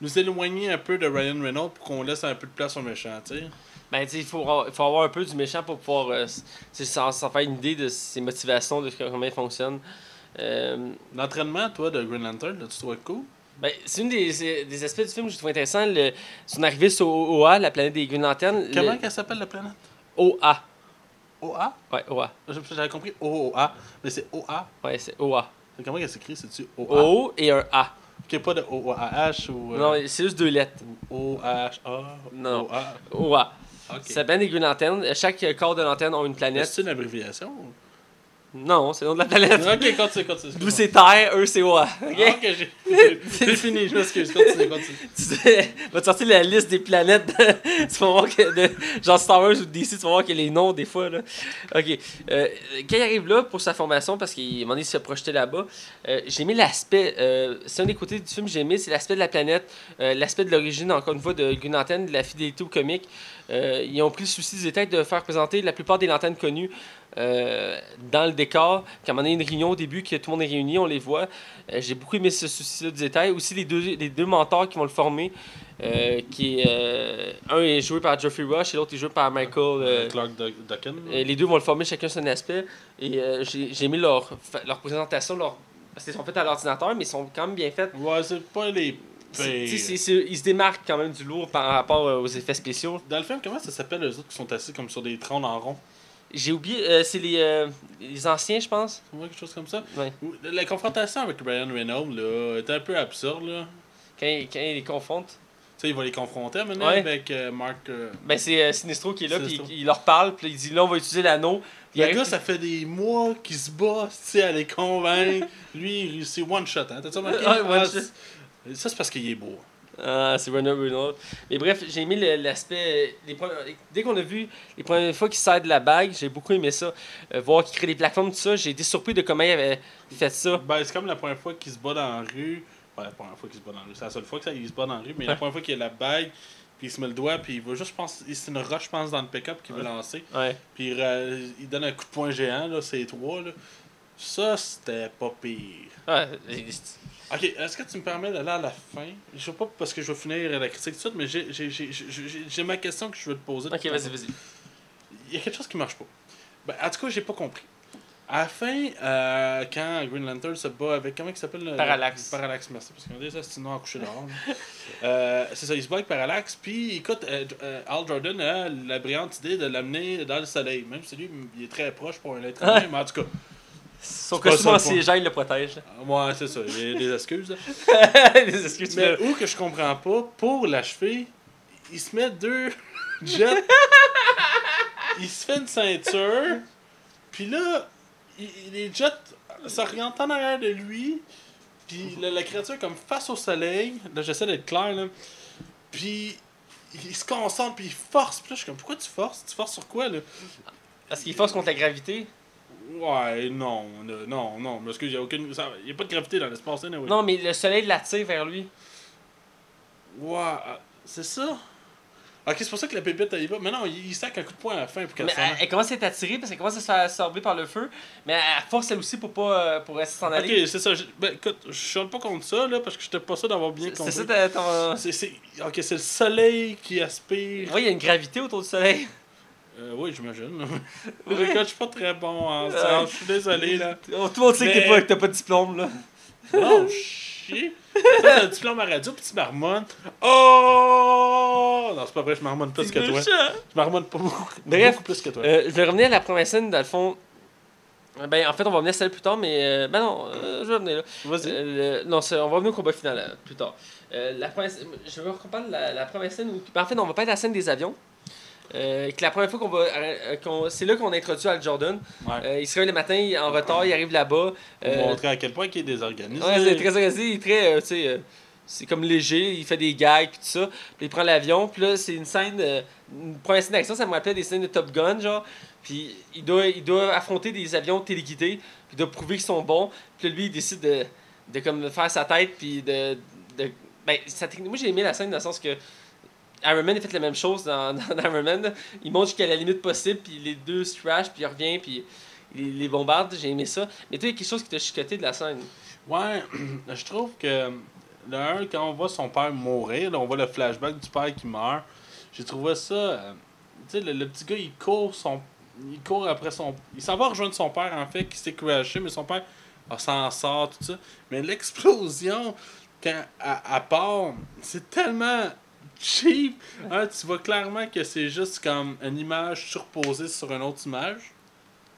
nous éloigner un peu de Ryan Reynolds pour qu'on laisse un peu de place au méchant, tu sais. Ben, tu sais, il faut, faut avoir un peu du méchant pour pouvoir euh, s'en faire une idée de ses motivations, de comment il fonctionne. Euh, L'entraînement, toi, de Green Lantern, là, tu trouves cool? ben, c'est une des, des aspects du film que je trouve intéressant. Le, son arrivée sur OA, la planète des Green Lanterns. Comment le- qu'elle s'appelle la planète? OA. OA? Ouais, OA. J'avais compris OOA, mais c'est OA. Ouais, c'est OA. Comment qu'elle s'écrit? C'est-tu OA? O et un A. Ok, pas de OAH ou. euh, Non, c'est juste deux lettres. OHA. Non. OA. OA. Ça planète des. Chaque corps de lanterne a une planète. C'est une abréviation? Non, c'est le nom de la planète. ok, continue, continue. Nous, c'est Terre, eux, c'est OA. Ah, Ok? j'ai fini, je m'excuse. Continue, continue. tu sais, va te sortir la liste des planètes. de- tu vas voir que. De, genre Star Wars ou DC, tu vas voir qu'il y a les noms des fois. Là. Ok. Euh, quand il arrive là pour sa formation, parce qu'il m'a donné de se projeter là-bas, euh, j'ai aimé l'aspect. Euh, c'est un des côtés du film que j'ai aimé, c'est l'aspect de la planète, euh, l'aspect de l'origine, encore une fois, de Green Lantern, de la fidélité au comique. Euh, ils ont pris le souci du détail de faire présenter la plupart des lanternes connues euh, dans le décor. Quand on a une réunion au début, que tout le monde est réuni, on les voit. Euh, J'ai beaucoup aimé ce souci-là du détail. Aussi, les deux, les deux mentors qui vont le former. euh, qui un est joué par Geoffrey Rush et l'autre est joué par Michael. Clark Duncan. les deux vont le former chacun son aspect. Et j'ai aimé leur, leur présentation, leur, parce qu'ils sont faits à l'ordinateur, mais ils sont quand même bien faits. Ouais, c'est pas les Ils se démarquent quand même du lourd par rapport aux effets spéciaux. Dans le film, comment ça s'appelle les autres qui sont assis comme sur des trônes en rond? J'ai oublié, euh, c'est les, euh, les anciens, je pense. Ouais, quelque chose comme ça. Ouais. La confrontation avec Ryan Reynolds là, était un peu absurde. Là. Quand, ils- quand les confondent. sais, il va les confronter maintenant Ouais. avec euh, Mark. euh, Ben, c'est Sinestro qui est là, puis il, il leur parle, puis il dit là, on va utiliser l'anneau. Il Le gars, ça fait des mois qu'il se bat, tu sais, à les convaincre. Lui, il réussit one shot, hein. T'as-tu remarqué? One Ah, shot. Ça, c'est parce qu'il est beau. Ah, c'est Runner Reynolds. Mais bref, j'ai aimé l'aspect. Dès qu'on a vu les premières fois qu'il sert de la bague, j'ai beaucoup aimé ça. Euh, voir qu'il crée des plateformes, tout ça. J'ai été surpris de comment il avait fait ça. Ben, c'est comme la première fois qu'il se bat dans la rue. Ouais, la première fois qu'il se bat dans la rue. C'est la seule fois que ça, il se bat dans la rue. Mais la première fois qu'il a la bague, puis il se met le doigt, puis il va juste, je pense, c'est une roche, je pense, dans le pick-up qu'il veut lancer. Ouais. Puis euh, il donne un coup de poing géant, là, c'est trois, là. Ça, c'était pas pire. Ouais. Ok, est-ce que tu me permets d'aller à la fin? Je sais pas parce que je vais finir la critique tout de suite, mais j'ai- ma question que je veux te poser. Ok, vas-y, vas-y. Il y a quelque chose qui marche pas. Ben, en tout cas, j'ai pas compris. À la fin, euh, quand Green Lantern se bat avec. Comment il s'appelle le- Parallax. Parallax, merci. Parce qu'on a des astinons à coucher dehors. Euh, c'est ça, il se bat avec Parallax. Puis, écoute, euh, euh, Al Jordan a la brillante idée de l'amener dans le soleil. Même si lui, il est très proche pour un être humain, mais en tout cas. Son C'est pas costume ça, en le protège. Ouais, c'est ça, il y a des excuses. là. Mais où que je comprends pas, pour l'achever, il se met deux jets. il se fait une ceinture. Puis là, il- les jets s'orientent en arrière de lui. Puis la, la créature est comme face au soleil. Là, j'essaie d'être clair, là. Puis il se concentre, puis il force. Puis là, je suis comme, pourquoi tu forces? Tu forces sur quoi, là? Parce qu'il force contre la gravité. Ouais, non, non, non. Parce qu'il n'y a aucune. ça- Il y a pas de gravité dans l'espace, anyway. Non, mais le soleil l'attire vers lui. Ouais, ah, c'est ça. Ok, c'est pour ça que la pépite elle y va. Mais non, il, il sac un coup de poing à la fin pour qu'elle s'en elle, elle commence à être attirée parce qu'elle commence à se faire absorber par le feu. Mais elle force elle aussi pour pas euh, pour rester s'en aller. Ok, c'est ça. Ben écoute, je suis pas contre ça, là, parce que j'étais pas sûr d'avoir bien compris. c'est ça ton. Ok, c'est le soleil qui aspire. Oui, il y a une gravité autour du soleil. Euh, oui, j'imagine. Écoute, je suis pas très bon en Ouais. science, je suis désolé, là. Oh, Tout le monde sait que t'es pas- t'as pas de diplôme là. Non, chier. T'as un diplôme à radio, puis tu marmonnes. Oh! Non, c'est pas vrai, je marmonne plus que toi. Je marmonne pas beaucoup, Bref, beaucoup plus que toi. Euh, je vais revenir à la première scène, dans le fond. Ben, en fait, on va venir à celle plus tard, mais. euh, ben non, euh, je vais venir là. Vas-y. Euh, le- non, c'est- on va venir au combat final euh, plus tard. La première, je veux qu'on parle de la, la première scène où. ben, en fait, non, on va pas être à la scène des avions. Euh, que la première fois qu'on va. euh, c'est là qu'on introduit Al Jordan. Ouais. Euh, il se réveille le matin, il est en retard, il arrive là-bas. Pour montrer à quel point il est désorganisé. Ouais, c'est très organisé, il est très, tu sais, c'est comme léger, il fait des gags puis tout ça. Puis il prend l'avion, puis là c'est une scène, une première scène d'action, ça me rappelait des scènes de Top Gun, genre. Puis il doit, il doit affronter des avions téléguidés, puis il doit prouver qu'ils sont bons. Puis lui il décide de, de comme faire sa tête, puis de, de ben. Moi j'ai aimé la scène dans le sens que Iron Man a fait la même chose dans, dans Iron Man. Il monte jusqu'à la limite possible, puis les deux se crash, puis il revient, puis il les bombarde. J'ai aimé ça. Mais y a quelque chose qui t'a chicoté de la scène? Ouais, je trouve que le quand on voit son père mourir, là, on voit le flashback du père qui meurt. J'ai trouvé ça. euh, tu sais, le, petit gars, il court son. Il court après son. Il s'en va rejoindre son père, en fait, qui s'est crashé, mais son père ah, s'en sort, tout ça. Mais l'explosion, quand part, c'est tellement cheap. Hein, tu vois clairement que c'est juste comme une image surposée sur une autre image.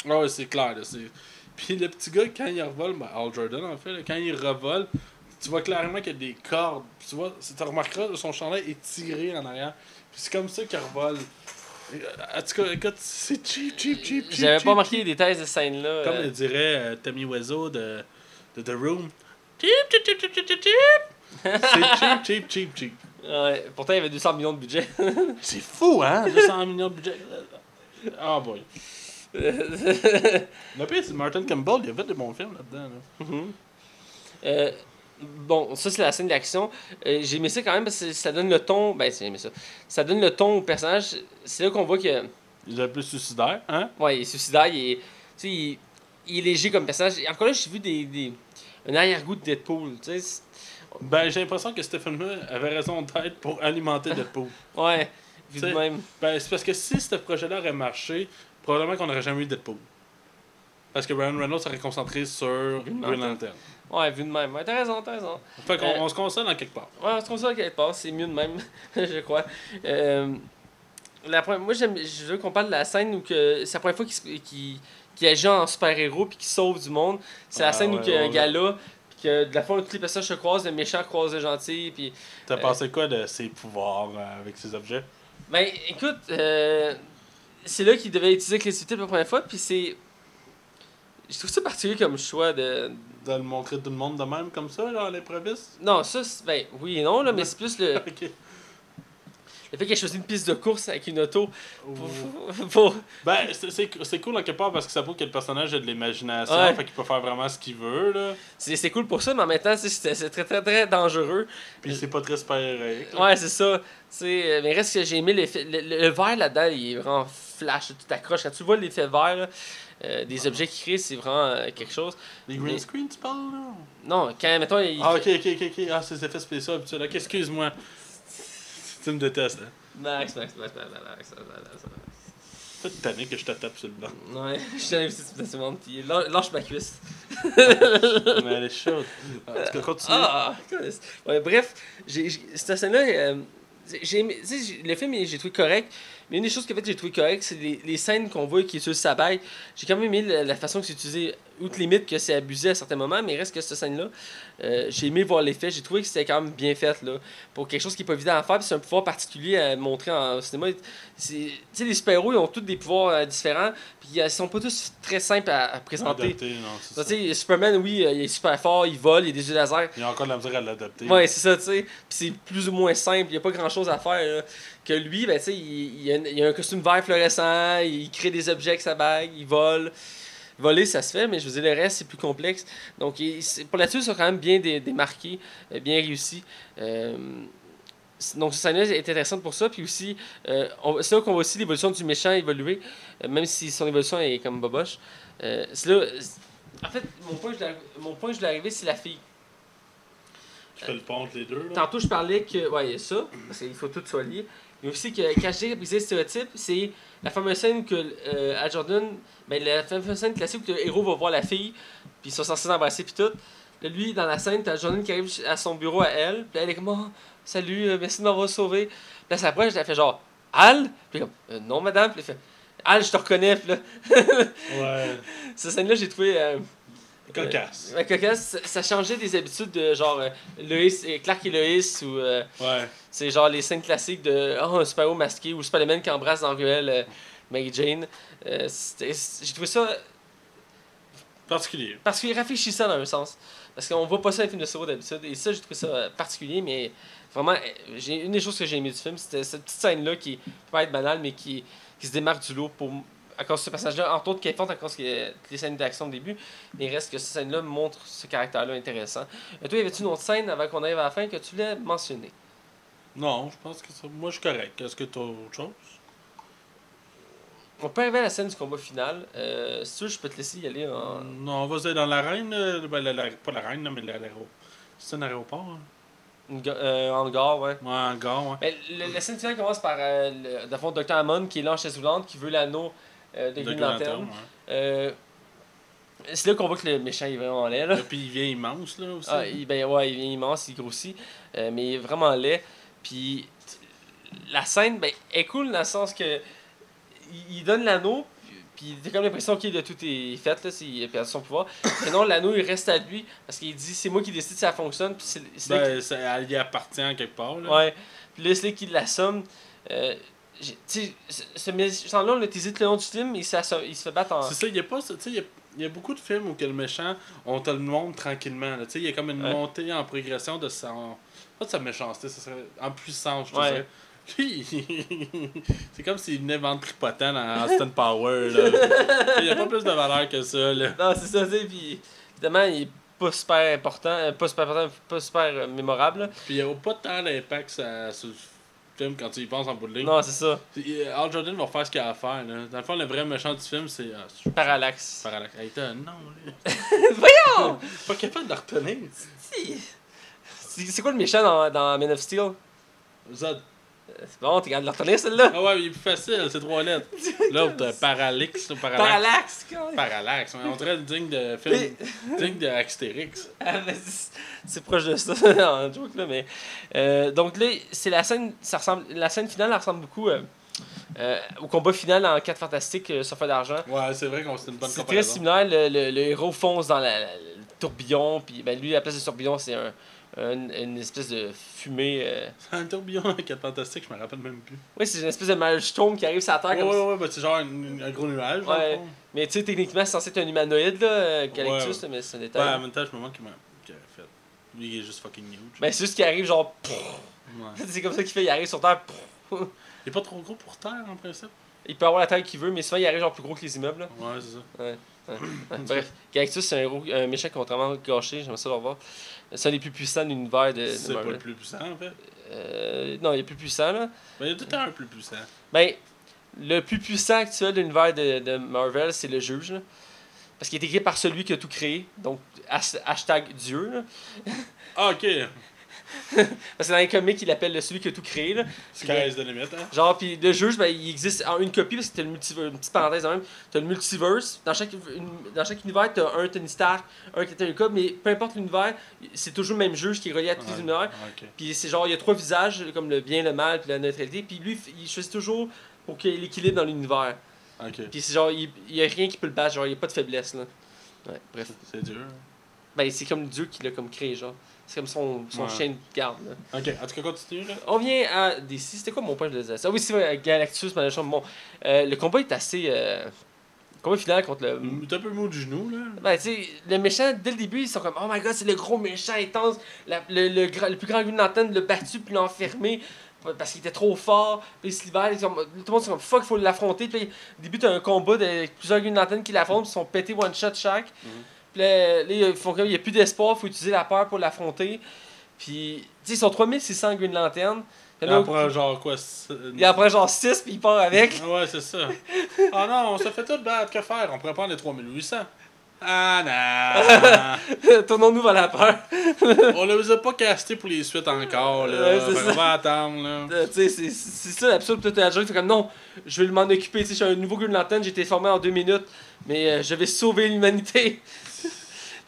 Ah ouais, c'est clair, là, c'est. Puis le petit gars, quand il revole, ben, Al Jordan en fait, là, quand il revole, tu vois clairement qu'il y a des cordes. Tu vois, tu remarqueras, son chandail est tiré en arrière. Puis c'est comme ça qu'il revole. Euh, En tout cas, écoute, c'est cheap, cheap, cheap, cheap. J'avais pas cheap. les détails de cette scène-là. Comme euh, le dirait euh, Tommy Wiseau de, de The Room. Cheap, cheap, cheap, cheap, cheap. C'est cheap, cheap, cheap, cheap. Ouais, pourtant, il y avait 200 millions de budget. C'est fou, hein? 200 millions de budget. Ah, boy. Le pire, c'est Martin Campbell, il a fait des bons films là-dedans. Là. Mhm. Euh, bon, ça, c'est la scène d'action. Euh, j'ai aimé ça quand même parce que ça donne le ton. Ben, j'ai aimé ça. Ça donne le ton au personnage. C'est là qu'on voit que. Il est un peu suicidaire, hein? Ouais, il est suicidaire, il est. Tu sais, il, il est léger comme personnage. Encore là, j'ai vu des, des, un arrière-goût de Deadpool. Tu sais, Ben, j'ai l'impression que Stephen film avait raison d'être pour alimenter Deadpool. ouais, vu de même. ben, c'est parce que si ce projet-là aurait marché, probablement qu'on n'aurait jamais eu Deadpool. Parce que Ryan Reynolds serait concentré sur Green Lantern. Ouais, vu de même. Ouais, t'as raison, t'as raison. Fait qu'on Euh, on se console en quelque part. Ouais, c'est comme ça qu'elle passe, c'est mieux de même, je crois. Euh, la première- moi, j'aime, je veux qu'on parle de la scène où que, c'est la première fois qu'il, se- qu'il- qu'il agit en super-héros puis qu'il sauve du monde. C'est la Ah, scène où ouais, qu'il y a un ouais, gars là, puis que de la fois tous les personnages se croisent, le méchant croise le gentil. Puis, T'as Euh, pensé quoi de ses pouvoirs euh, avec ces objets? Ben, écoute, euh, c'est là qu'il devait utiliser l'électricité pour la première fois, puis c'est. Je trouve ça particulier comme choix de. De le montrer tout le monde de même comme ça, là, à l'improviste? Non, ça, c'est- ben, oui et non, là, mais c'est plus le. le fait qu'il ait choisi une piste de course avec une auto pour. Ou- pour- Ben, c'est- cool en quelque part parce que ça prouve que le personnage a de l'imagination, Ouais. fait qu'il peut faire vraiment ce qu'il veut, là. c'est cool pour ça, mais en même temps, c'est- très, très, très dangereux. Puis c'est pas très super-héroïque. Ouais, c'est ça. Euh, mais reste que j'ai aimé l'effet. Le, le- le vert là-dedans, il est vraiment flash, tout accroche. Quand tu vois l'effet vert, là, euh, des objets qu'il crée, c'est vraiment euh, quelque chose. Les green screen, tu parles, là? Non, quand, mettons, il. Ah, ok, ok, ok, ok. Ah, ces effets spéciaux habituels. Ok, excuse-moi tu me détestes, hein? Max, Max, Max, Max, Max, Max, Max, Max. T'es tanné que je te tape sur le banc Ouais, je suis tanné aussi, c'est mon petit. Lâche ma cuisse. Mais elle est chaude. En tout cas, continue. Ah, ouais, bref, cette scène-là, euh, le film, j'ai trouvé correct. Mais une des choses que fait, j'ai trouvé correct, c'est les, les scènes qu'on voit qui est sur le sabaye. J'ai quand même aimé la, la façon que c'est utilisé, outre limite que c'est abusé à certains moments, mais il reste que cette scène-là, euh, j'ai aimé voir l'effet. J'ai trouvé que c'était quand même bien fait, là. Pour quelque chose qui est pas évident à faire, c'est un pouvoir particulier à montrer en au cinéma. C'est- Tu sais, les super-héros, ils ont tous des pouvoirs euh, différents, puis euh, ils sont pas tous très simples à, à présenter. Adapté, non, c'est Tu ça. sais, Superman, oui, euh, il est super fort, il vole, il a des yeux laser. Il y a encore de la misère à l'adapter. Ouais, c'est ça, tu sais. Puis c'est plus ou moins simple, il n'y a pas grand chose à faire. là. Que lui, ben, il, il, a, il a un costume vert fluorescent, il crée des objets avec sa bague, il vole. Voler, ça se fait, mais je veux dire, le reste, c'est plus complexe. Donc, il- pour là-dessus, ils sont quand même bien dé- démarqués, euh, bien réussis. Euh, donc, cette scène-là est intéressante pour ça. Puis aussi, euh, c'est là qu'on voit aussi l'évolution du méchant évoluer, euh, même si son évolution est comme boboche. C'est là. En fait, mon point, je mon point, je l'ai arrivé, c'est la fille. Je fais le pont entre les deux. Là? Tantôt, je parlais que. Ouais, il y a ça, parce qu'il faut tout soit lié. Mais aussi que dis briser le stéréotype, c'est la fameuse scène que euh, à Jordan, ben, la fameuse scène classique où le héros va voir la fille, puis ils sont censés s'embrasser, puis tout. Là, lui, dans la scène, t'as Jordan qui arrive à son bureau à elle, puis elle est comme oh, Salut, euh, merci de m'avoir sauvé. Puis là, ça je l'ai fait genre Al? Puis comme Euh, Non, madame. Puis il fait Al, je te reconnais. Puis là, Ouais. cette scène-là, j'ai trouvé. Cocasse. euh, cocasse. Ça, changeait des habitudes de genre euh, Lois, euh, Clark et Lois ou. euh, Ouais. c'est genre les scènes classiques de oh, un super-héros masqué ou Spider-Man qui embrasse dans la ruelle euh, Mary Jane. J'ai trouvé ça Particulier. parce qu'il réfléchissait dans un sens. Parce qu'on voit pas ça dans les films de super d'habitude. Et ça, j'ai trouvé ça particulier, mais vraiment, j'ai une des choses que j'ai aimé du film, c'était cette petite scène-là qui peut être banale, mais qui, qui se démarque du lot pour à cause de ce personnage-là, entre autres qui est forte à cause les scènes d'action au début, mais il reste que cette scène-là montre ce caractère-là intéressant. Et toi, y avait-tu une autre scène avant qu'on arrive à la fin que tu voulais mentionner? Non, je pense que ça. Moi, je suis correct. Est-ce que t'as autre chose? On peut arriver à la scène du combat final. Euh, si tu veux, je peux te laisser y aller. En... Non, on va dire dans l'arène. euh, Ben, la, la- pas l'arène, mais la- l'aéroport. C'est un aéroport, hein? Une euh, en gare, ouais. Ouais, un gare, ouais. Mais le- la scène finale commence par, euh, le, fond, Dr. Hammond qui est là en chaise roulante, qui veut l'anneau euh, de De Green Green Lantern. Lantern, ouais. Euh, c'est là qu'on voit que le méchant est vraiment laid. Là. Puis il vient immense, là, aussi. Ah, il, ben ouais, il est immense, il grossit, euh, mais il est vraiment laid. Puis la scène, ben, est cool dans le sens que il, il donne l'anneau, puis t'as comme l'impression qu'il de tout est fait, là, s'il a perdu son pouvoir. Mais non, l'anneau, il reste à lui, parce qu'il dit c'est moi qui décide si ça fonctionne, puis c'est Ben, ça, elle y appartient en quelque part, là. Ouais. Puis là, c'est là qu'il l'assomme. Euh, j'ai- tu sais, ce- méchant-là, on tout le long du film, il, se fait battre en. C'est ça, il y a pas ça, tu sais, il y a- il y, a beaucoup de films où que le méchant, on te le montre tranquillement, il y a comme une Ouais. montée en progression de sa... Pas de sa méchanceté, ça serait en puissance, je te Ouais. c'est comme s'il venait vendre tripotant dans Austin Power, là. il y a pas plus de valeur que ça, là. Non, c'est ça, sais. Puis évidemment, il est pas super important, euh, pas super important, pas super euh, mémorable. Puis il y a pas tant d'impact sur, sur le film quand tu y penses en bout de ligne. Non, c'est ça. Euh, Al Jordan va faire ce qu'il a à faire, là. Dans le fond, le vrai méchant du film, c'est... C'est- Parallax. Parallax. Hey, t'as un nom, là. Voyons! Pas capable de retenir. Si. C'est c'est quoi le méchant dans, dans Man of Steel? Zod. C'est bon, de le retenir celle-là? Ah ouais, mais il est plus facile, c'est trois lettres. L'autre, Parallax ou Parallax. Parallax! Parallax, on dirait digne de film, digne de Astérix. Ah, c'est- proche de ça, en joke, là, mais... euh, donc là, c'est la scène, ça ressemble, la scène finale, elle ressemble beaucoup euh, euh, au combat final en 4 Fantastiques euh, sur feu d'argent. Ouais, c'est vrai qu'on c'est une bonne C'est très comparaison. similaire, le, le, le héros fonce dans la, la- tourbillon, puis ben, lui, à la place de tourbillon, c'est un, un- une espèce de fumée. euh, C'est un tourbillon avec 4 fantastique, je me rappelle même plus. Oui, c'est une espèce de maelstrom qui arrive sur la Terre Ouais, comme ouais, ouais, bah, c'est genre un, un gros nuage. Ouais. Mais tu sais, techniquement, c'est censé être un humanoïde, là, euh, Galactus, Ouais. mais c'est un Ouais, détail. en même temps, je me demande comment qu'il a fait. Lui, il est juste fucking huge. Ben, c'est juste qu'il arrive genre. Ouais. c'est comme ça qu'il fait, il arrive sur Terre. Il est pas trop gros pour terre, en principe? Il peut avoir la taille qu'il veut, mais souvent il arrive genre plus gros que les immeubles. Là. Ouais, c'est ça. Ouais, Bref, Galactus, c'est un, un méchant contrairement gâché, j'aimerais ça le revoir. C'est un des plus puissants de l'univers de, de C'est pas le plus puissant, en fait. Euh, non, il est plus puissant, là. Ben, il y a tout le temps un plus puissant. Ben, le plus puissant actuel de l'univers de, de Marvel, c'est le juge. là. Parce qu'il est écrit par celui qui a tout créé. Donc, has- hashtag Dieu. là. Ah, ok. Parce que dans les comics, il appelle le celui qui a tout créé. Là. Sky's the limit, hein. Genre, puis le juge, ben, il existe en une copie parce que t'as le multiverse. Une petite parenthèse quand même. T'as le multiverse. Dans chaque, une- dans chaque univers, t'as un Tony Stark, un Captain America, mais peu importe l'univers, c'est toujours le même juge qui est relié à tous les Ouais. univers. Ok. Puis c'est genre, il y a trois visages, comme le bien, le mal, puis la neutralité. Puis lui, il choisit toujours pour qu'il y ait l'équilibre dans l'univers. Ok. Puis c'est genre, il, il y a rien qui peut le battre, genre, il n'y a pas de faiblesse, là. Ouais, bref. C'est dur. Ben, c'est comme Dieu qui l'a comme créé, genre. C'est comme son, son Ouais. chien de garde, là. Ok, en tout cas, continue, là. On vient à DC. C'était quoi mon point de ça? Ah oui, c'est Galactus, machin. Bon, euh, le combat est assez. Euh, le combat final contre le. T'es un peu mou du genou, là. Ben, tu sais, le méchant, dès le début, ils sont comme, oh my god, c'est le gros méchant intense. La- le, le, le plus grand Green Lantern l'a battu puis l'a enfermé parce qu'il était trop fort. Puis il se libère. ils sont- Tout le monde est comme, fuck, il faut l'affronter. Puis au début, t'as un combat de plusieurs Green Lantern qui l'affrontent, puis ils sont pétés one shot chaque. Puis là, là, ils font comme, il n'y a plus d'espoir, il faut utiliser la peur pour l'affronter. Puis, tu sais, ils sont 3600 Green Lantern. Puis là, Après, genre, quoi. il en prend genre 6 puis il part avec. Ah Ouais, c'est ça. Ah non, on se fait tout battre. Que faire? On pourrait prendre les 3800. Ah non! Tournons-nous vers la peur. on les a pas castés pour les suites encore, là. Ouais, c'est qu'on ça. va attendre, là. Euh, tu sais, c'est c'est ça l'absurde. Joke, c'est comme non, je vais m'en occuper. Je suis un nouveau Green Lantern, j'ai été formé en deux minutes, mais euh, je vais sauver l'humanité.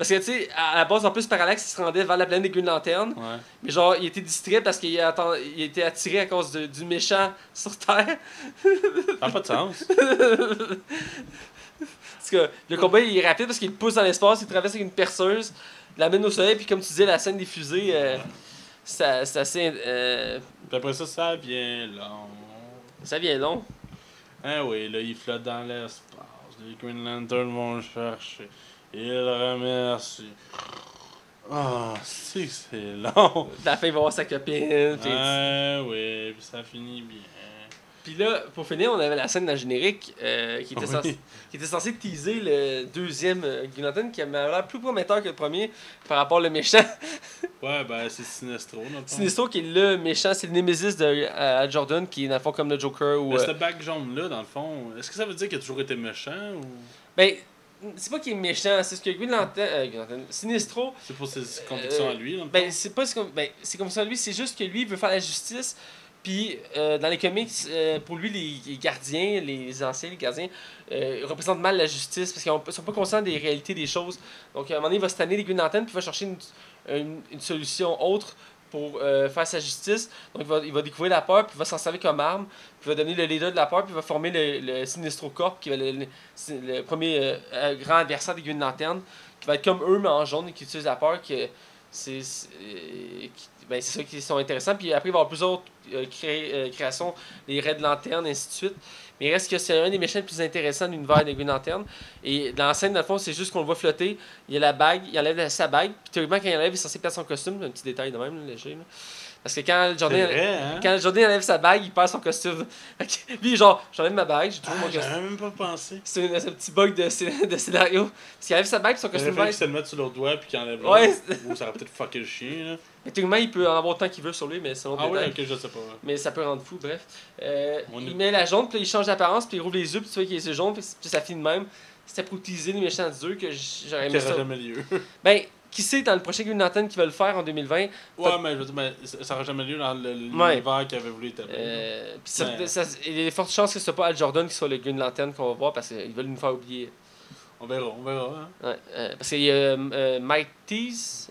Parce que, tu sais, à la base, en plus, Parallax, il se rendait vers la planète des Green Lantern. Ouais. Mais genre, il était distrait parce qu'il atten- il était attiré à cause de- du méchant sur Terre. Ça n'a pas de sens. Parce que le combat, il est rapide parce qu'il pousse dans l'espace, il traverse avec une perceuse, il l'amène au soleil, puis comme tu disais, la scène des fusées, euh, ça- c'est assez. euh, Puis après ça, ça vient long. ça vient long. Hein oui, là, il flotte dans l'espace. Les Green Lantern vont le chercher. Il remercie. Ah, c'est que c'est long. La fin, va voir sa copine. puis- Ah oui, puis ça finit bien. Puis là, pour finir, on avait la scène le générique euh, qui, était Oui. censé, qui était censé teaser le deuxième euh, qui avait l'air plus prometteur que le premier par rapport au méchant. Ouais, ben c'est Sinestro. Sinistro qui est le méchant, c'est le Nemesis de euh, Jordan qui est dans le fond comme le Joker ou. Mais euh, ce bac jaune-là, dans le fond, est-ce que ça veut dire qu'il a toujours été méchant ou? Ben, c'est pas qu'il est méchant, c'est ce que Green Lantern. euh, Sinistro, c'est pour ses convictions Euh, à lui, ben, fond? c'est pas comme. Ben, c'est comme ça lui, c'est juste que lui, il veut faire la justice. Puis, euh, dans les comics, euh, pour lui, les, les gardiens, les anciens, les gardiens, euh, représentent mal la justice parce qu'ils ont- sont pas conscients des réalités des choses. Donc, à un moment donné, il va se tanner les Green Lantern, puis il va chercher une, une, une solution autre pour euh, faire sa justice. Donc, il va, découvrir la peur, puis il va s'en servir comme arme, puis il va donner le leader de la peur, puis il va former le, le Sinestro Corp, qui va le, le- premier euh, euh, grand adversaire des Green Lantern, qui va être comme eux, mais en jaune, et qui utilise la peur, ben, c'est ça qui sont intéressants. Puis après, il va y avoir plusieurs cré- euh, créations, les Red Lantern, ainsi de suite. Mais il reste que c'est un des méchants les plus intéressants de l'univers des Green Lantern. Et dans la dans le fond, c'est juste qu'on le voit flotter. Il a la bague, il enlève sa bague. Puis théoriquement, quand il enlève, il est censé perdre son costume. Un petit détail de même, léger. Parce que quand Jordan, vrai, hein? quand Jordan enlève sa bague, il perd son costume. Lui, genre, j'enlève ma bague, j'ai Ah, mon costume. j'avais même pas pensé. C'est un, petit bug de, de scénario. Parce qu'il enlève sa bague, son Il costume qu'il se le mette sur l'autre doigt puis qu'il enlève Ouais. Ou ça aurait peut-être fucké le chien, là. Mais techniquement, il peut en avoir autant qu'il veut sur lui, mais c'est Ah ouais, ok, je sais pas. ouais. Mais ça peut rendre fou, bref. Euh, est- il met la jaune, puis il change d'apparence, puis il rouvre les yeux, puis tu vois qu'il les yeux jaunes, puis ça finit de même. C'était pour utiliser les méchants d'eux que j'aurais aimé ça. jamais lieu. Ben, qui sait dans le prochain Green Lantern qui va le faire en 2020 Ouais, mais je veux dire, mais ça aurait jamais lieu dans le- Ouais. l'univers qu'il avait voulu établir. euh, ça- ça- Il y a de fortes chances que ce soit pas Al Jordan qui soit le Green Lantern qu'on va voir parce qu'ils veulent nous faire oublier. On verra, on verra. Hein. Ouais, euh, parce qu'il y a euh, Mike Tease,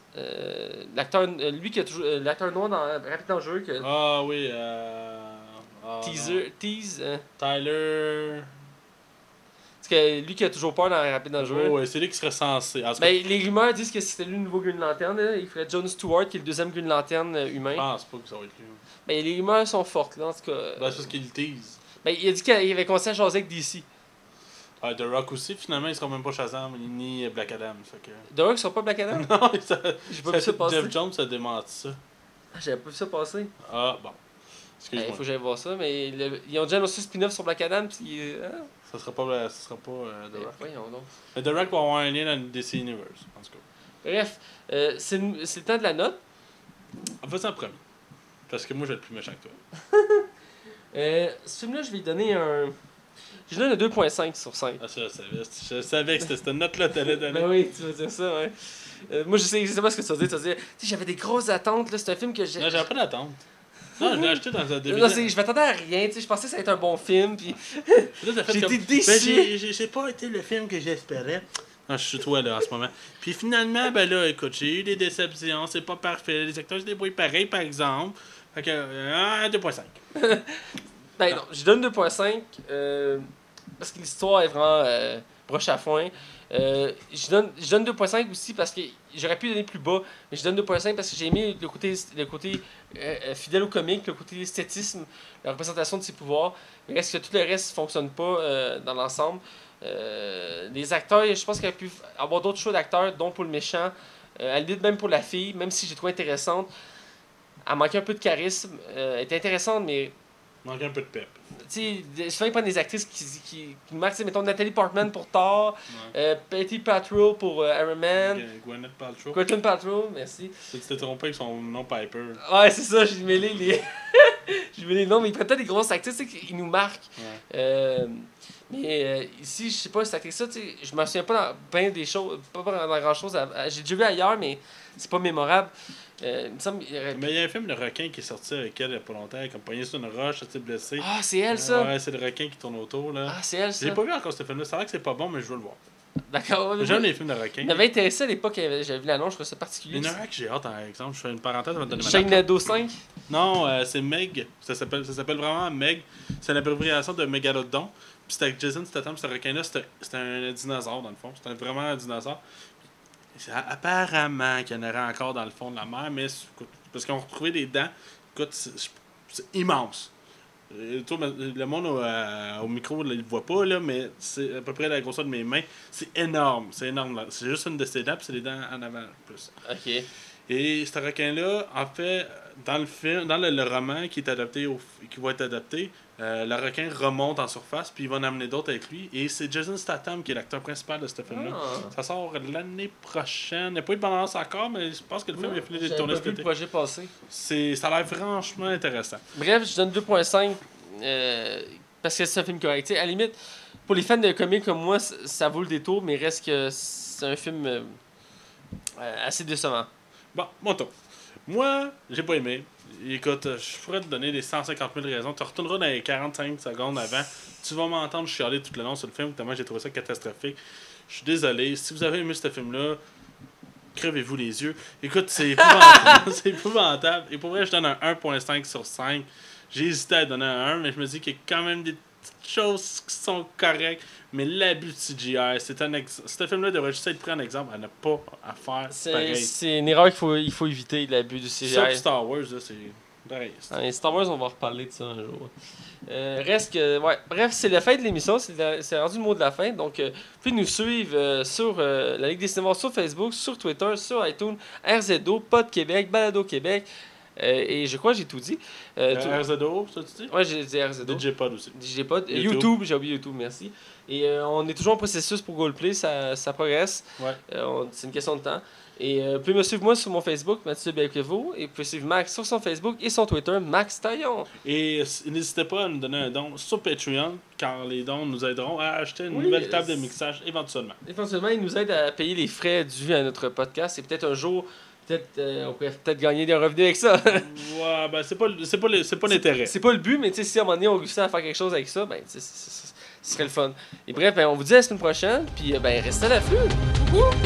l'acteur, lui qui a toujours. l'acteur noir dans Rapid Dangereux, que. Ah oui, euh. ah, teaser, tease. euh, Tyler. Que lui qui a toujours peur dans Rapide Dangereux. Ouais, ouais, c'est lui qui serait censé. Cas, Ben, les rumeurs disent que si c'était lui le nouveau Green Lantern, il ferait John Stewart, qui est le deuxième Green Lantern euh, je humain. pense pas que ça va être lui. Ben, les rumeurs sont fortes, là, en tout cas. Ben, c'est parce qu'il le tease. Ben, il a dit qu'il avait commencé à jaser avec DC. Ah, The Rock aussi, finalement, il sera même pas Shazam ni Black Adam. Fait que... The Rock sera pas Black Adam? Non, ça, J'ai pas vu ça passer. Jeff Jones a démenti ça. Ah, J'avais pas vu ça passer. Ah, bon. Il Excuse-moi. faut que j'aille voir ça, mais le- ils ont déjà annoncé spin-off sur Black Adam, puis. euh, ah, Ça sera pas, ça sera pas euh, The ben, Rock. voyons donc. Mais The Rock va avoir un lien dans le DC Universe, en tout cas. Bref, euh, c'est le temps de la note. En faisant en premier. Parce que moi, je vais être plus méchant que toi. Euh, ce film-là, je vais lui donner un. Je lui donne un 2.5 sur 5. Ah, ça, je savais. Je savais que c'était cette note-là que t'allais donner. Ben oui, tu vas dire ça, ouais. Euh, moi, je sais, pas ce que tu vas dire. Tu vas dire, tu sais, j'avais des grosses attentes, là. C'est un film que j'ai. Non, j'avais pas d'attente. Non, je l'ai acheté dans un début. Non, je m'attendais à rien, tu sais, je pensais que ça allait être un bon film, puis comme- été déçu. Ben, j'ai- pas été le film que j'espérais. Non, je suis toi là en ce moment. Puis finalement, ben là, écoute, j'ai eu des déceptions, c'est pas parfait. Les acteurs se débrouillent pareil, par exemple. Fait que, euh, 2.5. ben non, je donne 2.5 euh, parce que l'histoire est vraiment euh, broche à foin. Euh, je donne, je donne 2.5 aussi parce que j'aurais pu donner plus bas, mais je donne 2.5 parce que j'ai aimé le côté, le côté euh, euh, fidèle au comique, le côté esthétisme, la représentation de ses pouvoirs. Il reste que tout le reste ne fonctionne pas euh, dans l'ensemble. Les acteurs, je pense qu'il aurait pu avoir d'autres choix d'acteurs, dont pour le méchant, à la même pour la fille, même si j'ai trouvé intéressante. Elle manquait un peu de charisme. Elle était intéressante, mais Manque un peu de pep. Sais, souvent ils prennent des actrices qui, qui, qui marquent, mettons Nathalie Portman pour Thor, Ouais. euh, Betty Patrol pour euh, Iron Man, Gwyneth Paltrow. Gwyneth Patrol, merci. Tu t'es trompé avec son nom Piper. Ouais, c'est ça, j'ai mêlé les. j'ai mêlé les noms, mais ils prennent peut-être des grosses actrices, qui nous marquent. Ouais. Euh, mais euh, ici, je sais pas, actrice-là, tu sais, je me souviens pas dans bien des choses, pas dans grand chose. J'ai déjà vu ailleurs, mais c'est pas mémorable. Euh, il me semble. il y aurait- Mais il y a un film de requin qui est sorti avec elle il y a pas longtemps, comme poignée sur une roche, elle s'est blessée. Ah, c'est elle, ça? Ouais, c'est le requin qui tourne autour là. Ah, c'est elle, ça. J'ai pas vu encore ce film-là, c'est vrai que c'est pas bon, mais je veux le voir. D'accord. J'aime les films de requins. Il m'avait intéressé à l'époque, j'avais vu l'annonce, je trouvais ça particulier. Il y en a un que j'ai hâte, par exemple. Je fais une parenthèse avant de donner ma Shane note. Nado 5. Non, euh, c'est Meg. Ça s'appelle, ça vraiment Meg. C'est l'abréviation de Megalodon. Puis c'était avec Jason Statham, ce requin-là, c'était, un dinosaure dans le fond. C'était vraiment un dinosaure. Apparemment qu'il y en aurait encore dans le fond de la mer, mais écoute, parce qu'on retrouvait des dents. Écoute, c'est, immense. Euh, le monde au, euh, au micro, il le voit pas, là, mais c'est à peu près la grosseur de mes mains. C'est énorme. C'est énorme. C'est juste une de ses dents, c'est les dents en avant plus. Ok. Et ce requin-là, en fait, dans le film, dans le, le roman qui est adapté au, qui va être adapté, euh, le requin remonte en surface, puis il va en amener d'autres avec lui. Et c'est Jason Statham qui est l'acteur principal de ce film-là. Ah. Ça sort l'année prochaine. Il n'y a pas eu de balance encore, mais je pense que le film est fini de tourner cet été. projet passer. C'est, ça a l'air franchement intéressant. Bref, je donne 2.5 euh, parce que c'est un film correct. À la limite, pour les fans de comics comme moi, ça vaut le détour, mais reste que c'est un film euh, euh, assez décevant. Bon, mon tour. Moi, j'ai pas aimé. Écoute, euh, je pourrais te donner les 150 000 raisons. Tu retourneras dans les 45 secondes avant. Tu vas m'entendre chialer tout le long sur le film, tellement j'ai trouvé ça catastrophique. Je suis désolé. Si vous avez aimé ce film-là, crevez-vous les yeux. Écoute, c'est épouvantable. c'est épouvantable. Et pour vrai, je donne un 1.5 sur 5. J'ai hésité à donner un 1, mais je me dis qu'il y a quand même des petites choses qui sont correctes. Mais l'abus de CGI, c'est un ex... ce film-là devrait juste être pris en exemple à ne pas à faire C'est c'est une erreur qu'il faut, il faut éviter, l'abus du Ça, CGI. Star Wars, là, c'est Dans les Star Wars, on va reparler de ça un jour. Euh, reste que, ouais, bref, c'est la fin de l'émission, c'est rendu le mot de la fin. Donc, euh, vous pouvez nous suivre euh, sur euh, la Ligue des cinémas, sur Facebook, sur Twitter, sur iTunes, RZO, Pod Québec, Balado Québec. Euh, et je crois que j'ai tout dit. Euh, tout- Euh, RZO, ça tu dis? Ouais, j'ai dit RZO. DJ Pod aussi. Pas. YouTube. YouTube, j'ai oublié YouTube, merci. Et euh, on est toujours en processus pour Goldplay, ça, ça progresse. Ouais. On- c'est une question de temps. Et vous pouvez me suivre moi sur mon Facebook, Mathieu Belkevo, et vous pouvez suivre Max sur son Facebook et son Twitter, Max Taillon. Et n'hésitez pas à nous donner un don sur Patreon, car les dons nous aideront à acheter une Oui, nouvelle table de mixage éventuellement. Éventuellement, il nous aide à payer les frais dus à notre podcast, et peut-être un jour, peut-être euh, on pourrait peut-être gagner des revenus avec ça. ouais, ben c'est pas, c'est pas, c'est pas l'intérêt. c'est pas le but, mais tu sais, si à un moment donné on réussit à faire quelque chose avec ça, ben, ce serait le fun. Et bref, ben, on vous dit à la semaine prochaine, puis euh, ben, restez à. Wouhou!